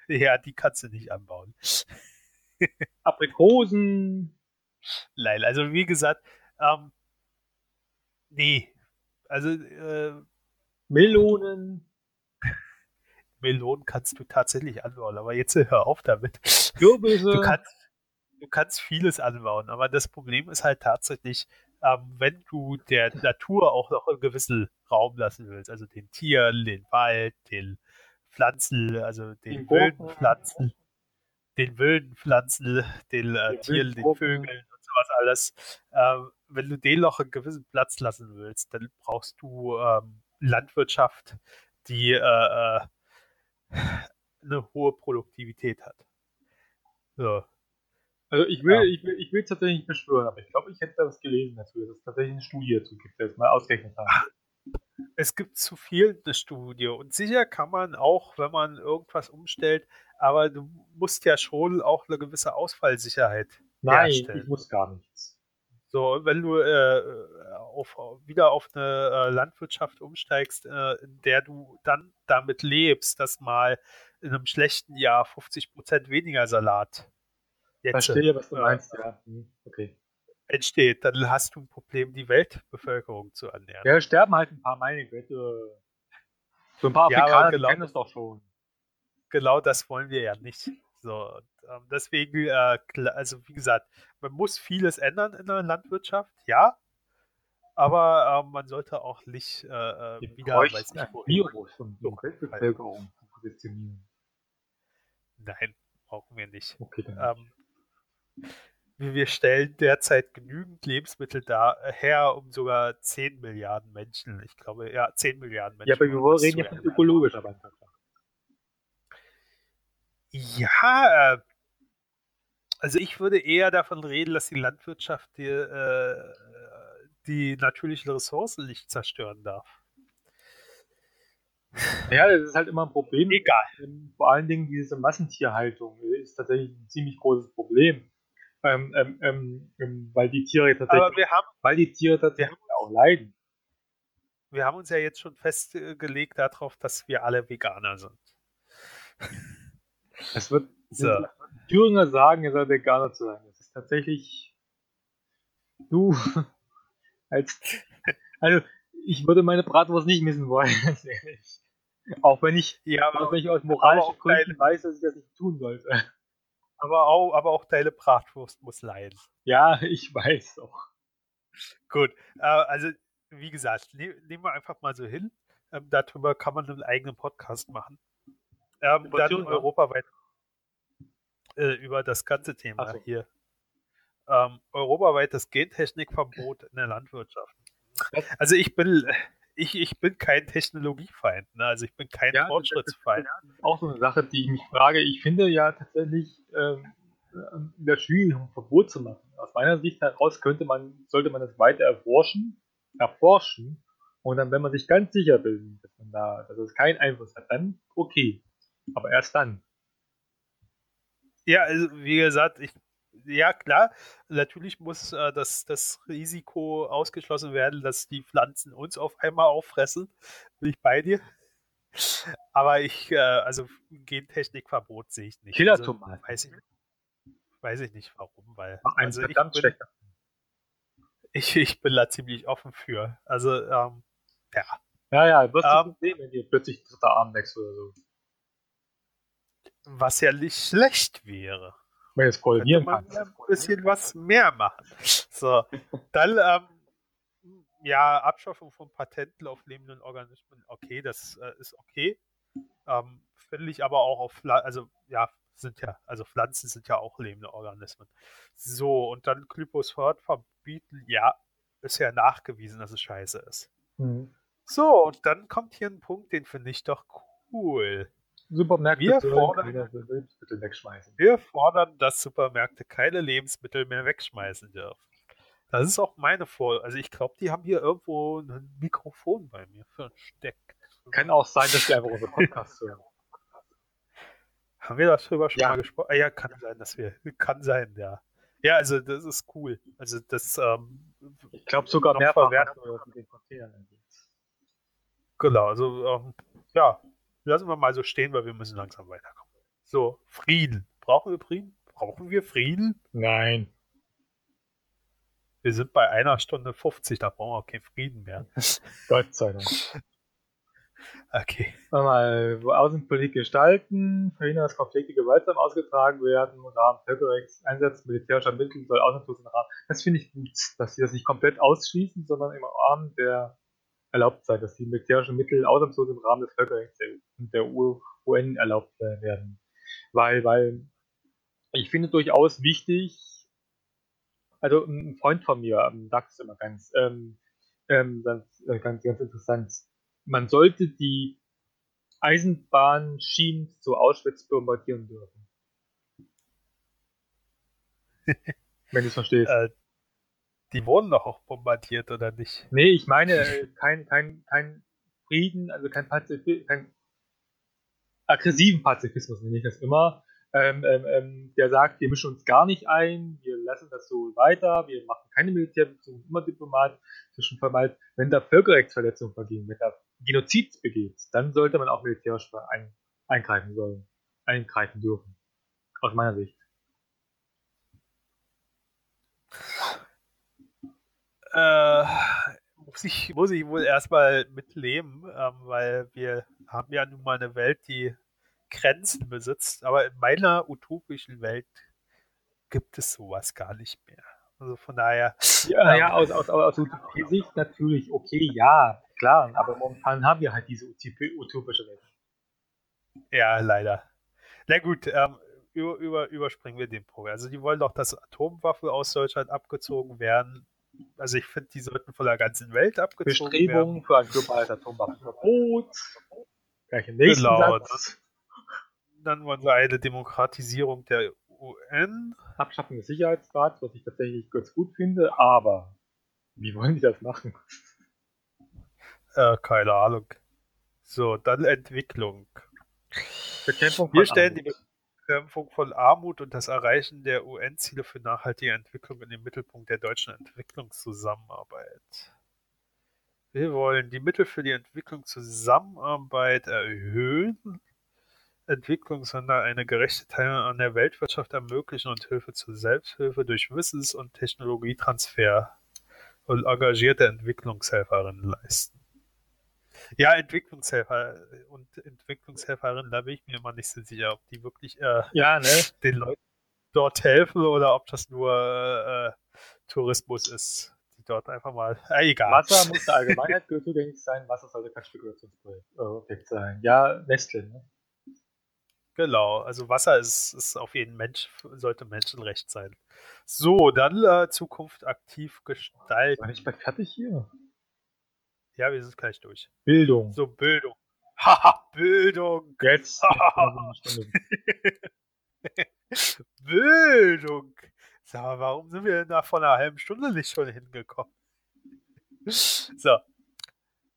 ja, die kannst du nicht anbauen. Aprikosen. Nein, also wie gesagt, ähm, nee, also äh, Melonen, Melonen kannst du tatsächlich anbauen, aber jetzt hör auf damit. Kürbisse. Du kannst, du kannst vieles anbauen, aber das Problem ist halt tatsächlich, ähm, wenn du der Natur auch noch einen gewissen Raum lassen willst, also den Tieren, den Wald, den Pflanzen, also den Den wilden. Pflanzen, den wilden Pflanzen, den äh, Den Tieren, den. Vögeln und sowas alles. Ähm, wenn du denen noch einen gewissen Platz lassen willst, dann brauchst du ähm, Landwirtschaft, die äh, äh, eine hohe Produktivität hat. So. Also ich will, Ja. ich will, ich will es tatsächlich nicht beschwören, aber ich glaube, ich hätte da was gelesen dazu, dass es tatsächlich eine Studie dazu gibt, das mal ausgerechnet haben. es gibt zu viel eine Studie und sicher kann man auch, wenn man irgendwas umstellt, aber du musst ja schon auch eine gewisse Ausfallsicherheit Nein, herstellen. ich muss gar nichts. So, wenn du äh, auf, wieder auf eine äh, Landwirtschaft umsteigst, äh, in der du dann damit lebst, dass mal in einem schlechten Jahr 50% weniger Salat jetzt Verstehe, was du äh, meinst, ja. Hm, Okay. entsteht, dann hast du ein Problem, die Weltbevölkerung zu ernähren. Ja, sterben halt ein paar meine Güte. So ein paar Ja, Afrikaner, die genau- kennen es doch schon. genau das wollen wir ja nicht. So, ähm, deswegen, äh, also wie gesagt, man muss vieles ändern in der Landwirtschaft, ja, aber ähm, man sollte auch nicht äh, äh, Wir wieder, weiß nicht wohin. Die Weltbevölkerung zu positionieren. Nein, brauchen wir nicht. Okay. Ähm, wir stellen derzeit genügend Lebensmittel da äh, her, um sogar 10 Milliarden Menschen, ich glaube, ja, 10 Milliarden Menschen. ja, aber wir reden zu ja von ökologischer Landwirtschaft. Ja, äh, also ich würde eher davon reden, dass die Landwirtschaft die, äh, die natürlichen Ressourcen nicht zerstören darf. Ja, das ist halt immer ein Problem. Egal. Ähm, Vor allen Dingen diese Massentierhaltung ist tatsächlich ein ziemlich großes Problem. Ähm, ähm, ähm, ähm, weil die Tiere tatsächlich, Aber wir haben, weil die Tiere tatsächlich auch leiden. wir haben uns ja jetzt schon festgelegt darauf, dass wir alle Veganer sind. Es wird So. Thüringer sagen, er soll Veganer zu sein. Das ist tatsächlich du als also ich würde meine Bratwurst nicht missen wollen. Auch wenn ich, Ja, auch aber, wenn ich aus moralischen auch Gründen deine- weiß, dass ich das nicht tun sollte. aber, auch, aber auch deine Bratwurst muss leiden. Ja, ich weiß doch. Gut, äh, also wie gesagt, ne, nehmen wir einfach mal so hin. Ähm, darüber kann man einen eigenen Podcast machen. Über dann europaweit äh, über das ganze Thema so. hier. Ähm, europaweites Gentechnikverbot in der Landwirtschaft. Also ich bin, ich, ich bin kein Technologiefeind, ne? also ich bin kein Ja, Fortschrittsfeind. Auch so eine Sache, die ich mich frage. Ich finde ja tatsächlich ähm, in der Schwierigkeit ein Verbot zu machen. Aus meiner Sicht heraus könnte man, sollte man das weiter erforschen, erforschen und dann, wenn man sich ganz sicher bin, dass man da, dass es keinen Einfluss hat, dann okay. Aber erst dann. Ja, also wie gesagt, ich, ja klar, natürlich muss äh, das, das Risiko ausgeschlossen werden, dass die Pflanzen uns auf einmal auffressen. Bin ich bei dir? Aber ich, äh, also Gentechnikverbot sehe ich nicht. Also, Killertomaten. weiß, ich, weiß ich nicht warum, weil Ach, ein also ich, bin, ich, ich bin da ziemlich offen für. Also, ähm, ja. Ja, ja, wirst Ähm, du sehen, wenn dir plötzlich dritter Arm wächst oder so. Was ja nicht schlecht wäre. Wenn es koordinieren ja ein bisschen was mehr machen. So, dann, ähm, ja, Abschaffung von Patenten auf lebenden Organismen, okay, das äh, ist okay. Ähm, Finde ich aber auch auf, also ja, sind ja, also Pflanzen sind ja auch lebende Organismen. So, und dann Glyphosat verbieten, ja, ist ja nachgewiesen, dass es scheiße ist. Mhm. So, und dann kommt hier ein Punkt, den finde ich doch cool. Supermärkte Wir fordern- Lebensmittel wegschmeißen. Wir fordern, dass Supermärkte keine Lebensmittel mehr wegschmeißen dürfen. Das ist auch meine Vor. Also ich glaube, die haben hier irgendwo ein Mikrofon bei mir für ein Steck. Kann auch sein, dass die einfach unsere Podcasts hören. Haben wir darüber schon Ja. mal gesprochen? Ah, ja, kann sein, dass wir. Kann sein, ja. Ja, also das ist cool. Also das. Ähm, ich glaube sogar mehr verwerten Genau, also ähm, ja, lassen wir mal so stehen, weil wir müssen langsam weiterkommen. So, Frieden. Brauchen wir Frieden? Brauchen wir Frieden? Nein. Wir sind bei einer Stunde 50, da brauchen wir keinen Frieden mehr. Gott sei Dank. Okay. Mal Außenpolitik gestalten, verhindern, dass Konflikte gewaltsam ausgetragen werden, im Rahmen Völkerrechts, Einsatz militärischer Mittel soll ausnahmslos im Rahmen. Das finde ich gut, dass sie das nicht komplett ausschließen, sondern im Rahmen der Erlaubtzeit, dass die militärischen Mittel ausnahmslos im Rahmen des Völkerrechts der, der UN erlaubt werden. Weil, weil ich finde durchaus wichtig, also ein Freund von mir, DAX immer ganz, ähm, ähm, ganz, äh, ganz, ganz interessant, man sollte die Eisenbahnschienen zu Auschwitz bombardieren dürfen. Wenn du es verstehst. Äh, die wurden doch auch bombardiert, oder nicht? Nee, ich meine, äh, kein, kein, kein Frieden, also kein Pazifismus, kein aggressiven Pazifismus nenne ich das immer, ähm, ähm, ähm, der sagt, wir mischen uns gar nicht ein, wir lassen das so weiter, wir machen keine Militärbeziehungen, immer Diplomat, zwischenvermalt. Wenn da Völkerrechtsverletzungen vergehen, wenn da Genozid begeht, dann sollte man auch militärisch ein, eingreifen sollen, eingreifen dürfen. Aus meiner Sicht. Äh, muss, ich, muss ich wohl erstmal mitleben, ähm, weil wir haben ja nun mal eine Welt, die Grenzen besitzt, aber in meiner utopischen Welt gibt es sowas gar nicht mehr. Also von daher. Ja, ähm, ja aus, aus, aus Utopie-Sicht natürlich, okay, ja, klar, aber momentan haben wir halt diese utopische Welt. Ja, leider. Na gut, ähm, über, über, überspringen wir den Punkt. Also die wollen doch, dass Atomwaffen aus Deutschland abgezogen werden. Also ich finde, die sollten von der ganzen Welt abgezogen Bestrebungen werden. für ein globales Atomwaffenverbot. Gleich im nächsten genau, Satz. Dann wollen sie eine Demokratisierung der UN. Abschaffung des Sicherheitsrats, was ich tatsächlich ganz gut finde, aber wie wollen die das machen? Äh, keine Ahnung. So, dann Entwicklung. Bekämpfung von Wir stellen die Bekämpfung von Armut und das Erreichen der UN-Ziele für nachhaltige Entwicklung in den Mittelpunkt der deutschen Entwicklungszusammenarbeit. Wir wollen die Mittel für die Entwicklungszusammenarbeit erhöhen Entwicklung, sondern eine gerechte Teilung an der Weltwirtschaft ermöglichen und Hilfe zur Selbsthilfe durch Wissens- und Technologietransfer und engagierte Entwicklungshelferinnen leisten. Ja, Entwicklungshelfer und Entwicklungshelferinnen, da bin ich mir immer nicht so sicher, ob die wirklich äh, ja, ne? den Leuten dort helfen oder ob das nur äh, Tourismus ist, die dort einfach mal. Äh, egal. Wasser muss der Allgemeinheit zugänglich sein, Wasser sollte kein Spekulationsprojekt sein. Ja, Nestle, ne? Genau, also Wasser ist, ist auf jeden Mensch, sollte Menschenrecht sein. So, dann äh, Zukunft aktiv gestalten. War ich bei fertig hier? Ja, wir sind gleich durch. Bildung. So, Bildung. Haha, Bildung. Jetzt. Bildung. Sag mal, warum sind wir denn da vor einer halben Stunde nicht schon hingekommen? So.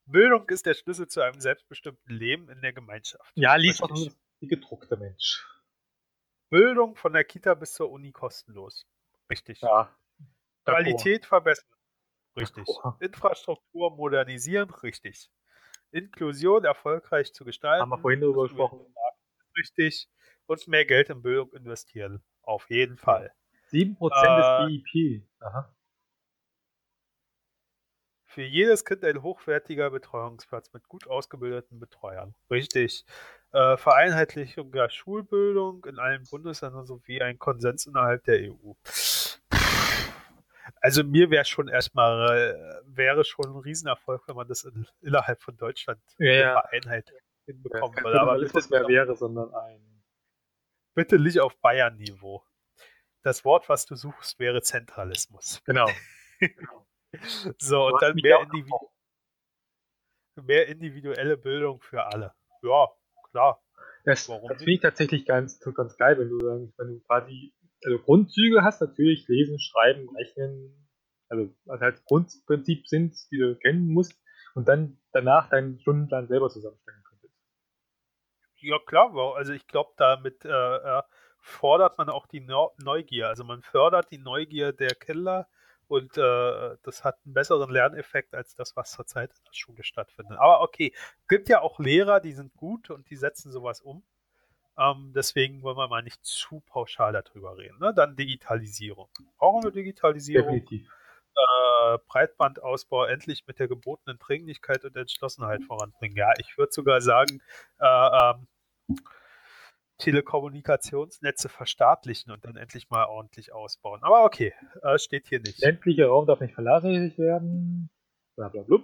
Bildung ist der Schlüssel zu einem selbstbestimmten Leben in der Gemeinschaft. Ja, lies doch die gedruckte Mensch. Bildung von der Kita bis zur Uni kostenlos. Richtig. Ja. Qualität verbessern. Richtig. Infrastruktur modernisieren. Richtig. Inklusion erfolgreich zu gestalten. Haben wir vorhin darüber gesprochen. Richtig. Und mehr Geld in Bildung investieren. Auf jeden Fall. 7% äh, des BIP. Aha. Für jedes Kind ein hochwertiger Betreuungsplatz mit gut ausgebildeten Betreuern. Richtig. Äh, Vereinheitlichung der Schulbildung in allen Bundesländern sowie ein Konsens innerhalb der EU. Also mir wäre schon erstmal, äh, wäre schon ein Riesenerfolg, wenn man das in, innerhalb von Deutschland ja, ja. Vereinheit hinbekommen ja, würde. Aber nicht mehr wäre, sondern ein. Bitte nicht auf Bayern-Niveau. Das Wort, was du suchst, wäre Zentralismus. Genau. so, und dann mehr, individu mehr individuelle Bildung für alle. Ja, klar. Das, das finde ich tatsächlich ganz, ganz geil, wenn du, wenn du quasi also Grundzüge hast, natürlich lesen, schreiben, rechnen, also was halt Grundprinzip sind, die du kennen musst und dann danach deinen Stundenplan selber zusammenstellen könntest. Ja, klar, also ich glaube, damit äh, äh, fordert man auch die Neugier. Also man fördert die Neugier der Kinder und äh, das hat einen besseren Lerneffekt als das, was zurzeit in der Schule stattfindet. Aber okay, gibt ja auch Lehrer, die sind gut und die setzen sowas um. Ähm, deswegen wollen wir mal nicht zu pauschal darüber reden. Ne? Dann Digitalisierung. Brauchen wir Digitalisierung? Definitiv. Äh, Breitbandausbau endlich mit der gebotenen Dringlichkeit und Entschlossenheit voranbringen. Ja, ich würde sogar sagen, äh, ähm, Telekommunikationsnetze verstaatlichen und dann endlich mal ordentlich ausbauen. Aber okay, äh, steht hier nicht. Ländlicher Raum darf nicht vernachlässigt werden. Blablabla.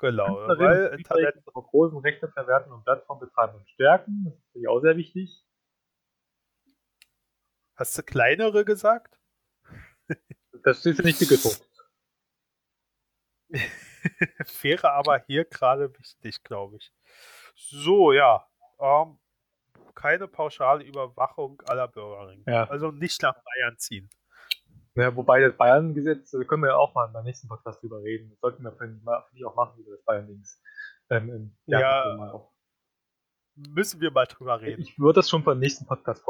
Genau, weil Internet von großen Rechte verwerten und Plattformen betreiben und stärken. Das ist natürlich auch sehr wichtig. Hast du kleinere gesagt? Das ist nicht gedruckt. Wäre aber hier gerade wichtig, glaube ich. So, ja. Ähm, keine pauschale Überwachung aller Bürgerinnen. Ja. Also nicht nach Bayern ziehen. Ja, wobei das Bayern-Gesetz, da können wir ja auch mal beim nächsten Podcast drüber reden. Das sollten wir finde ich auch machen über das Bayern-Dings. Ähm, ja, müssen wir mal drüber reden. Ich würde das schon beim nächsten Podcast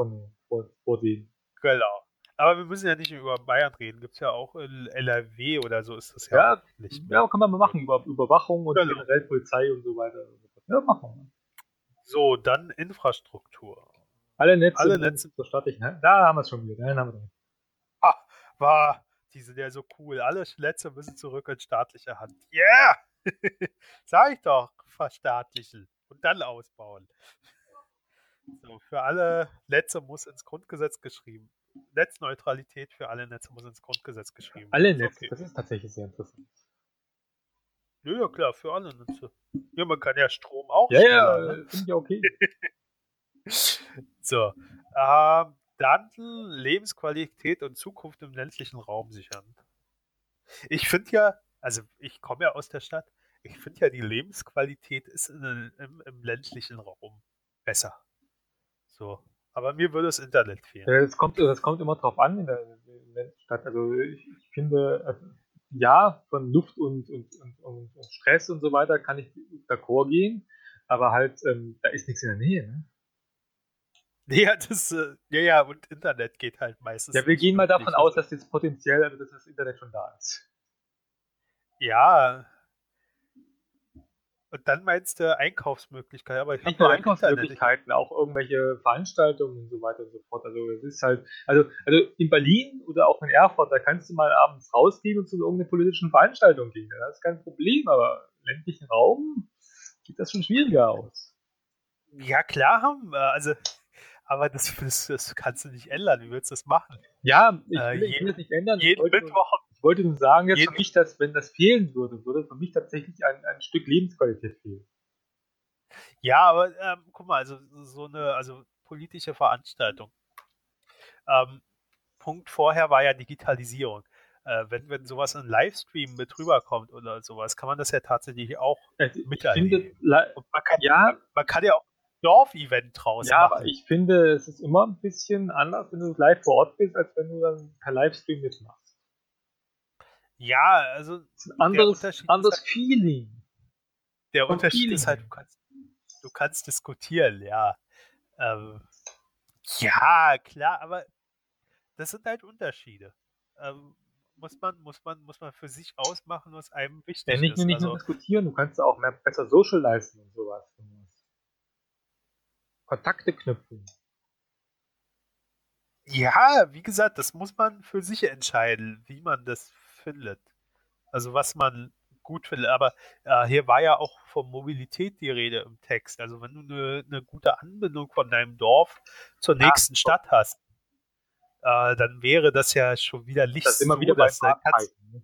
vorsehen. Genau. Aber wir müssen ja nicht über Bayern reden. Gibt es ja auch in LRW oder so ist das ja, ja nicht. Mehr. Ja, kann man mal machen. Über Überwachung und genau. generell Polizei und so weiter. Ja, machen wir. So, dann Infrastruktur. Alle Netze, Alle Netze zur staatlichen Hand. Da haben wir es schon wieder. Da haben wir ah, war, die sind ja so cool. Alle Netze müssen zurück in staatliche Hand. Yeah! Sag ich doch, verstaatlichen und dann ausbauen. So, für alle Netze muss ins Grundgesetz geschrieben. Netzneutralität für alle Netze muss ins Grundgesetz geschrieben. Alle Netze, okay. das ist tatsächlich sehr interessant. Ja, ja, klar, für alle Netze. Ja, man kann ja Strom auch. Ja, ja, ne? finde ich okay. so. Ähm, dann Lebensqualität und Zukunft im ländlichen Raum sichern. Ich finde ja, also ich komme ja aus der Stadt, ich finde ja, die Lebensqualität ist in, im, im, ländlichen Raum besser. So. Aber mir würde das Internet fehlen. Das kommt, das kommt immer drauf an in der, in der Stadt. Also ich, ich finde, also ja, von Luft und, und, und, und, Stress und so weiter kann ich d'accord gehen, aber halt, ähm, da ist nichts in der Nähe, ne? Ja, das, äh, ja, ja, und Internet geht halt meistens. Ja, wir gehen mal davon aus, dass jetzt potenziell, also dass das Internet schon da ist. Ja, und dann meinst du Einkaufsmöglichkeiten, aber ich Nicht nur Einkaufsmöglichkeiten, auch irgendwelche Veranstaltungen und so weiter und so fort. Also es ist halt, also, also in Berlin oder auch in Erfurt, da kannst du mal abends rausgehen und zu irgendeiner politischen Veranstaltung gehen. Das ist kein Problem, aber im ländlichen Raum sieht das schon schwieriger aus. Ja, klar haben wir, also aber das, das, das, kannst du nicht ändern. Wie willst du das machen? Ja, ich äh, will, ich will das nicht ändern. Jeden Mittwoch ich wollte nur sagen, jetzt für mich, dass wenn das fehlen würde, würde für mich tatsächlich ein, ein Stück Lebensqualität fehlen. Ja, aber ähm, guck mal, also so eine also politische Veranstaltung. Ähm, Punkt vorher war ja Digitalisierung. Äh, wenn, wenn sowas in Livestream mit rüberkommt oder sowas, kann man das ja tatsächlich auch also, miterleben. man kann, ja, man kann ja auch Dorf-Event draus ja, machen. Ja, aber ich finde, es ist immer ein bisschen anders, wenn du live vor Ort bist, als wenn du dann per Livestream mitmachst. Ja, also. Das ist ein anderes, anderes halt, Feeling. Der Unterschied Feeling. ist halt, du kannst, du kannst diskutieren, ja. Ähm, ja, klar, aber das sind halt Unterschiede. Ähm, muss man, muss man, muss man für sich ausmachen, was einem wichtig ja, nicht, ist. Nicht also, nur diskutieren, du kannst auch mehr, besser socializen und sowas. Kontakte knüpfen. Ja, wie gesagt, das muss man für sich entscheiden, wie man das findet. Also was man gut findet. Aber äh, hier war ja auch von Mobilität die Rede im Text. Also wenn du eine, eine gute Anbindung von deinem Dorf zur nächsten Stadt hast, äh, dann wäre das ja schon wieder Licht. Das ist immer so, wieder bei kannst, ne?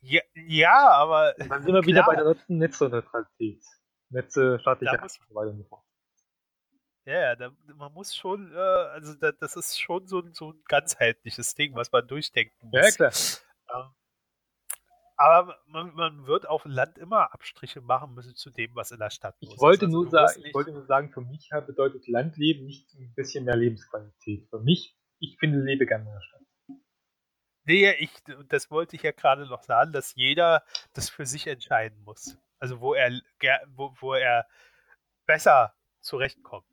ja, ja, aber. Dann sind wir wieder bei der letzten Netzneutralität. Netze, staatliche und so weiter und so fort. Ja, ja, da, man muss schon, äh, also da, das ist schon so, so ein ganzheitliches Ding, was man durchdenken muss. Ja, klar. Ähm, aber man, man, wird auf dem Land immer Abstriche machen müssen zu dem, was in der Stadt ich wollte Also, nur sagen, ich wollte nur sagen, für mich bedeutet Landleben nicht ein bisschen mehr Lebensqualität. Für mich, ich finde, lebe gerne in der Stadt. Nee, ich, das wollte ich ja gerade noch sagen, dass jeder das für sich entscheiden muss. Also wo er, wo, wo er besser zurechtkommt.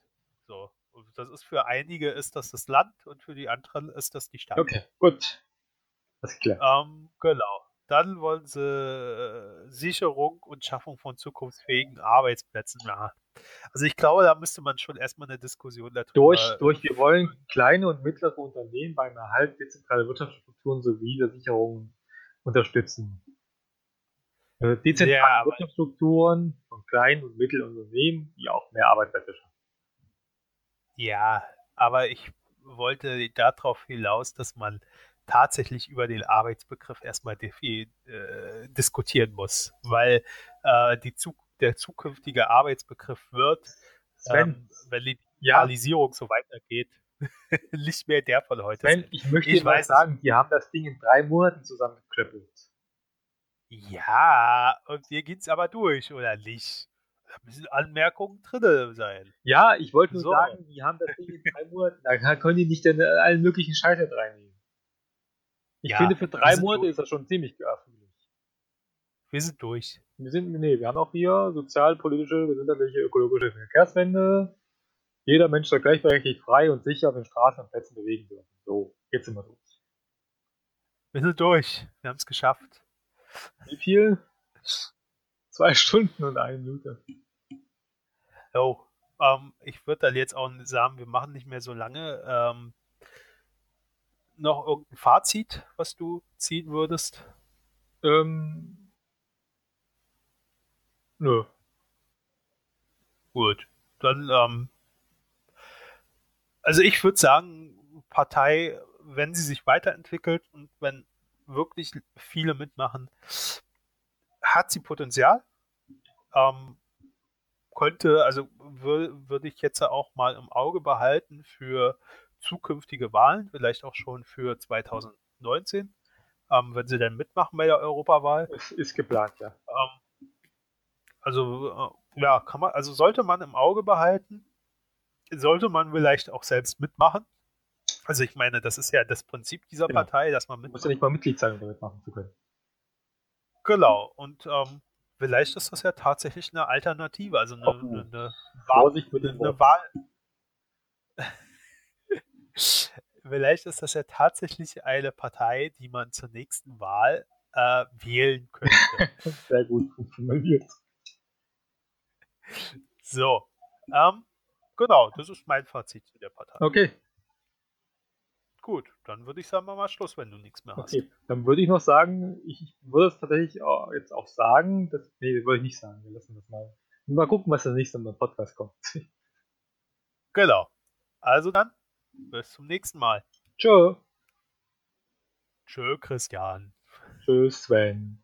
So. Und das ist für einige ist das das Land und für die anderen ist das die Stadt. Okay, gut. Das ist klar. Ähm, genau. Dann wollen sie äh, Sicherung und Schaffung von zukunftsfähigen Arbeitsplätzen machen. Also ich glaube, da müsste man schon erstmal eine Diskussion darüber. Durch, durch wir wollen kleine und mittlere Unternehmen beim Erhalt dezentraler Wirtschaftsstrukturen sowie der Sicherung unterstützen. Also dezentrale Ja, Wirtschaftsstrukturen von kleinen und mittleren Unternehmen, die auch mehr Arbeitsplätze schaffen. Ja, aber ich wollte darauf hinaus, dass man tatsächlich über den Arbeitsbegriff erstmal äh, diskutieren muss, weil äh, die Zu der zukünftige Arbeitsbegriff wird, Sven, ähm, wenn die ja, Digitalisierung so weitergeht, nicht mehr der von heute Sven, ich möchte Ich weiß- sagen, die haben das Ding in drei Monaten zusammengeklöppelt. Ja, und hier geht's aber durch, oder nicht? Da müssen Anmerkungen drin sein. Ja, ich wollte nur So. sagen, die haben das Ding in drei Monaten, da können die nicht den, allen möglichen Scheiß mit reinnehmen. Ich Ja, finde, für drei Monate durch. ist das schon ziemlich erfülllich. Wir sind durch. Wir sind, nee, wir haben auch hier sozial, politische, gesundheitliche, ökologische Verkehrswende. Jeder Mensch soll gleichberechtigt frei und sicher auf den Straßen und Plätzen bewegen dürfen. So, jetzt sind wir durch. Wir sind durch. Wir haben es geschafft. Wie viel? Zwei Stunden und eine Minute. Jo, ähm, ich würde dann jetzt auch sagen, wir machen nicht mehr so lange. Ähm, noch irgendein Fazit, was du ziehen würdest? Ähm, nö. Gut, dann, ähm, also ich würde sagen, Partei, wenn sie sich weiterentwickelt und wenn wirklich viele mitmachen, hat sie Potenzial. Ähm, könnte, also wür- würde ich jetzt auch mal im Auge behalten für zukünftige Wahlen, vielleicht auch schon für 2019, ähm, wenn sie dann mitmachen bei der Europawahl. Es ist geplant, ja. Ähm, also, äh, ja, kann man, also sollte man im Auge behalten, sollte man vielleicht auch selbst mitmachen. Also ich meine, das ist ja das Prinzip dieser Genau. Partei, dass man musst mitmacht. ja nicht mal Mitglied sein, um damit machen zu können. Genau. Und ähm, vielleicht ist das ja tatsächlich eine Alternative, also eine, Oh. eine, eine, eine. Wahl. vielleicht ist das ja tatsächlich eine Partei, die man zur nächsten Wahl äh, wählen könnte. Sehr gut formuliert. so. Ähm, genau, das ist mein Fazit zu der Partei. Okay, Gut, dann würde ich sagen, mal Schluss, wenn du nichts mehr hast. okay. Dann würde ich noch sagen, ich, ich würde es tatsächlich auch jetzt auch sagen, dass, nee, das würde ich nicht sagen. Wir lassen das mal. Mal gucken, was das nächste Mal im Podcast kommt. Genau. Also dann, bis zum nächsten Mal. Tschö. Tschö, Christian. Tschüss, Sven.